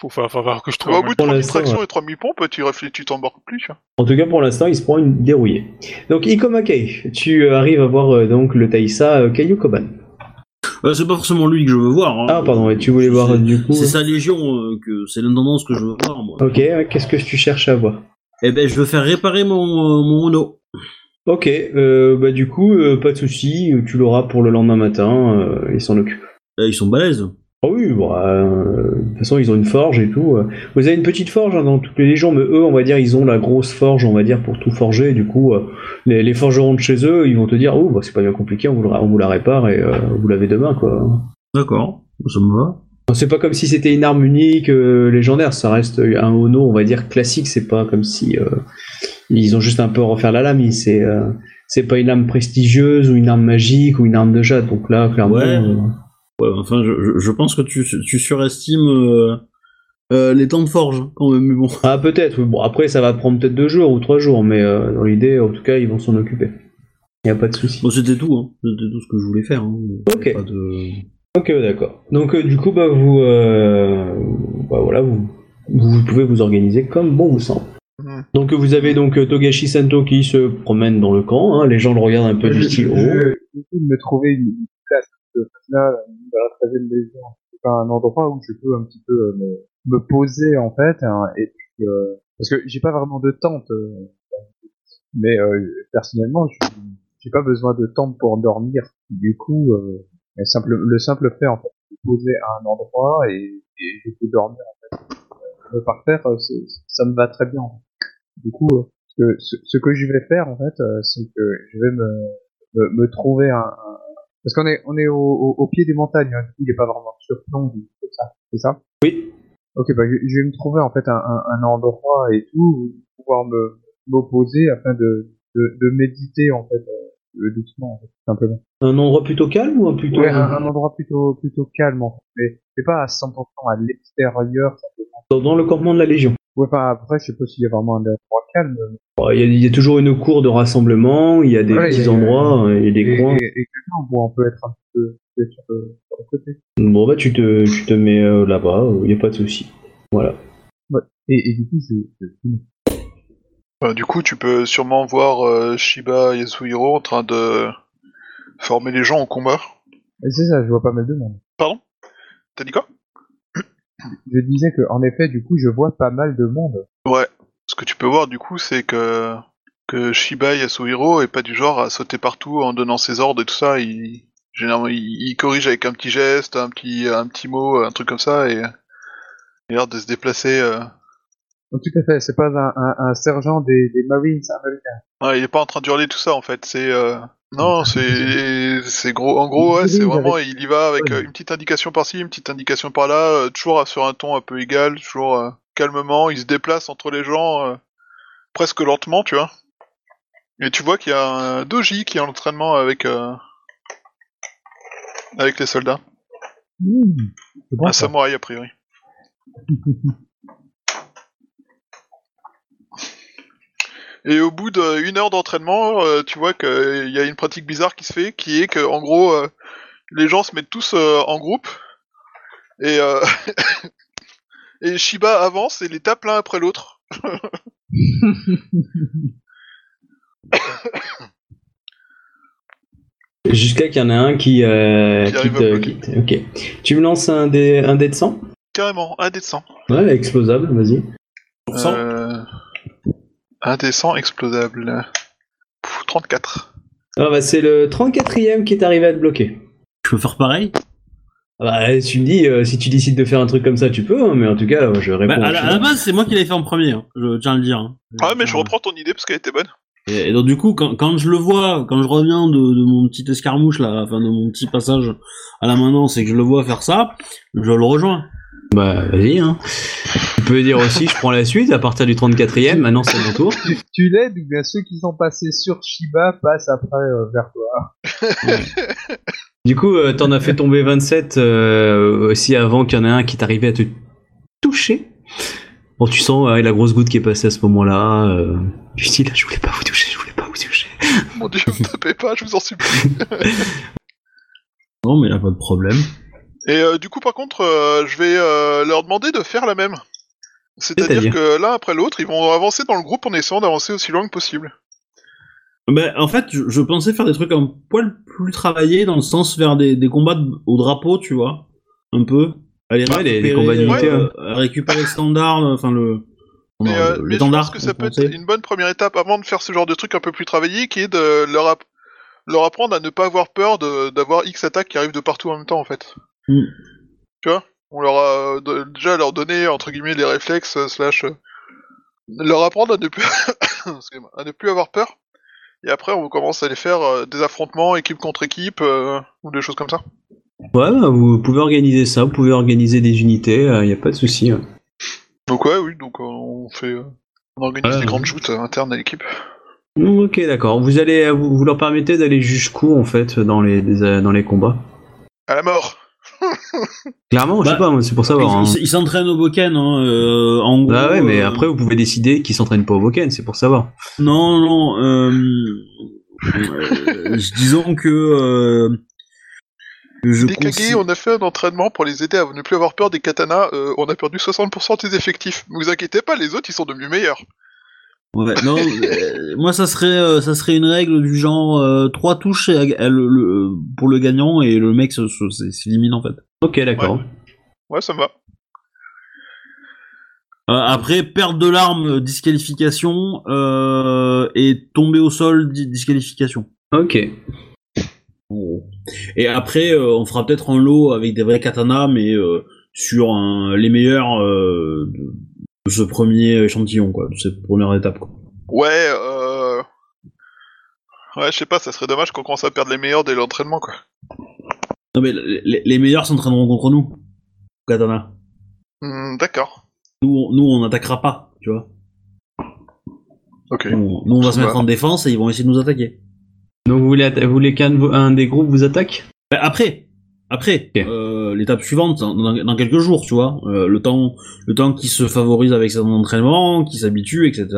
Faut, faut voir que je trouve... Au un bout de Pour 3000 l'instant, tractions ouais. et 3000 pompes, tu réfléchis, tu t'embarques plus. En tout cas, pour l'instant, il se prend une dérouillée. Donc, Ikomakei, tu euh, arrives à voir euh, donc le Taïsa euh, Kaiju Koban. Euh, c'est pas forcément lui que je veux voir. hein. Ah, pardon, et tu voulais voir euh, du coup... C'est sa légion euh, que c'est l'intendance que je veux voir moi. Ok, qu'est-ce que tu cherches à voir? Eh ben je veux faire réparer mon, euh, mon mono. Ok, euh, bah du coup, euh, pas de souci, tu l'auras pour le lendemain matin, euh, ils s'en occupent. Ils sont balèzes. Ah oui, bon, euh, de toute façon, ils ont une forge et tout. euh. Vous avez une petite forge hein, dans toutes les légions, mais eux, on va dire, ils ont la grosse forge, on va dire, pour tout forger. Du coup, euh, les, les forgerons de chez eux, ils vont te dire, oh, bah, c'est pas bien compliqué, on vous, le- on vous la répare et euh, vous l'avez demain, quoi. D'accord, ça me va. C'est pas comme si c'était une arme unique, euh, légendaire, ça reste un Ono, on va dire, classique, c'est pas comme si euh, ils ont juste un peu refaire la lame, c'est euh, c'est pas une arme prestigieuse ou une arme magique ou une arme de jade, donc là, clairement... Ouais. Ouais, enfin, je, pense que tu, tu surestimes les temps de forge, hein, quand même, mais bon. Ah peut-être, bon après ça va prendre peut-être deux jours ou trois jours, mais dans l'idée, en tout cas, ils vont s'en occuper. Y a pas de souci. Bon, c'était tout, hein. C'était tout ce que je voulais faire. Hein. Ok. Pas de... Ok, d'accord. Donc euh, du coup, bah vous, euh, bah voilà, vous, vous pouvez vous organiser comme bon vous semble. Donc vous avez donc euh, Togashi Sento qui se promène dans le camp, hein, les gens le regardent un peu du style je- oh. me trouver une place de là, dans la 13 légion. C'est pas un endroit où je peux un petit peu me, me poser en fait, hein, et puis, parce que j'ai pas vraiment de tente, mais personnellement, je- j'ai pas besoin de tente pour dormir. Du coup, le simple, le simple fait en fait de me poser à un endroit et, et peux dormir en fait. Euh, par terre, euh, ça me va très bien. Du coup, euh, ce, que- ce, ce que je vais faire en fait, euh, c'est que je vais me me, me trouver un, un- parce qu'on est on est au, au, au pied des montagnes, hein, du coup il est pas vraiment sur plomb, c'est ça, c'est ça? Oui. Ok, bah je, je vais me trouver en fait un, un, un endroit et tout pouvoir me m'opposer afin de, de de méditer en fait doucement, en fait, tout simplement. Un endroit plutôt calme ou un plutôt Ouais, un, un endroit plutôt plutôt calme en fait, mais c'est pas à 100% à l'extérieur. dans, dans le campement de la Légion. Ouais, enfin après je sais pas s'il y a vraiment un endroit calme. Il y, a, il y a toujours une cour de rassemblement, il y a des Ouais, petits a- endroits, il y a des et, coins. et, et on peut être un peu sur, le- sur le côté. Bon bah tu te, tu te mets euh, là-bas, il y a pas de souci. Voilà. Et, et du coup, je, Euh, du coup, tu peux sûrement voir euh, Shiba Yasuhiro en train de former les gens au combat. C'est ça, je vois pas mal de monde. Pardon? T'as dit quoi? Je disais que, en effet, du coup, je vois pas mal de monde. Ouais. Ce que tu peux voir du coup, c'est que que Shiba Yasuhiro est pas du genre à sauter partout en donnant ses ordres et tout ça. Il généralement il, il corrige avec un petit geste, un petit un petit mot, un truc comme ça et il a l'air de se déplacer. euh. Donc, tout à fait, c'est pas un, un, un sergent des, des Marines américains. Ouais, il est pas en train de hurler tout ça en fait. C'est euh, non, c'est c'est gros. En gros, ouais, c'est vraiment il y va avec euh, une petite indication par-ci, une petite indication par-là, euh, toujours sur un ton un peu égal, toujours euh, calmement. Il se déplace entre les gens presque lentement, tu vois. Et tu vois qu'il y a un doji qui est en entraînement avec euh, avec les soldats, Mmh, bon, un ça. samouraï a priori. Et au bout d'une heure d'entraînement, euh, tu vois qu'il y a une pratique bizarre qui se fait, qui est que en gros, euh, les gens se mettent tous euh, en groupe et euh, et Shiba avance et les tape l'un après l'autre. Jusqu'à qu'il y en a un qui, euh, te. Ok. Tu me lances un dé, un dé de 100 Carrément, un des 100. Ouais, explosable, vas-y. Pour cent? Euh... 100 explosable. Pff, 34. Ah bah, c'est le 34ème qui est arrivé à te bloquer. Je peux faire pareil? Ah Bah, tu me dis, euh, si tu décides de faire un truc comme ça, tu peux, hein, mais en tout cas, euh, je réponds. Bah, à, la, à la base, c'est moi qui l'avais fait en premier, hein, je tiens à le dire. hein. Ah, mais je à- reprends ton idée parce qu'elle était bonne. Et, et donc du coup, quand, quand je le vois, quand je reviens de, de mon petit escarmouche là, enfin de mon petit passage à la maintenance et que je le vois faire ça, je le rejoins. Bah, vas-y, hein. Tu peux dire aussi, je prends la suite à partir du 34ème, maintenant c'est mon tour. Tu, tu l'aides ou bien ceux qui sont passés sur Shiba passent après euh, vers toi. Du coup, euh, t'en as fait tomber 27 euh, aussi avant qu'il y en ait un qui t'arrivait à te toucher. Bon, tu sens la grosse goutte qui est passée à ce moment-là. Euh... Tu dis là, je voulais pas vous toucher, je voulais pas vous toucher. Mon dieu, me tapez pas, je vous en supplie. Non mais a pas de problème. Et euh, du coup, par contre, euh, je vais euh, leur demander de faire la même. C'est-à-dire que l'un après l'autre, ils vont avancer dans le groupe en essayant d'avancer aussi loin que possible. Ben, en fait, je, je pensais faire des trucs un poil plus travaillés dans le sens vers des, des combats de- au drapeau, tu vois, un peu. Aller Ouais, les- combats d'unité, euh, récupérer le standard, euh, enfin le, Mais, non, euh, le- mais je pense que ça peut être une bonne première étape avant de faire ce genre de truc un peu plus travaillé, qui est de leur, app- leur apprendre à ne pas avoir peur de- d'avoir X attaques qui arrivent de partout en même temps, en fait. Mm. Tu vois? On leur a de- déjà leur donné, entre guillemets, les réflexes, euh, slash... euh, leur apprendre à ne plus... excusez-moi, à ne plus avoir peur. Et après, on commence à les faire euh, des affrontements, équipe contre équipe, euh, ou des choses comme ça. Ouais, bah, vous pouvez organiser ça, vous pouvez organiser des unités, il y a pas de souci. hein. Donc ouais, oui, donc euh, on fait... euh, on organise Ouais, des grandes ouais. joutes euh, internes à l'équipe. Mm, Ok, d'accord. Vous allez, vous, vous leur permettez d'aller jusqu'où en fait dans les des- dans les combats? À la mort Clairement, je sais Bah, pas, moi, c'est pour savoir. hein. Ils s'entraînent au Boken, hein, euh, en gros. Bah ouais, mais euh, après vous pouvez décider qu'ils s'entraînent pas au Boken, c'est pour savoir. Non, non. Euh, euh, disons que. Euh, que je Les Kage, consi- on a fait un entraînement pour les aider à ne plus avoir peur des katanas. euh, on a perdu 60% des effectifs. Ne vous inquiétez pas, les autres, ils sont devenus meilleurs. Ouais, non, euh, moi ça serait euh, ça serait une règle du genre euh, trois touches et, euh, le- le- pour le gagnant et le mec s'élimine en fait. Ok, d'accord. Ouais, ça me va. Euh, après perte de l'arme disqualification euh, et tomber au sol di- disqualification. Ok. Et après euh, on fera peut-être un lot avec des vrais katanas mais euh, sur un- les meilleurs euh, de, de ce premier échantillon quoi, de cette première étape quoi. Ouais, euh... Ouais, je sais pas, ça serait dommage qu'on commence à perdre les meilleurs dès l'entraînement, quoi. Non mais les, les meilleurs s'entraîneront contre nous. Katana. Hmm, D'accord. Nous, on- nous on n'attaquera pas, tu vois. Ok. Nous, nous, on va se mettre va. en défense et ils vont essayer de nous attaquer. Donc vous voulez, atta- vous voulez qu'un des groupes vous attaque? Ben, après, après, euh, l'étape suivante, dans quelques jours, tu vois, euh, le temps, le temps qui se favorise avec son entraînement, qui s'habitue, etc.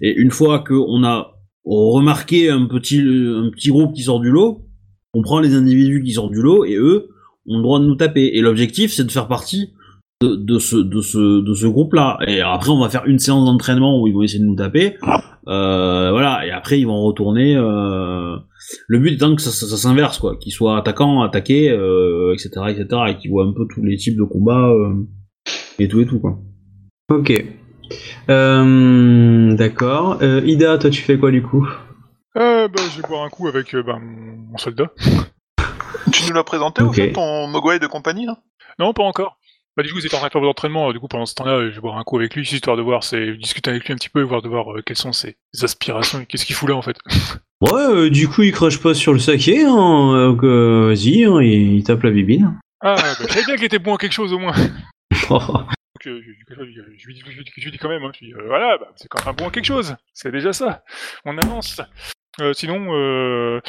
Et une fois qu'on a remarqué un petit, un petit groupe qui sort du lot, on prend les individus qui sortent du lot et eux ont le droit de nous taper. Et l'objectif, c'est de faire partie de, de ce, de ce, de ce groupe-là. Et après, on va faire une séance d'entraînement où ils vont essayer de nous taper. Euh, voilà. Et après, ils vont retourner. Euh... Le but étant que ça, ça, ça s'inverse, quoi. Qu'ils soient attaquants, attaqués, euh, etc., etc., et qu'ils voient un peu tous les types de combats euh, et tout et tout, quoi. Ok. Euh, d'accord. Euh, Ida, toi tu fais quoi du coup? Euh, bah, je vais boire un coup avec euh, bah, mon soldat. Tu nous l'as présenté, en Ok. fait, ton Mogwai de compagnie, là? Non, pas encore. Bah, du coup, vous êtes en train de faire vos entraînements. Du coup, pendant ce temps-là, je vais boire un coup avec lui, histoire de voir, c'est discuter avec lui un petit peu, voir de voir euh, quelles sont ses aspirations et qu'est-ce qu'il fout là, en fait. Ouais, euh, du coup il crache pas sur le saké, hein, donc euh, vas-y, hein, il, il tape la bibine. Ah, bah, je savais bien qu'il était bon à quelque chose, au moins. Donc, euh, je, je, je, je lui dis- je lui quand même, hein, je lui dis, euh, voilà, bah, c'est quand même bon à quelque chose. C'est déjà ça. On avance. Euh, sinon, euh,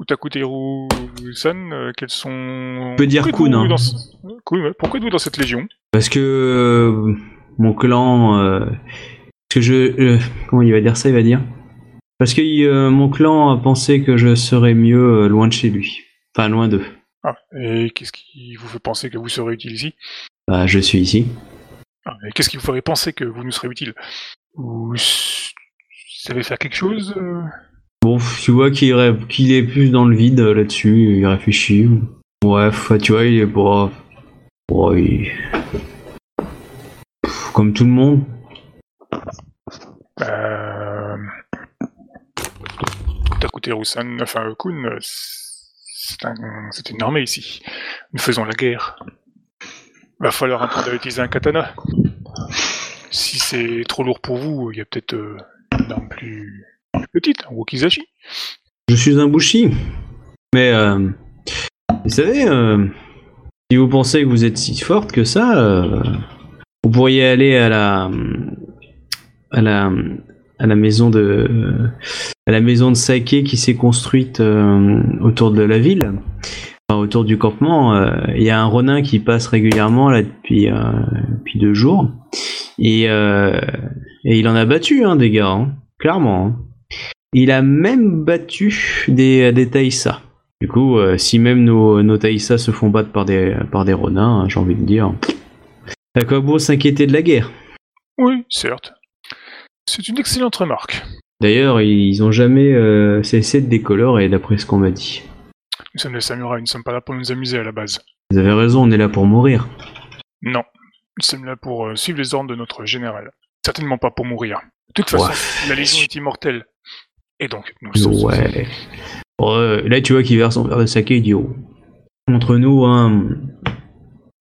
Utakuteru-san, euh, quels sont... peut dire Kun, hein. dans. Pourquoi êtes-vous dans cette légion? Parce que euh, mon clan, euh, parce que je, euh, comment il va dire ça Il va dire? Parce que euh, mon clan a pensé que je serais mieux loin de chez lui, enfin loin d'eux. ah, Et qu'est-ce qui vous fait penser que vous serez utile ici? Bah, je suis ici. ah, mais Qu'est-ce qui vous ferait penser que vous nous serez utile? Vous savez faire quelque chose Bon, tu vois qu'il est plus dans le vide euh, là-dessus, il réfléchit. Ouais, tu vois, il est pas. Bon, il- Comme tout le monde. Euh... Takuteru-san, enfin Kun, c'est un- c'est une armée ici. Nous faisons la guerre. Va falloir apprendre à utiliser un katana. Si c'est trop lourd pour vous, il y a peut-être euh, une arme plus petite, un wakizashi. Je suis un bushi. Mais, euh, vous savez, euh, si vous pensez que vous êtes si forte que ça, euh, vous pourriez aller à la, à la, à la maison de, à la maison de saké qui s'est construite autour de la ville, autour du campement. Il y a un ronin qui passe régulièrement là depuis, depuis deux jours, et, et il en a battu hein, des gars, hein, clairement. hein. Il a même battu des, des Taïsa. Du coup, euh, si même nos, nos Taïsa se font battre par des, par des Ronins, hein, j'ai envie de dire, à quoi bon s'inquiéter de la guerre? Oui, certes. C'est une excellente remarque. D'ailleurs, ils ont jamais euh, cessé de décolorer, d'après ce qu'on m'a dit. Nous sommes des samouraïs, nous ne sommes pas là pour nous amuser à la base. Vous avez raison, on est là pour mourir. Non, nous sommes là pour euh, suivre les ordres de notre général. Certainement pas pour mourir. De toute façon, Ouais. la Légion est immortelle. Et donc, nous sommes... Ouais. Euh, là, tu vois qu'il verse son verre de saké, il dit oh, Entre nous, hein,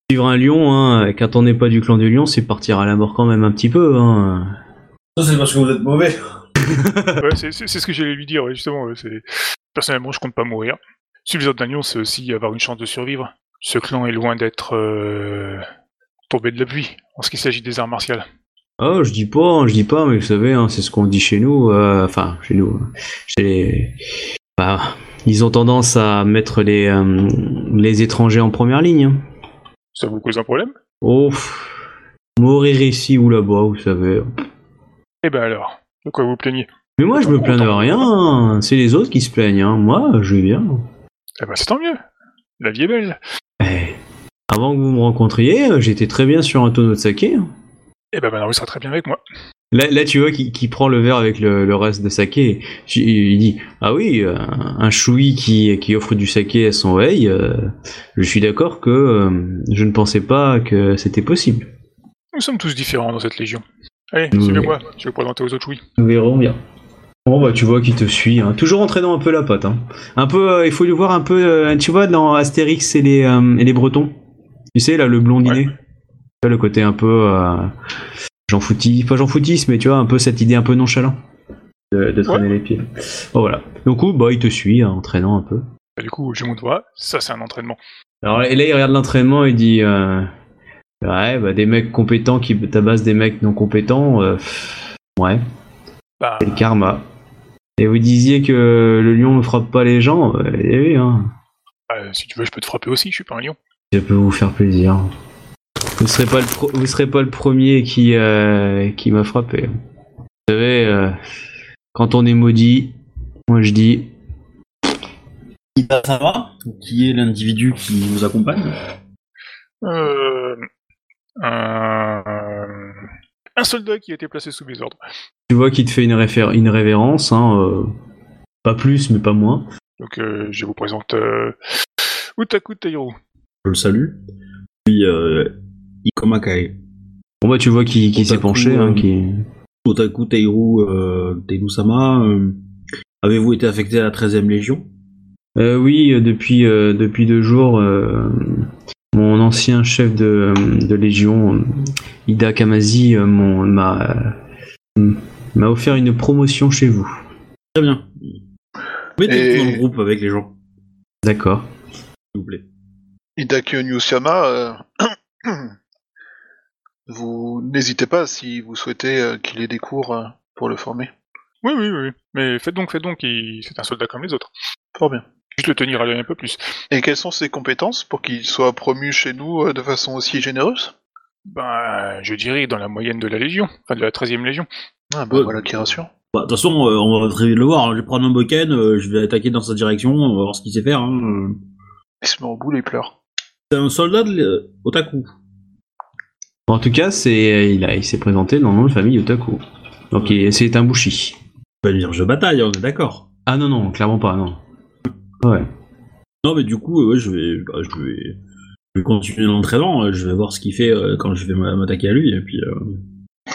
suivre un lion, hein, quand on n'est pas du clan du lion, c'est partir à la mort quand même un petit peu. Hein. Ça, c'est parce que vous êtes mauvais. Ouais, c'est c'est- c'est ce que j'allais lui dire, ouais, justement. ouais, Personnellement, je compte pas mourir. Suivre les ordres d'un lion, c'est aussi avoir une chance de survivre. Ce clan est loin d'être euh, tombé de la pluie en ce qui s'agit des arts martiaux. Oh, je dis pas, je dis pas, mais vous savez, hein, c'est ce qu'on dit chez nous. euh, Enfin, chez nous. Chez les... bah, ils ont tendance à mettre les, euh, les étrangers en première ligne. hein. Ça vous cause un problème? Oh, mourir ici ou là-bas, vous savez. Eh ben alors, de quoi vous plaignez? Mais moi, je me plains de rien. C'est les autres qui se plaignent. Hein. Moi, je vais bien. Eh ben c'est tant mieux. La vie est belle. Eh, avant que vous me rencontriez, j'étais très bien sur un tonneau de saké. Hein. Eh ben maintenant, serez très bien avec moi. Là, là, tu vois qui, qui prend le verre avec le, le reste de saké. Il dit Ah oui, euh, un choui qui, qui offre du saké à son veille, euh, je suis d'accord que euh, je ne pensais pas que c'était possible. Nous sommes tous différents dans cette légion. Allez, Oui. suivez-moi, je vais vous présenter aux autres oui. Nous verrons bien. Bon bah tu vois qu'il te suit, hein. toujours entraînant un peu la pote. Hein. Un peu, euh, il faut lui voir un peu, euh, tu vois dans Astérix et les, euh, et les Bretons. Tu sais là le blondinet. Tu vois, le côté un peu euh, Jean Foutis, pas Jean Foutis, mais tu vois un peu cette idée un peu nonchalant de, de traîner les pieds. Bon voilà. Donc coup bah il te suit, hein, entraînant un peu. Bah, du coup, je monte doigt, ça c'est un entraînement. Alors et là il regarde l'entraînement et dit euh, ouais bah des mecs compétents qui tabassent des mecs non compétents, euh, ouais. Bah, C'est le karma. Et vous disiez que le lion ne frappe pas les gens euh, Eh oui, hein. euh, si tu veux, je peux te frapper aussi, je suis pas un lion. Ça peut vous faire plaisir. Vous serez pas le, pro- vous serez pas le premier qui, euh, qui m'a frappé. Vous savez, euh, quand on est maudit, moi je dis, Ida qui est l'individu qui vous accompagne. Euh, un... un soldat qui a été placé sous mes ordres. tu vois qu'il te fait une, réfé- une révérence, hein, euh, pas plus mais pas moins. Donc euh, je vous présente euh, Utaku Tairo. Je le salue. Puis, euh, Ikomakai. Bon bah tu vois qu'il qu'il s'est penché, hein, euh, qui... Otaku Teiru, euh, Teiru-sama, euh, avez-vous été affecté à la 13e Légion? Euh, oui, depuis, euh, depuis deux jours, euh, mon ancien chef de, de légion, Ida Kamazi, euh, mon- m'a euh, m'a offert une promotion chez vous. Très bien. Mettez-vous Et- dans le groupe avec les gens, D'accord. s'il vous plaît. Hidaki Onyusama, euh, vous n'hésitez pas si vous souhaitez euh, qu'il ait des cours euh, pour le former. Oui, oui, oui. Mais faites donc, faites donc, il- c'est un soldat comme les autres. Fort bien. Juste le tenir à l'œil un peu plus. Et quelles sont ses compétences pour qu'il soit promu chez nous euh, de façon aussi généreuse? Ben, je dirais dans la moyenne de la Légion, enfin de la 13e Légion. Ah bah Ouais. voilà qui rassure. Bah, De toute façon, euh, on va très vite le voir. Je vais prendre un boken, euh, je vais attaquer dans sa direction, on va voir ce qu'il sait faire. hein. Il se met au bout et il pleure. C'est un soldat de l- Otaku. En tout cas, c'est il a il s'est présenté dans le nom de famille Otaku. Donc il- c'est un bushi. Va dire je bataille, on est d'accord. Ah non, non, clairement pas, non. Ouais. Non, mais du coup, euh, ouais, je vais, bah, je vais, je vais continuer l'entraînement. euh, Je vais voir ce qu'il fait euh, quand je vais m'a- m'attaquer à lui. Et puis, euh,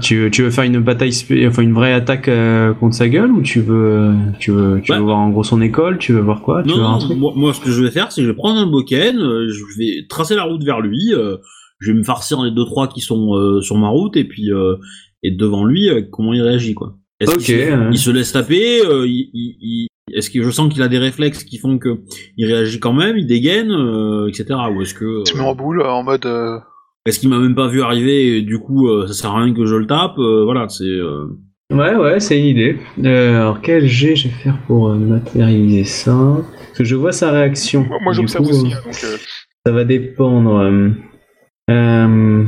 Tu, veux- tu veux faire une bataille, spé- enfin une vraie attaque euh, contre sa gueule ou tu veux, tu veux, tu Ouais. veux voir en gros son école, tu veux voir quoi, tu non, veux voir un non, truc? moi, moi, ce que je vais faire, c'est que je vais prendre un boken, euh, je vais tracer la route vers lui. euh, je vais me farcir les deux trois qui sont euh, sur ma route et puis euh, et devant lui, euh, comment il réagit quoi. Est-ce qu'il se, ouais. il se laisse taper euh, il, il- il- Est-ce que je sens qu'il a des réflexes qui font que il réagit quand même, il dégaine, euh, etc. Ou est-ce que Tu mets en boule en mode. euh, est-ce qu'il m'a même pas vu arriver et du coup euh, ça sert à rien que je le tape euh, Voilà, c'est. euh, Ouais, ouais, c'est une idée. Euh, alors quel jet je vais faire pour euh, matérialiser ça? Parce que je vois sa réaction. Moi, moi, j'observe aussi, hein, donc euh, Ça va dépendre. Euh,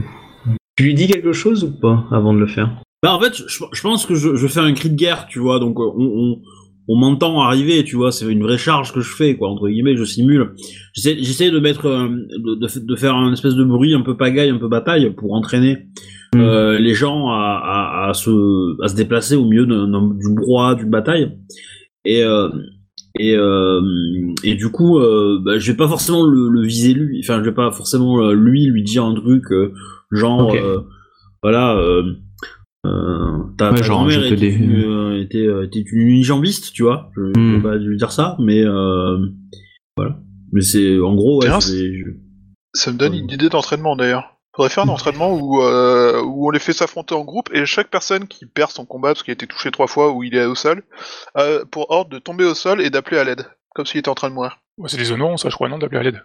tu lui dis quelque chose ou pas avant de le faire? Bah en fait, je, je pense que je, je fais un cri de guerre, tu vois, donc euh, on, on, on m'entend arriver, tu vois, c'est une vraie charge que je fais, quoi, entre guillemets, je simule. J'essaie, de mettre, euh, de, de, de faire un espèce de bruit un peu pagaille, un peu bataille, pour entraîner Mm. euh, les gens à, à, à, se, à se déplacer au milieu d'un- d'un- du brouhaha, d'une bataille. Et, euh, et, euh, et du coup, euh, bah, je vais pas forcément le, le viser lui, enfin, je vais pas forcément euh, lui lui dire un truc euh, genre, Ok. euh, voilà, euh, euh, ta, Ouais, ta genre, te était, dé- une, euh, était, euh, était une unijambiste, tu vois. Je, je Hmm. vais pas lui dire ça, mais euh, voilà. Mais c'est en gros, ouais, Ça me donne une idée d'entraînement d'ailleurs. Faudrait faire un entraînement où, euh, où on les fait s'affronter en groupe et chaque personne qui perd son combat parce qu'il a été touché trois fois ou il est au sol, euh, pour ordre de tomber au sol et d'appeler à l'aide, comme s'il était en train de mourir. moi, c'est des honorants, ça, je crois, non, d'appeler à l'aide.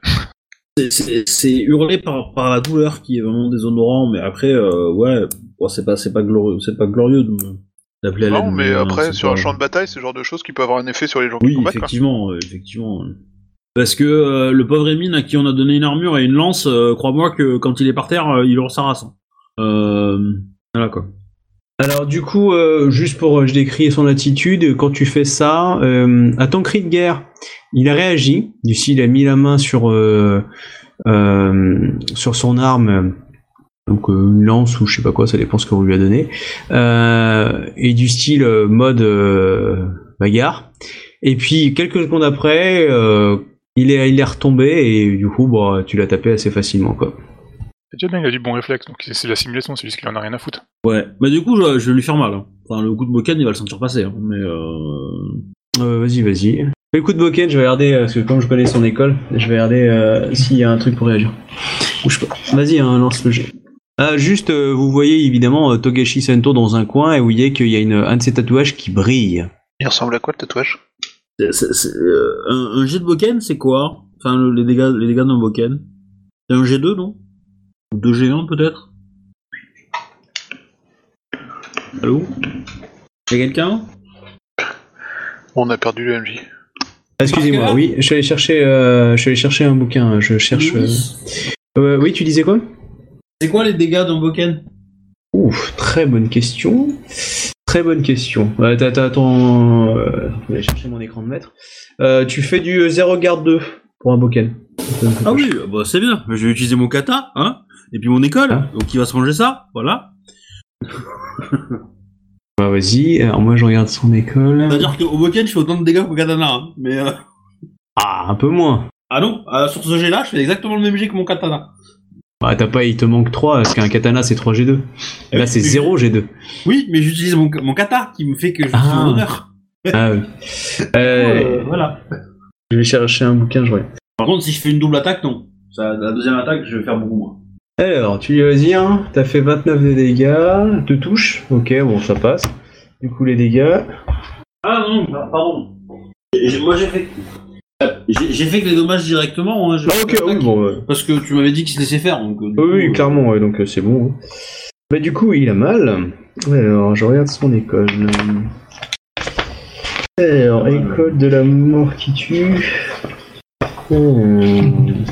c'est- hurler par, par la douleur qui est vraiment déshonorant, mais après, euh, ouais, bon, c'est pas, c'est pas glorieux, c'est pas glorieux de- d'appeler à l'aide. Non, mais euh, après, sur pas- un champ de bataille, c'est le genre de choses qui peut avoir un effet sur les gens qui Oui, combattent. quoi. effectivement, euh, effectivement. Parce que euh, le pauvre Emine à qui on a donné une armure et une lance, euh, crois-moi que quand il est par terre, euh, il hurle sa race. hein. Voilà quoi. Alors du coup, juste pour je décris son attitude, quand tu fais ça, à ton cri de guerre, il a réagi. Du style, il a mis la main sur sur son arme, donc une lance ou je sais pas quoi, ça dépend ce que lui a donné, et du style mode bagarre. Et puis quelques secondes après, il est il est retombé et du coup, bon, tu l'as tapé assez facilement quoi. C'est déjà bien, il a du bon réflexe, donc c'est de la simulation, c'est juste qu'il en a rien à foutre. Ouais. Bah du coup, je, je vais lui faire mal. hein. Enfin, le coup de bocan, il va le sentir passer. hein, mais euh... Euh, vas-y, vas-y. Le coup de Boken, je vais regarder, euh, parce que comme je connais son école, je vais regarder euh, s'il y a un truc pour réagir. Bouge pas. Vas-y, hein, lance le jet. Ah, juste, euh, vous voyez évidemment Togashi Sento dans un coin et vous voyez qu'il y a une, un de ses tatouages qui brille. Il ressemble à quoi le tatouage? Un, un jet de bocan, c'est quoi? Enfin, le- les dégâts, les dégâts d'un bocan. C'est un G2, non? Ou 2 G1 peut-être? Allô? Y'a quelqu'un? On a perdu le MJ. Excusez-moi, oui, je suis allé chercher, euh, je suis allé chercher un bouquin. Je cherche. euh, euh, oui, tu disais quoi? C'est quoi les dégâts d'un bocan Ouf, très bonne question. Très bonne question. Ouais, t'as, t'as ton. Euh, je vais chercher mon écran de maître. Euh, tu fais du 0 garde 2 pour un Boken. Ah oui, bah c'est bien. Je vais utiliser mon kata, hein Et puis mon école. Ah. Donc il va se manger ça, voilà. Bah, vas-y, alors moi je regarde son école. C'est-à-dire qu'au boken, je fais autant de dégâts qu'au katana, hein. Mais euh... Ah, un peu moins. Ah non, euh, sur ce jet-là, je fais exactement le même jet que mon katana. Bah, t'as pas, il te manque 3, parce qu'un katana c'est 3 G2. Là c'est 0 G2. Oui, mais j'utilise mon, mon kata qui me fait que je suis Ah. en honneur. Ah oui. Euh, Euh, voilà. Je vais chercher un bouquin, je regarde. Par contre, si je fais une double attaque, non. Ça, la deuxième attaque, je vais faire beaucoup moins. Alors, tu lui vas dire, hein, t'as fait 29 de dégâts, te touche, ok, bon ça passe. Du coup les dégâts. Ah non, pardon. Moi j'ai fait. J'ai fait que les dommages directement. Hein, j'ai Ah ok, oui, bon. ouais. Parce que tu m'avais dit qu'il se laissait faire. Donc, euh, Oui, coup, oui, euh, clairement, ouais, donc euh, c'est bon. hein. Bah, du coup, il a mal. Alors, je regarde son école. Alors, école de la mort qui tue. Hmm.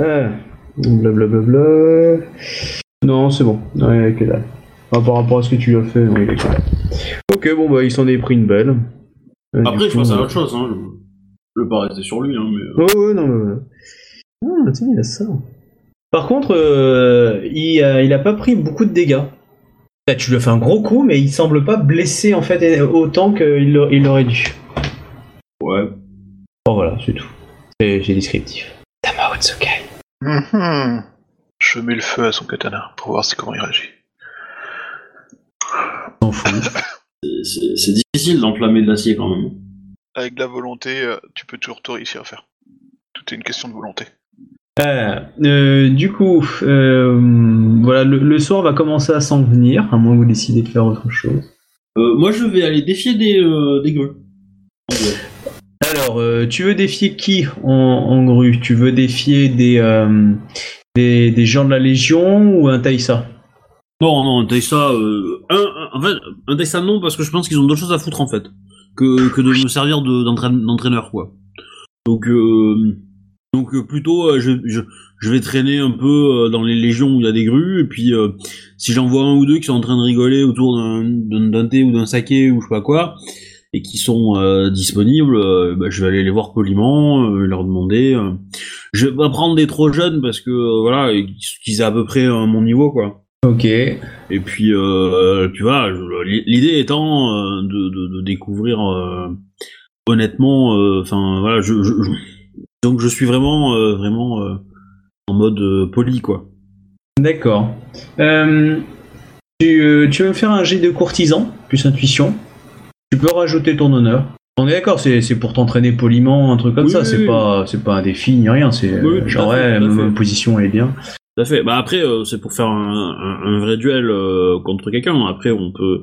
Ah, blablabla. Non, c'est bon. Ouais, que dalle. Par rapport à ce que tu as fait, oui, il est. Ok, bon, bah, il s'en est pris une belle. Euh, Après, je coup, passe à euh, autre chose. Hein. Je veux pas rester sur lui, hein, mais. euh, Ouais, ouais, non, mais. Ah, tiens, il y a ça. Par contre, euh, il, a, il a pas pris beaucoup de dégâts. Là, tu lui as fait un gros coup, mais il semble pas blessé en fait autant qu'il l'a- il l'aurait dû. Ouais. Bon voilà, c'est tout. C'est descriptif. Tama Otsukai. Mhm. Je mets le feu à son katana pour voir si comment il réagit. S'en fout. C'est difficile d'enflammer de l'acier quand même. Avec de la volonté, euh, tu peux toujours tout réussir à faire. Tout est une question de volonté. Euh, euh, du coup, euh, voilà, le, le soir va commencer à s'en venir, à moins que vous décidez de faire autre chose. Euh, moi, je vais aller défier des, euh, des grues. Alors, euh, tu veux défier qui en, en grue? Tu veux défier des, euh, des, des gens de la Légion ou un Taïsa Non, non, un Taïsa, euh, un, un- en fait, un Taïsa non, parce que je pense qu'ils ont d'autres choses à foutre, en fait, que, que de me servir de- d'entraîne- d'entraîneur, quoi. Donc, euh, donc euh, plutôt, euh, je, je, je vais traîner un peu euh, dans les légions où il y a des grues, et puis euh, si j'en vois un ou deux qui sont en train de rigoler autour d'un thé ou d'un saké ou je sais pas quoi, et qui sont euh, disponibles, bah, je vais aller les voir poliment, euh, leur demander. euh. je vais pas prendre des trop jeunes parce que voilà, qu'ils aient à peu près mon niveau, quoi. Ok. Et puis, euh, tu vois, l'idée étant euh, de, de, de découvrir euh, honnêtement, enfin voilà, je, je- je- donc je suis vraiment, vraiment en mode poli quoi. D'accord. Tu, tu veux me faire un jet de courtisan, plus intuition Tu peux rajouter ton honneur. On est d'accord, c'est pour t'entraîner poliment, un truc comme Oui, ça, oui, c'est oui. pas, c'est pas un défi ni rien, c'est genre, ouais, ma position elle est bien. Tout à fait. Bah après, euh, c'est pour faire un, un, un vrai duel euh, contre quelqu'un. Après, on peut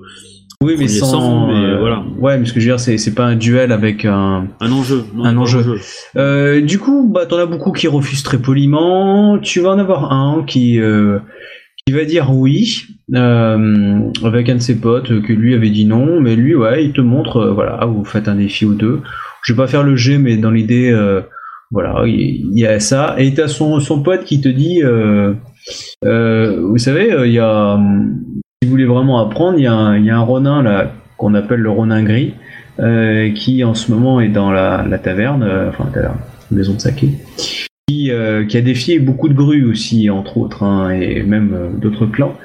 Oui, mais sans. sang, mais euh, voilà. Ouais, mais ce que je veux dire, c'est c'est pas un duel avec un. un enjeu. non, Un enjeu. Du coup, bah, t'en as beaucoup qui refusent très poliment. Tu vas en avoir un qui, qui va dire oui, avec un de ses potes que lui avait dit non, mais lui, ouais, il te montre, voilà, vous faites un défi ou deux. Je vais pas faire le G, mais dans l'idée, voilà, il y, a ça. Et t'as son, son pote qui te dit, euh, euh, vous savez, euh, il y a, si vous voulez vraiment apprendre, il y, a un- il Ronin là qu'on appelle le Ronin gris, qui en ce moment est dans la, taverne, enfin la taverne, maison de saké, qui, a défié beaucoup de grues aussi, entre autres, hein, et même d'autres clans,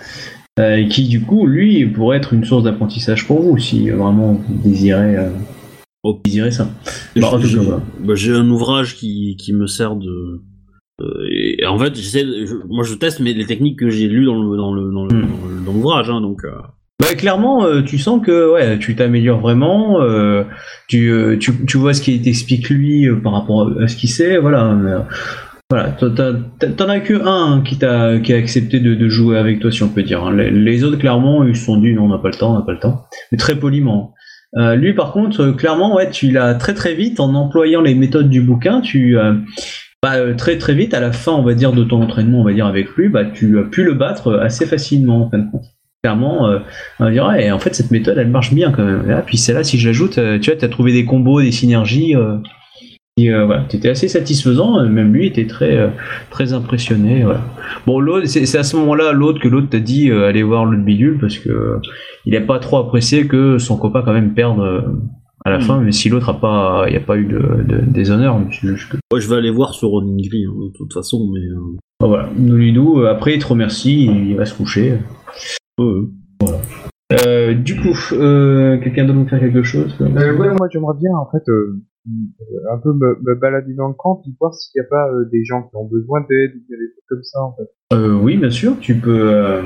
qui du coup, lui, pourrait être une source d'apprentissage pour vous, si vraiment vous désirez, Oh. désirez ça. J'ai- Bah, j'ai bah, j'ai un ouvrage qui, qui me sert de. euh, et, et en fait, j'essaie, moi je teste mais les techniques que j'ai lues dans le dans le dans Hmm. dans l'ouvrage, hein, donc. euh, Bah, clairement, euh, tu sens que ouais, tu t'améliores vraiment. tu, tu, tu vois ce qu'il t'explique lui par rapport à ce qu'il sait. Voilà. euh, voilà. T'en as que un qui t'a qui a accepté de, de jouer avec toi, si on peut dire. hein. Les, les autres, clairement, ils se sont dit non, on n'a pas le temps, on n'a pas le temps. Mais très poliment. Euh, lui, par contre, euh, clairement, ouais, tu l'as très très vite en employant les méthodes du bouquin. Tu euh, bah, euh, très très vite à la fin, on va dire de ton entraînement, on va dire avec lui, bah tu as pu le battre euh, assez facilement en fin de compte. Clairement, on va dire, ouais, en fait, cette méthode, elle marche bien quand même. Et là, puis celle-là, si je l'ajoute, tu vois, tu as trouvé des combos, des synergies. Euh, euh, voilà, t'étais assez satisfaisant. euh, Même lui était très, euh, très impressionné. Voilà. Bon, l'autre, c'est à ce moment-là, l'autre que l'autre t'a dit, euh, allez voir l'autre bidule parce que euh, il a pas trop apprécié que son copain quand même perde euh, à la Mhm. fin. Mais si l'autre a pas, il y a pas eu de, de déshonneur, ouais, je vais aller voir sur Ronin Gris, hein, de toute façon, mais. euh, Bon, voilà, euh, après il te remercie, il va se coucher. ouais. Euh, du coup, euh, quelqu'un d'autre veut faire quelque chose? Euh, ouais, moi j'aimerais bien en fait un peu me, me balader dans le camp puis voir s'il n'y a pas euh, des gens qui ont besoin d'aide ou des trucs comme ça en fait. Euh, oui, bien sûr, tu peux, euh,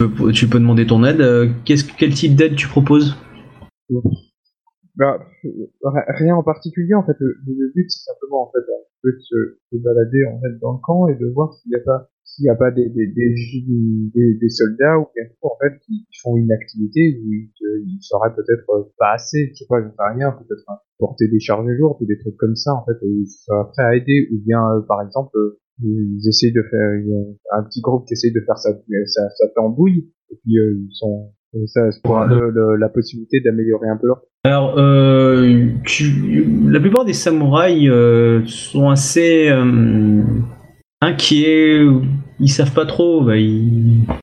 tu peux- tu peux demander ton aide. Euh, qu'est-ce, quel type d'aide tu proposes? Bah, euh, ri- rien en particulier en fait. Le, le but c'est simplement en fait un peu de se, se balader en fait dans le camp et de voir s'il n'y a pas s'il n'y a pas des, des, des, soldats ou bien en fait qui font une activité où ils, euh, ils seraient peut-être pas assez, je sais pas, j'en sais rien, peut-être hein, porter des charges lourdes ou des trucs comme ça en fait, et ils seraient prêts à aider ou bien euh, par exemple euh, ils essayent de faire un petit groupe qui essaye de faire sa sa, sa tambouille et puis ils sont ça pour le- la possibilité d'améliorer un peu leur Alors, la plupart des samouraïs sont assez inquiets. Ils savent pas trop. Bah,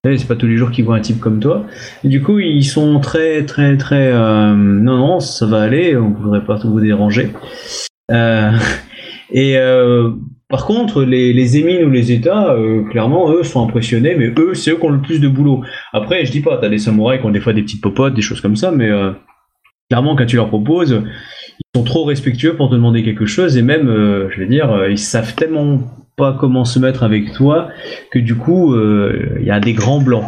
C'est pas tous les jours qu'ils voient un type comme toi. Du coup, ils sont très, très, très. euh, non, non, ça va aller. On ne voudrait pas vous déranger. Euh, et euh, par contre, les, émines ou les états, clairement, eux sont impressionnés, mais eux, c'est eux qui ont le plus de boulot. Après, je dis pas, t'as des samouraïs qui ont des fois des petites popotes, des choses comme ça, mais clairement, quand tu leur proposes, ils sont trop respectueux pour te demander quelque chose, et même, je veux dire, ils savent tellement pas comment se mettre avec toi que du coup, euh, il y a des grands blancs.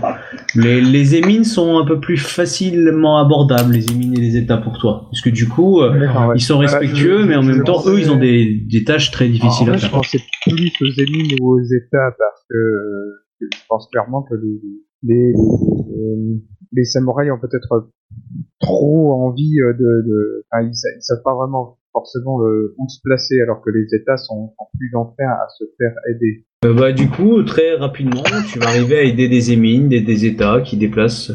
Les, les émines sont un peu plus facilement abordables, les émines et les états pour toi. Parce que du coup, euh, ouais. ils sont respectueux, je- mais en même temps, eux, ils ont des, des tâches très difficiles En à fait, je faire. pensais plus aux émines ou aux états parce que euh, je pense clairement que les, les, les, les samouraïs ont peut-être trop envie euh, de, de enfin, ils, ils savent pas vraiment forcément euh, où se placer alors que les états sont, sont plus enclins à se faire aider. Euh, bah, du coup, très rapidement, tu vas arriver à aider des émines, des, des états qui déplacent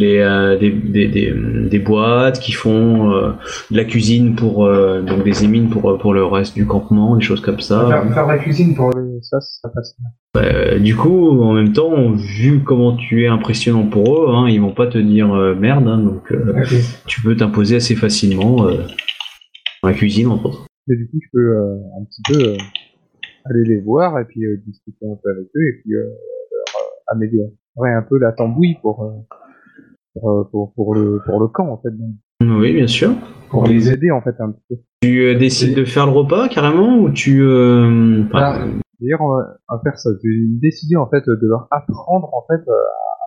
les, euh, des, des, des, des boîtes, qui font euh, de la cuisine pour euh, donc des émines pour, pour le reste du campement, des choses comme ça. Faire, faire la cuisine pour Euh, Ça, ça passe. Euh, du coup, en même temps, vu comment tu es impressionnant pour eux, hein, ils vont pas te dire euh, merde, hein, donc euh, tu peux t'imposer assez facilement euh, dans la cuisine entre autres. Et du coup, je peux euh, un petit peu euh, aller les voir et puis euh, discuter un peu avec eux et puis leur améliorer un peu la tambouille pour, pour, pour, pour le, pour le camp en fait. Donc, Oui, bien sûr. pour les aider en fait un petit peu. Tu décides de faire le repas carrément ou tu enfin, Ah, D'ailleurs, on va, faire ça. J'ai décidé en fait de leur apprendre en fait à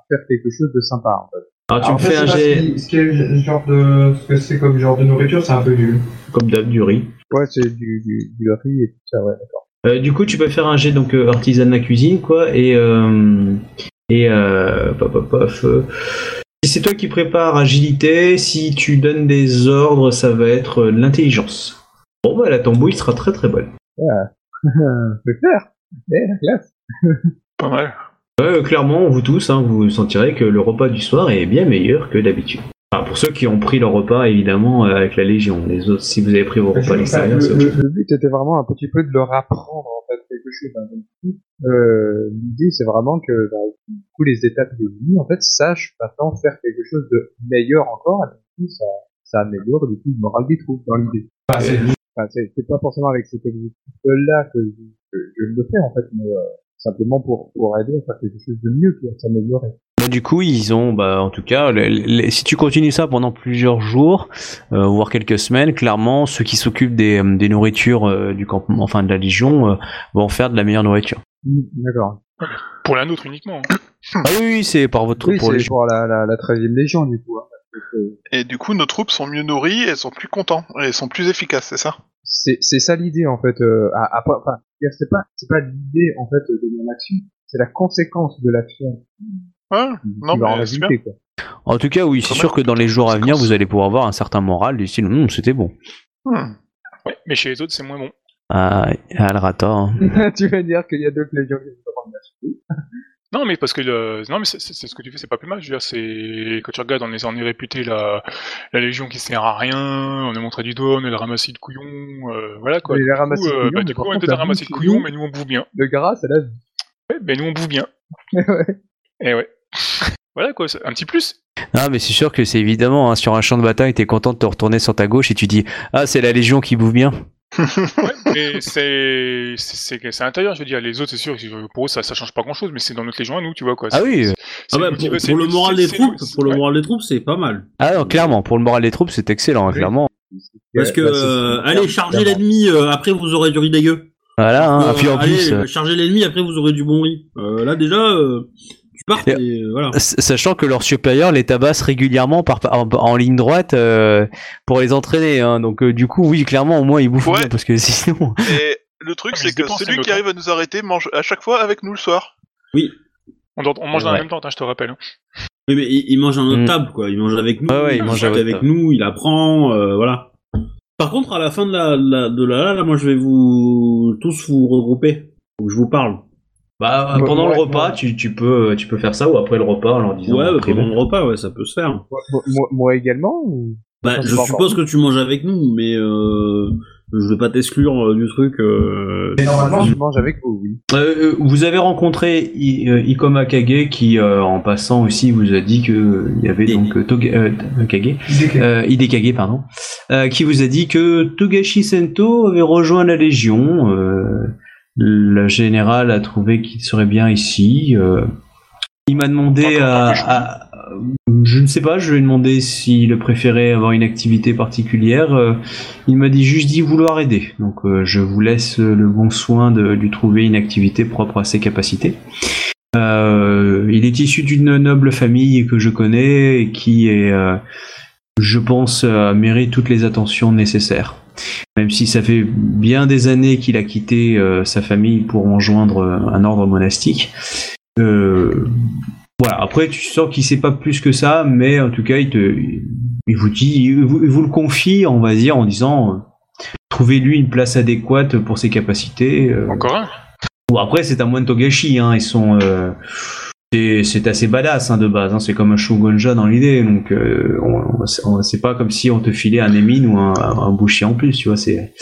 faire quelque chose de sympa en fait. alors tu en me fais un jet ce qui- est genre de, ce que c'est comme genre de nourriture, c'est un peu nul. comme d'hab du riz. Ouais, c'est du, du, du riz et tout ça, ouais, d'accord. Euh, du coup, tu peux faire un jet donc euh, artisanat cuisine quoi et euh, et euh, paf, paf, paf, euh, si c'est toi qui prépares agilité, si tu donnes des ordres, ça va être euh, de l'intelligence. Bon bah la tambouille sera très très bonne. Je vais faire. Eh, la classe. Pas mal. Ouais, euh, clairement, vous tous, hein, vous sentirez que le repas du soir est bien meilleur que d'habitude. Enfin, pour ceux qui ont pris leur repas, évidemment, euh, avec la Légion. Les autres, si vous avez pris vos repas à l'extérieur, c'est le, le but était vraiment un petit peu de leur apprendre en fait quelque chose. hein. Donc, du coup, euh, L'idée c'est vraiment que bah, du coup, les étapes des en fait sachent maintenant faire quelque chose de meilleur encore. Et du coup, ça, ça améliore du coup le moral des troupes dans l'idée. Enfin, c'est- pas forcément avec cet objectif-là que, je- que je le fais en fait, mais euh, simplement pour, pour aider à faire quelque chose de mieux, pour s'améliorer. Du coup, ils ont, bah, en tout cas, si tu continues ça pendant plusieurs jours, euh, voire quelques semaines, clairement, ceux qui s'occupent des, euh, des nourritures euh, du campement, enfin de la Légion, euh, vont faire de la meilleure nourriture. Mm, D'accord. Pour la nôtre uniquement. hein. Ah oui, oui, c'est par votre Oui, pour les c'est pour la, la, la 13e Légion du coup. hein, Et du coup, nos troupes sont mieux nourries, elles sont plus contents, et elles sont plus efficaces, c'est ça? C'est c'est ça l'idée en fait euh, à, à- enfin c'est-à-dire, c'est pas c'est pas l'idée en fait de mon action c'est la conséquence de l'action Ouais, qui, non, qui va en résulter quoi En tout cas, oui, c'est sûr que dans les jours à venir, vous allez pouvoir avoir un certain moral du style, Hum, c'était bon. Hmm. Ouais, mais chez les autres, c'est moins bon. Ah, Alrata. hein. tu vas dire qu'il y a d'autres légions qui suite. Non, mais parce que le... non, mais c'est c'est- c'est ce que tu fais, c'est pas plus mal. Je veux dire, c'est quand tu regardes, on est, on est réputé la... la Légion qui sert à rien, on est montré du doigt, on est le ramassis de couillons, euh, voilà quoi. De euh, couillons, bah, mais du coup, on est la un ramassis de couillons, nous- mais nous on bouffe bien. de grâce à la vie Ouais, mais nous on bouffe bien. ouais. Et ouais. voilà quoi, c'est un petit plus. Non, mais c'est sûr que c'est évidemment, hein, sur un champ de bataille, t'es content de te retourner sur ta gauche et tu dis, ah, c'est la Légion qui bouffe bien. Ouais, mais c'est c'est intérieur, je veux dire. Les autres, c'est sûr, pour eux, ça, ça change pas grand chose, mais c'est dans notre légion à nous, tu vois quoi. Ah oui. Ah bah, pour, le moral des troupes, c'est- pour le ouais. moral des troupes, c'est pas mal. Ah non, clairement, pour le moral des troupes, c'est excellent, Oui. clairement. Parce que Bah, euh, allez charger l'ennemi, euh, après vous aurez du riz dégueu. Voilà, hein, Euh, et puis en allez, plus, euh, charger l'ennemi, après vous aurez du bon riz. Euh, là déjà, euh, Et- et euh, voilà. sachant que leurs supérieurs les tabassent régulièrement par, en, en ligne droite euh, pour les entraîner. hein. donc euh, du coup, oui, clairement, au moins ils bouffent Ouais. bien, parce que sinon... Et le truc, Ah, c'est que celui qui arrive à nous arrêter mange à chaque fois avec nous le soir. On, dort- on mange dans la même tente, hein, je te rappelle. Oui, mais il, il mange à notre Mm. table, quoi. Il mange avec nous, ouais, il mange avec table. nous, il apprend, euh, voilà. Par contre, à la fin de la, la- de la, là, moi, je vais vous tous vous regrouper. Faut que je vous parle. Bah, Ouais, pendant ouais, le repas, ouais. tu, tu peux, tu peux faire ça, ou après le repas, en leur disant... ouais, bah, après, pendant le repas, ouais, ça peut se faire. moi, moi- moi également ou... Bah, je suppose que tu manges avec nous, mais euh, je vais pas t'exclure euh, du truc. Euh... Mais normalement, je mange avec vous oui Euh, euh, vous avez rencontré I- euh, Ikoma Kage qui, euh, en passant aussi, vous a dit que euh, il y avait donc euh, Toga- euh, Kage, euh, Hidekage, pardon, euh, qui vous a dit que Togashi Sento avait rejoint la Légion. Le général a trouvé qu'il serait bien ici. euh. il m'a demandé à, à- Je ne sais pas, je lui ai demandé s'il préférait avoir une activité particulière. euh, il m'a dit juste d'y vouloir aider. Donc euh, je vous laisse le bon soin de lui trouver une activité propre à ses capacités. Euh, il est issu d'une noble famille que je connais et qui est, euh, je pense, euh, mérite toutes les attentions nécessaires. Même si ça fait bien des années qu'il a quitté euh, sa famille pour rejoindre euh, un ordre monastique. Euh, voilà. Après, tu sens qu'il sait pas plus que ça, mais en tout cas, il te, il vous dit, il vous, il vous le confie, on va dire, en disant, trouvez-lui une place adéquate pour ses capacités. Encore un? Bon, après, c'est un moine Togashi, hein, ils sont. euh, c'est assez badass hein, de base, hein, c'est comme un Shogunja dans l'idée, donc euh, on- on- c'est pas comme si on te filait un Emin ou un, un boucher en plus, tu vois, c'est.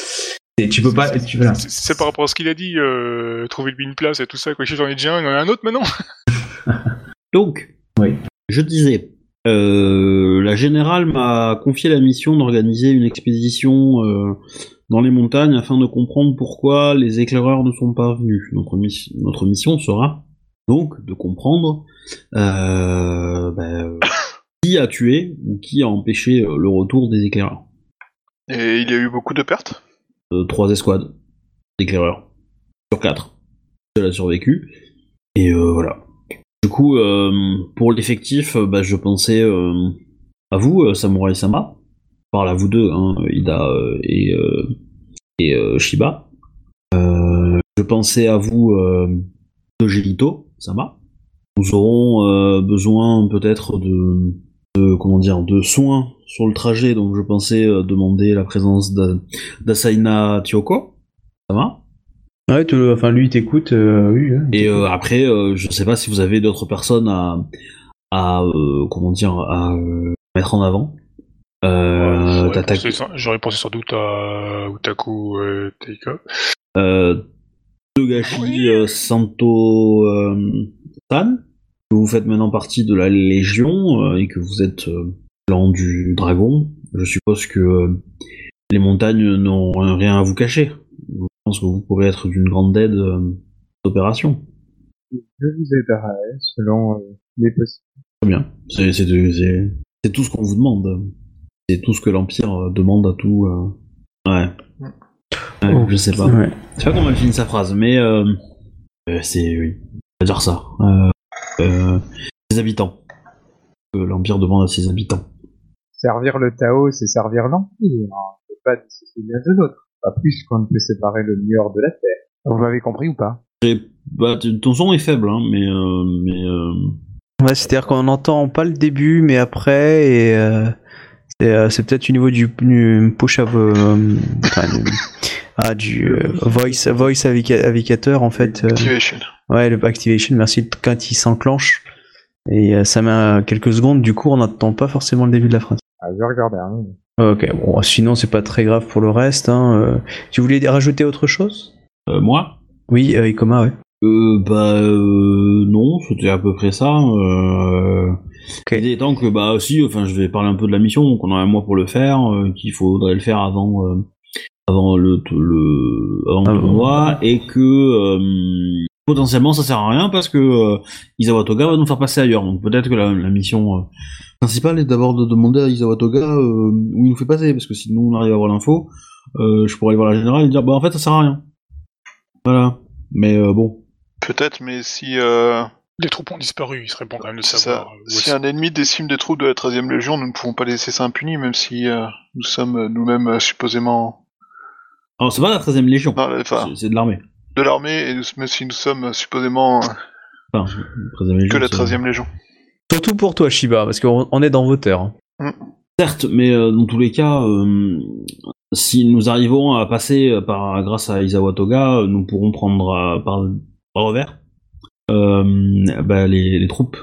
Tu peux pas. Voilà. C'est- C'est par rapport à ce qu'il a dit, euh, trouver lui une place et tout ça, quoi. J'en ai déjà un, il y en a un autre maintenant. Donc, Oui. je disais, euh, la générale m'a confié la mission d'organiser une expédition euh, dans les montagnes afin de comprendre pourquoi les éclaireurs ne sont pas venus. Notre mission sera donc de comprendre euh, ben, qui a tué ou qui a empêché euh, le retour des éclaireurs. Et il y a eu beaucoup de pertes? Euh, trois escouades d'éclaireurs sur quatre. Seul a survécu. Et euh, voilà. Du coup, pour l'effectif, bah, je pensais à vous, Samurai Sama. Je parle à vous deux, hein, Ida et, et Shiba. Je pensais à vous, euh, Togelito Sama. Nous aurons euh, besoin peut-être de, de comment dire de soins sur le trajet, donc je pensais euh, demander la présence d'A- d'Asaina Tioko. Ça va? Ouais, enfin lui il t'écoute, euh, oui. hein. Et euh, après, euh, je sais pas si vous avez d'autres personnes à, à euh, comment dire, à euh, mettre en avant. Euh, J'aurais pensé sans- J'aurais pensé sans doute à Utaku euh, Teika. euh, Togashi euh, Santo euh, San, que vous faites maintenant partie de la Légion euh, et que vous êtes euh, clan du dragon, je suppose que euh, les montagnes n'ont rien à vous cacher. Je pense que vous pourrez être d'une grande aide euh, d'opération. Je vous aiderai selon les possibilités. Très bien. C'est tout ce qu'on vous demande. C'est tout ce que l'Empire demande à tout. Ouais. Oh, je sais pas. Ouais. Je sais pas comment elle finit sa phrase, mais euh, euh, c'est oui, on va dire ça. Euh, euh, les habitants. Que l'empire demande à ses habitants. Servir le Tao, c'est servir l'Empire. hein. C'est pas dissocier l'un de l'autre. Pas plus qu'on ne peut séparer le meilleur de la terre. Vous m'avez compris ou pas? Bah, ton son est faible, hein, mais euh, mais euh, Ouais, c'est-à-dire qu'on n'entend pas le début, mais après, et euh, c'est, euh, peut-être au niveau du, du push of, euh, enfin, du, ah, du euh, voice, voice avica- avicateur en fait. euh, Activation. ouais, le activation, merci, quand il s'enclenche. Et euh, ça met quelques secondes, du coup, on n'entend pas forcément le début de la phrase. Ah, je vais regarder. Hein. Ok, bon, sinon c'est pas très grave pour le reste. Hein. euh. Tu voulais rajouter autre chose? Euh, moi, Oui, euh, Ikoma, ouais. euh, bah euh, non, c'était à peu près ça. Euh, Ok. L'idée étant que bah aussi, enfin, je vais parler un peu de la mission, qu'on a un mois pour le faire, euh, qu'il faudrait le faire avant euh, avant le le avant le tournoi et que euh, potentiellement ça sert à rien parce que euh, Isawa Toga va nous faire passer ailleurs. Donc peut-être que la, la mission euh, principale est d'abord de demander à Isawa Toga euh, où il nous fait passer parce que si nous on arrive à avoir l'info, euh, je pourrais aller voir la générale et dire bah en fait ça sert à rien. Voilà. Mais euh, bon, Peut-être, mais si, euh, Les troupes ont disparu, il serait bon quand même de c'est savoir. ça. euh, où si un ennemi décime des troupes de la 13e Légion, nous ne pouvons pas laisser ça impuni, même si euh, nous sommes euh, nous-mêmes euh, supposément. alors c'est pas la 13 e légion, Non, enfin, c'est- c'est de l'armée. de l'armée, et nous- même si nous sommes supposément euh, Enfin, 13e légion. que la c'est- 13e Légion. Surtout pour toi, Shiba, parce qu'on on est dans vos terres. hein. Certes, mais euh, dans tous les cas, euh, si nous arrivons à passer par grâce à Isawa Toga, nous pourrons prendre euh, par, par revers bah, les, les troupes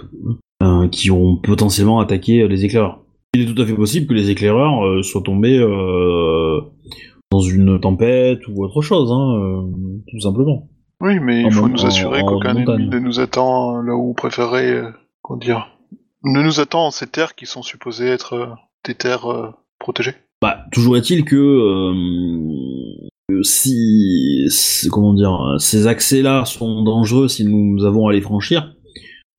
euh, qui ont potentiellement attaqué euh, les éclaireurs. Il est tout à fait possible que les éclaireurs euh, soient tombés euh, dans une tempête ou autre chose, hein, euh, tout simplement. Oui, mais il faut nous assurer qu'aucun ennemi ne nous attend euh, là où on préférerait, euh, comment dire, ne nous attend en ces terres qui sont supposées être euh, des terres euh, protégées. Bah, toujours est-il que euh, euh, si, comment dire, ces accès-là sont dangereux si nous avons à les franchir,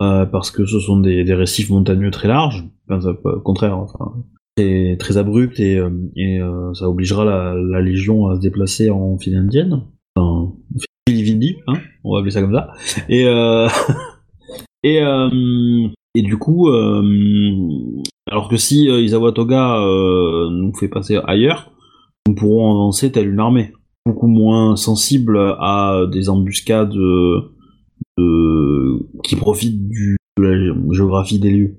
euh, parce que ce sont des, des récifs montagneux très larges, au contraire, très, très abrupts et, euh, et euh, ça obligera la, la Légion à se déplacer en file indienne, file hein, on va appeler ça comme ça, et et et du coup, alors que si Isawa Toga nous fait passer ailleurs, nous pourrons avancer telle une armée, beaucoup moins sensible à des embuscades euh, de- qui profitent du, de la géographie des lieux.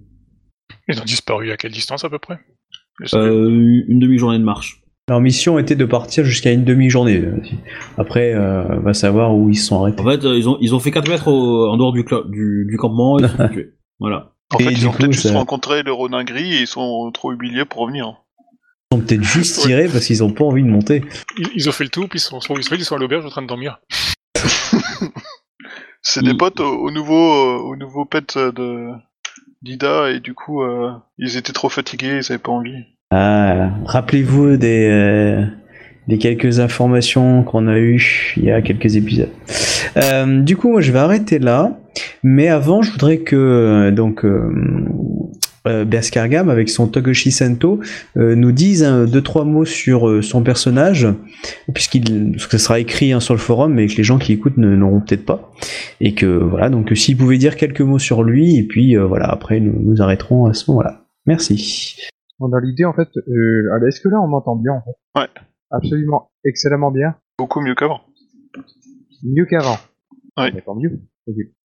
Ils ont disparu à quelle distance à peu près? Euh, une demi-journée de marche. Leur mission était de partir jusqu'à une demi-journée. Après, euh, on va savoir où ils se sont arrêtés. En fait, euh, ils ont, ils ont fait 4 mètres au- en dehors du, du, du campement et ils sont tués. Voilà. En Et fait, du ils ont peut-être juste ça- rencontré le Ronin gris et ils sont trop humiliés pour revenir. Ils ont peut-être juste tiré parce qu'ils ont pas envie de monter. ils, ils ont fait le tour, puis ils sont, sont, ils sont à l'auberge en train de dormir. C'est des potes au, au nouveau, euh, au nouveau pet de d'Ida et du coup, euh, ils étaient trop fatigués, ils avaient pas envie. Ah, rappelez-vous des, euh, des quelques informations qu'on a eues il y a quelques épisodes. Euh, du coup, moi, je vais arrêter là. Mais avant, je voudrais que euh, donc euh, Berskargam, avec son Togoshi Sento, euh, nous dise un, deux trois mots sur euh, son personnage, puisqu'il ça sera écrit hein, sur le forum, mais que les gens qui écoutent ne- n'auront peut-être pas. Et que voilà, donc s'il pouvait dire quelques mots sur lui, et puis euh, voilà, après nous nous arrêterons à ce moment-là. Merci. On a l'idée, en fait, euh, est-ce que là on m'entend bien, en fait? Ouais. Absolument, excellemment bien. Beaucoup mieux qu'avant. Mieux qu'avant. Ouais. Mieux.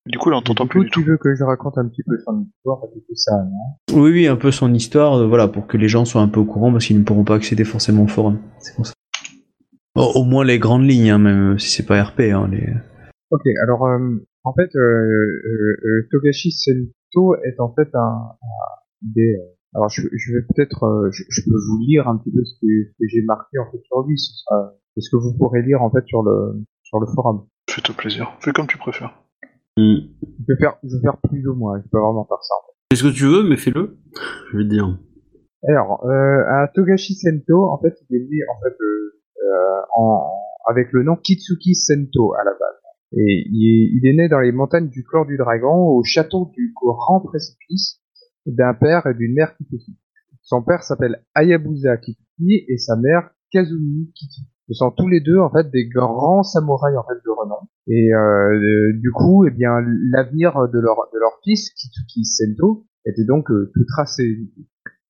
Du coup, là, on t'entend plus du tu tout. veux que je raconte un petit peu son histoire, tout ça, non Oui, oui, un peu son histoire, euh, voilà, pour que les gens soient un peu au courant, parce qu'ils ne pourront pas accéder forcément au forum. C'est pour ça. Au, au moins les grandes lignes, hein, même si c'est pas RP. Hein, les... Ok, alors euh, en fait, euh, euh, euh, Togashi Sento est en fait un, un des. euh, alors je, je vais peut-être, euh, je, je peux vous lire un petit peu ce que, j'ai marqué en fait sur lui. Ce sera ce que vous pourrez lire en fait sur le sur le forum. Fais-toi plaisir. Fais comme tu préfères. Je vais faire, je vais faire plus ou moins. Je peux vraiment faire ça. Fais ce que tu veux, mais fais-le. Je vais te dire. Alors, euh, à Togashi Sento, en fait, il est né en fait euh, euh, en, avec le nom Kitsuki Sento à la base. Et il est, il est né dans les montagnes du clan du dragon, au château du grand précipice, d'un père et d'une mère Kitsuki. Son père s'appelle Hayabusa Kitsuki et sa mère Kazumi Kitsuki. Ce sont tous les deux en fait des grands samouraïs en fait de renom. Et euh, euh, du coup, eh bien, l'avenir de leur de leur fils Kitsuki Sento était donc euh, tout tracé.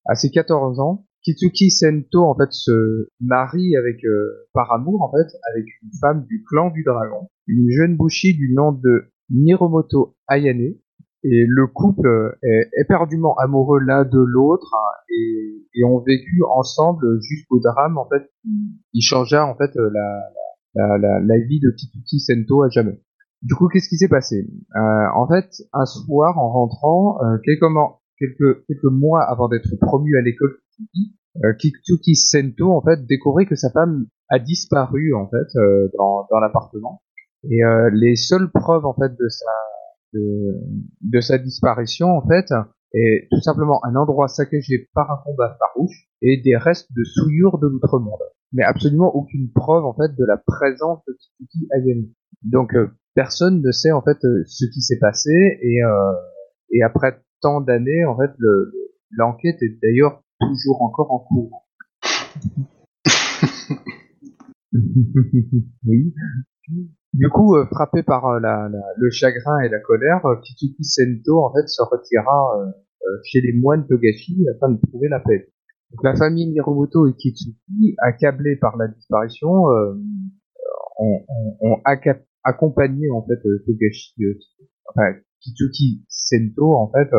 À ses 14 ans, Kitsuki Sento en fait se marie avec euh, par amour en fait avec une femme du clan du dragon, une jeune bushi du nom de Miromoto Ayane. Et le couple est éperdument amoureux l'un de l'autre hein, et, et ont vécu ensemble jusqu'au drame en fait qui, changea en fait la, la, la, vie de Kitsuki Sento à jamais. Du coup, qu'est-ce qui s'est passé? Euh, En fait, un soir, en rentrant, euh, quelques, mois- avant d'être promu à l'école euh, Sento en fait découvrait que sa femme a disparu en fait euh, dans, dans l'appartement et euh, les seules preuves en fait de sa de, de sa disparition en fait est tout simplement un endroit saccagé par un combat farouche et des restes de souillure de l'outre-monde mais absolument aucune preuve en fait de la présence de Kitsuki Ayane. Donc euh, personne ne sait en fait euh, ce qui s'est passé et euh, et après tant d'années en fait le- l'enquête est d'ailleurs toujours encore en cours. oui. Du coup, euh, frappé par euh, la, la- le chagrin et la colère, euh, Kitsuki Sento en fait se retira euh, euh, chez les moines Togashi afin de trouver la paix. Donc, la famille Miromoto et Kitsuki, accablés par la disparition, ont, ont- ont accompagné en fait Togashi, enfin Kitsuki Sento en fait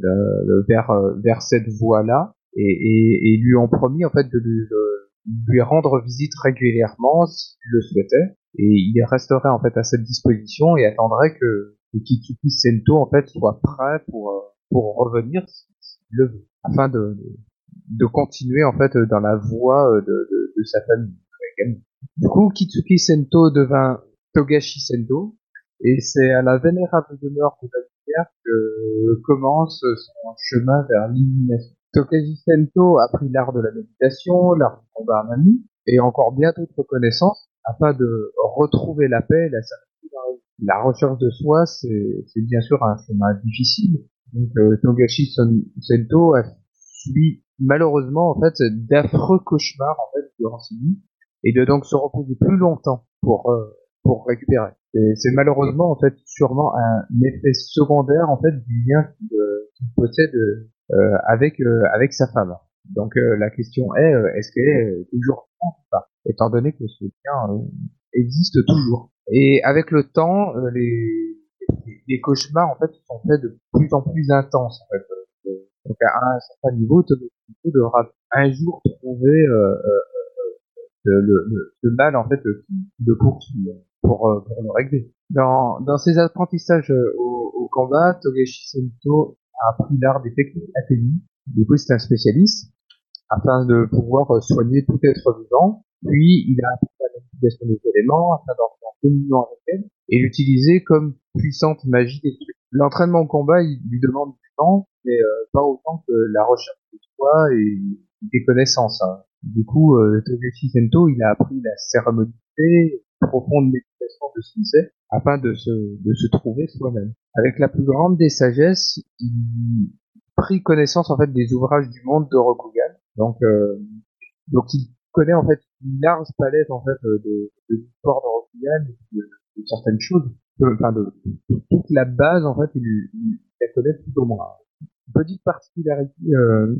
le- vers vers cette voie-là et, et, et lui ont promis en fait de lui, de lui rendre visite régulièrement s'il le souhaitait et il resterait en fait à cette disposition et attendrait que, Kitsuki Sento en fait soit prêt pour euh, pour revenir s'il le veut afin de de continuer en fait dans la voie euh, de, de, de sa famille. Du coup, Kitsuki Sento devint Togashi Sento et c'est à la vénérable demeure de la lumière que commence son chemin vers l'illumination. Tokaji Sento a appris l'art de la méditation, l'art du combat à nue, et encore bien d'autres connaissances afin de retrouver la paix et la dans la recherche de soi, c'est bien sûr un chemin difficile. Donc, euh, Togashi Sento a subi malheureusement en fait d'affreux cauchemars en fait durant ses nuits et de donc se reposer plus longtemps pour euh, pour récupérer. C'est malheureusement en fait sûrement un effet secondaire en fait du lien qu'il euh, possède avec euh, avec sa femme. Donc euh, la question est euh, est-ce qu'elle est euh, toujours vivante ou pas Étant donné que ce lien euh, existe toujours. Et avec le temps, euh, les les cauchemars en fait sont faits de plus en plus intenses en fait. Euh, Donc à un certain niveau, Tomoki devra un jour trouver euh, euh, le, le, le- mal en fait euh, poursuit euh, pour, euh, pour le régler. Dans, dans ses apprentissages euh, au, au combat, Togeshi Sento a appris l'art des techniques athénies. Du coup, c'est un spécialiste afin de pouvoir euh, soigner tout être vivant. Puis, il a appris la manipulation des éléments afin d'entrer en communion avec elle et l'utiliser comme puissante magie détruite. L'entraînement au combat, il lui demande du temps, mais euh, pas autant que la recherche de soi et des connaissances. hein. Du coup, euh, Togeshi Sento, il a appris la cérémonité, profonde méditation de Sensei, afin de se, de se trouver soi-même. Avec la plus grande des sagesses, il prit connaissance en fait des ouvrages du monde de Rokugan. Donc, euh, donc il connaît en fait une large palette en fait euh, de, de l'histoire de Rokugan, de, certaines choses, de- enfin de, toute la base en fait, il, la connaît plus ou moins. Petite particularité euh,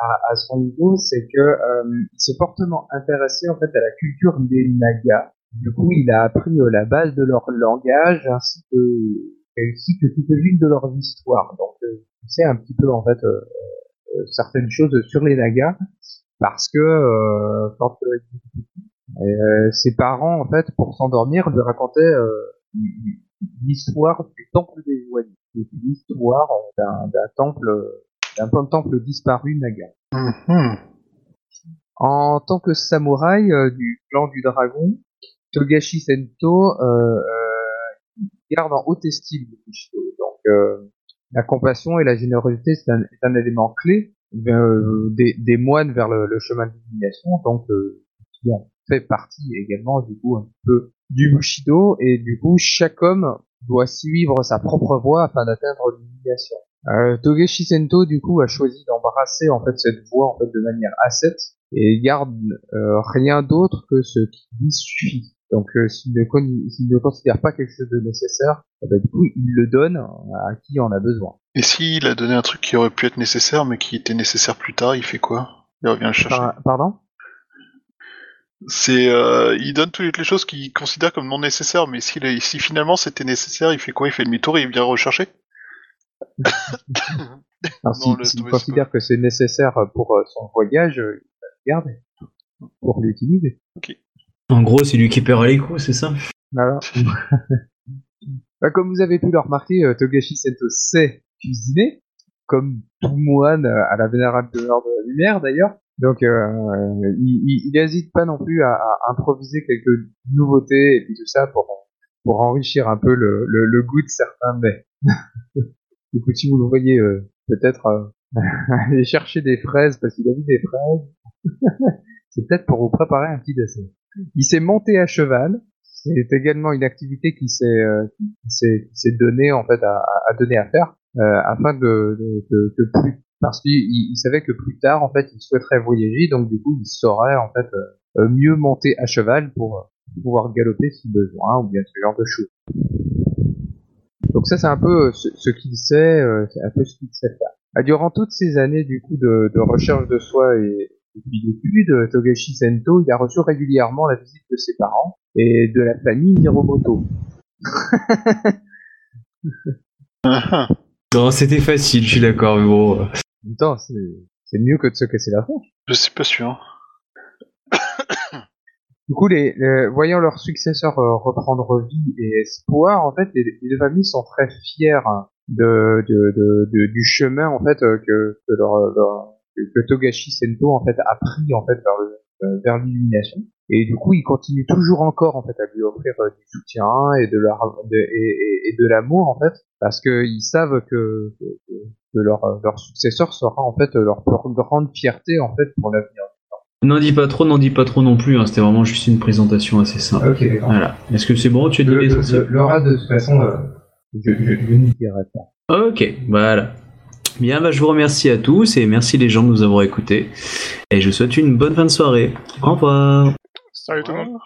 à, à son niveau, c'est que euh, il s'est fortement intéressé en fait à la culture des Nagas. Du coup, il a appris euh, la base de leur langage ainsi que ainsi que quelques-unes de leurs histoires. Donc, euh, il sait un petit peu en fait euh, euh, certaines choses sur les Nagas parce que euh, quand euh, euh, ses parents en fait pour s'endormir lui racontaient euh, l'histoire du temple des C'est l'histoire euh, d'un d'un temple d'un temple disparu Naga. Mhm. En tant que samouraï euh, du clan du dragon, Togashi Sento euh, euh, garde en haute estime le Bushido. Donc euh, la compassion et la générosité c'est un, un élément clé euh, des, des moines vers le, le chemin de l'illumination. Donc qui en fait partie également du coup un peu du Bushido et du coup chaque homme doit suivre sa propre voie afin d'atteindre l'illumination. Euh, Togeshi Sento du coup a choisi d'embrasser en fait cette voie en fait de manière ascète et garde euh, rien d'autre que ce qui lui suffit. Donc euh, s'il ne, ne considère pas quelque chose de nécessaire, eh ben, du coup il le donne à qui en a besoin. Et s'il a donné un truc qui aurait pu être nécessaire, mais qui était nécessaire plus tard, il fait quoi? Il revient le chercher. Par- pardon? C'est, euh, il donne toutes les choses qu'il considère comme non nécessaires, mais si finalement c'était nécessaire, il fait quoi? Il fait demi-tour et il vient rechercher? S'il considère que c'est nécessaire pour euh, son voyage, il va le garder pour l'utiliser. En gros, c'est lui qui paiera les coups, c'est ça? Voilà. Bah, comme vous avez pu le remarquer, euh, Togashi Sento sait cuisiner, comme tout moine euh, à la vénérable de l'heure de la lumière d'ailleurs. Donc euh, il, il, il hésite pas non plus à, à improviser quelques nouveautés et puis tout ça pour pour enrichir un peu le, le, le goût de certains mets. du coup, si vous le voyez euh, peut-être euh, aller chercher des fraises parce qu'il a vu des fraises, c'est peut-être pour vous préparer un petit dessert. Il s'est monté à cheval. C'est également une activité qui s'est euh, qui s'est qui s'est donné en fait à, à donner à faire euh, afin de, de, de, plus parce qu'il il il savait que plus tard en fait il souhaiterait voyager donc du coup il saurait en fait euh, euh, mieux monter à cheval pour euh, pouvoir galoper si besoin ou bien ce genre de choses. Donc ça c'est un peu euh, ce, qu'il sait, c'est un peu ce qu'il sait faire. Ah, Durant toutes ces années du coup de, de recherche de soi et, et puis d'études, euh, Togashi Sento il a reçu régulièrement la visite de ses parents et de la famille Hiromoto. Non, c'était facile, je suis d'accord, mais bon. En même temps, c'est mieux que de se casser la tronche. Je suis pas sûr. Du coup, les, les- voyant leurs successeurs euh, reprendre vie et espoir, en fait, les, les deux familles sont très fiers de, de, de, de- du chemin en fait euh, que, que, leur, leur- que Togashi Sento en fait a pris en fait vers le- euh, vers l'illumination. Et du coup, ils continuent toujours encore en fait à lui offrir euh, du soutien et de leur de, et, et- et de l'amour en fait, parce qu'ils savent que, que, que leur, leur successeur sera en fait leur grande fierté en fait pour l'avenir. N'en dis pas trop, n'en dis pas trop non plus. hein, C'était vraiment juste une présentation assez simple. Voilà. Est-ce que c'est bon Tu as dit Le, les le, essentiels le reste, de toute façon, euh, je, je, je n'y dirai pas. Ok, voilà. Bien, bah, je vous remercie à tous et merci les gens de nous avoir écoutés. Et je vous souhaite une bonne fin de soirée. Au revoir. Salut tout le monde.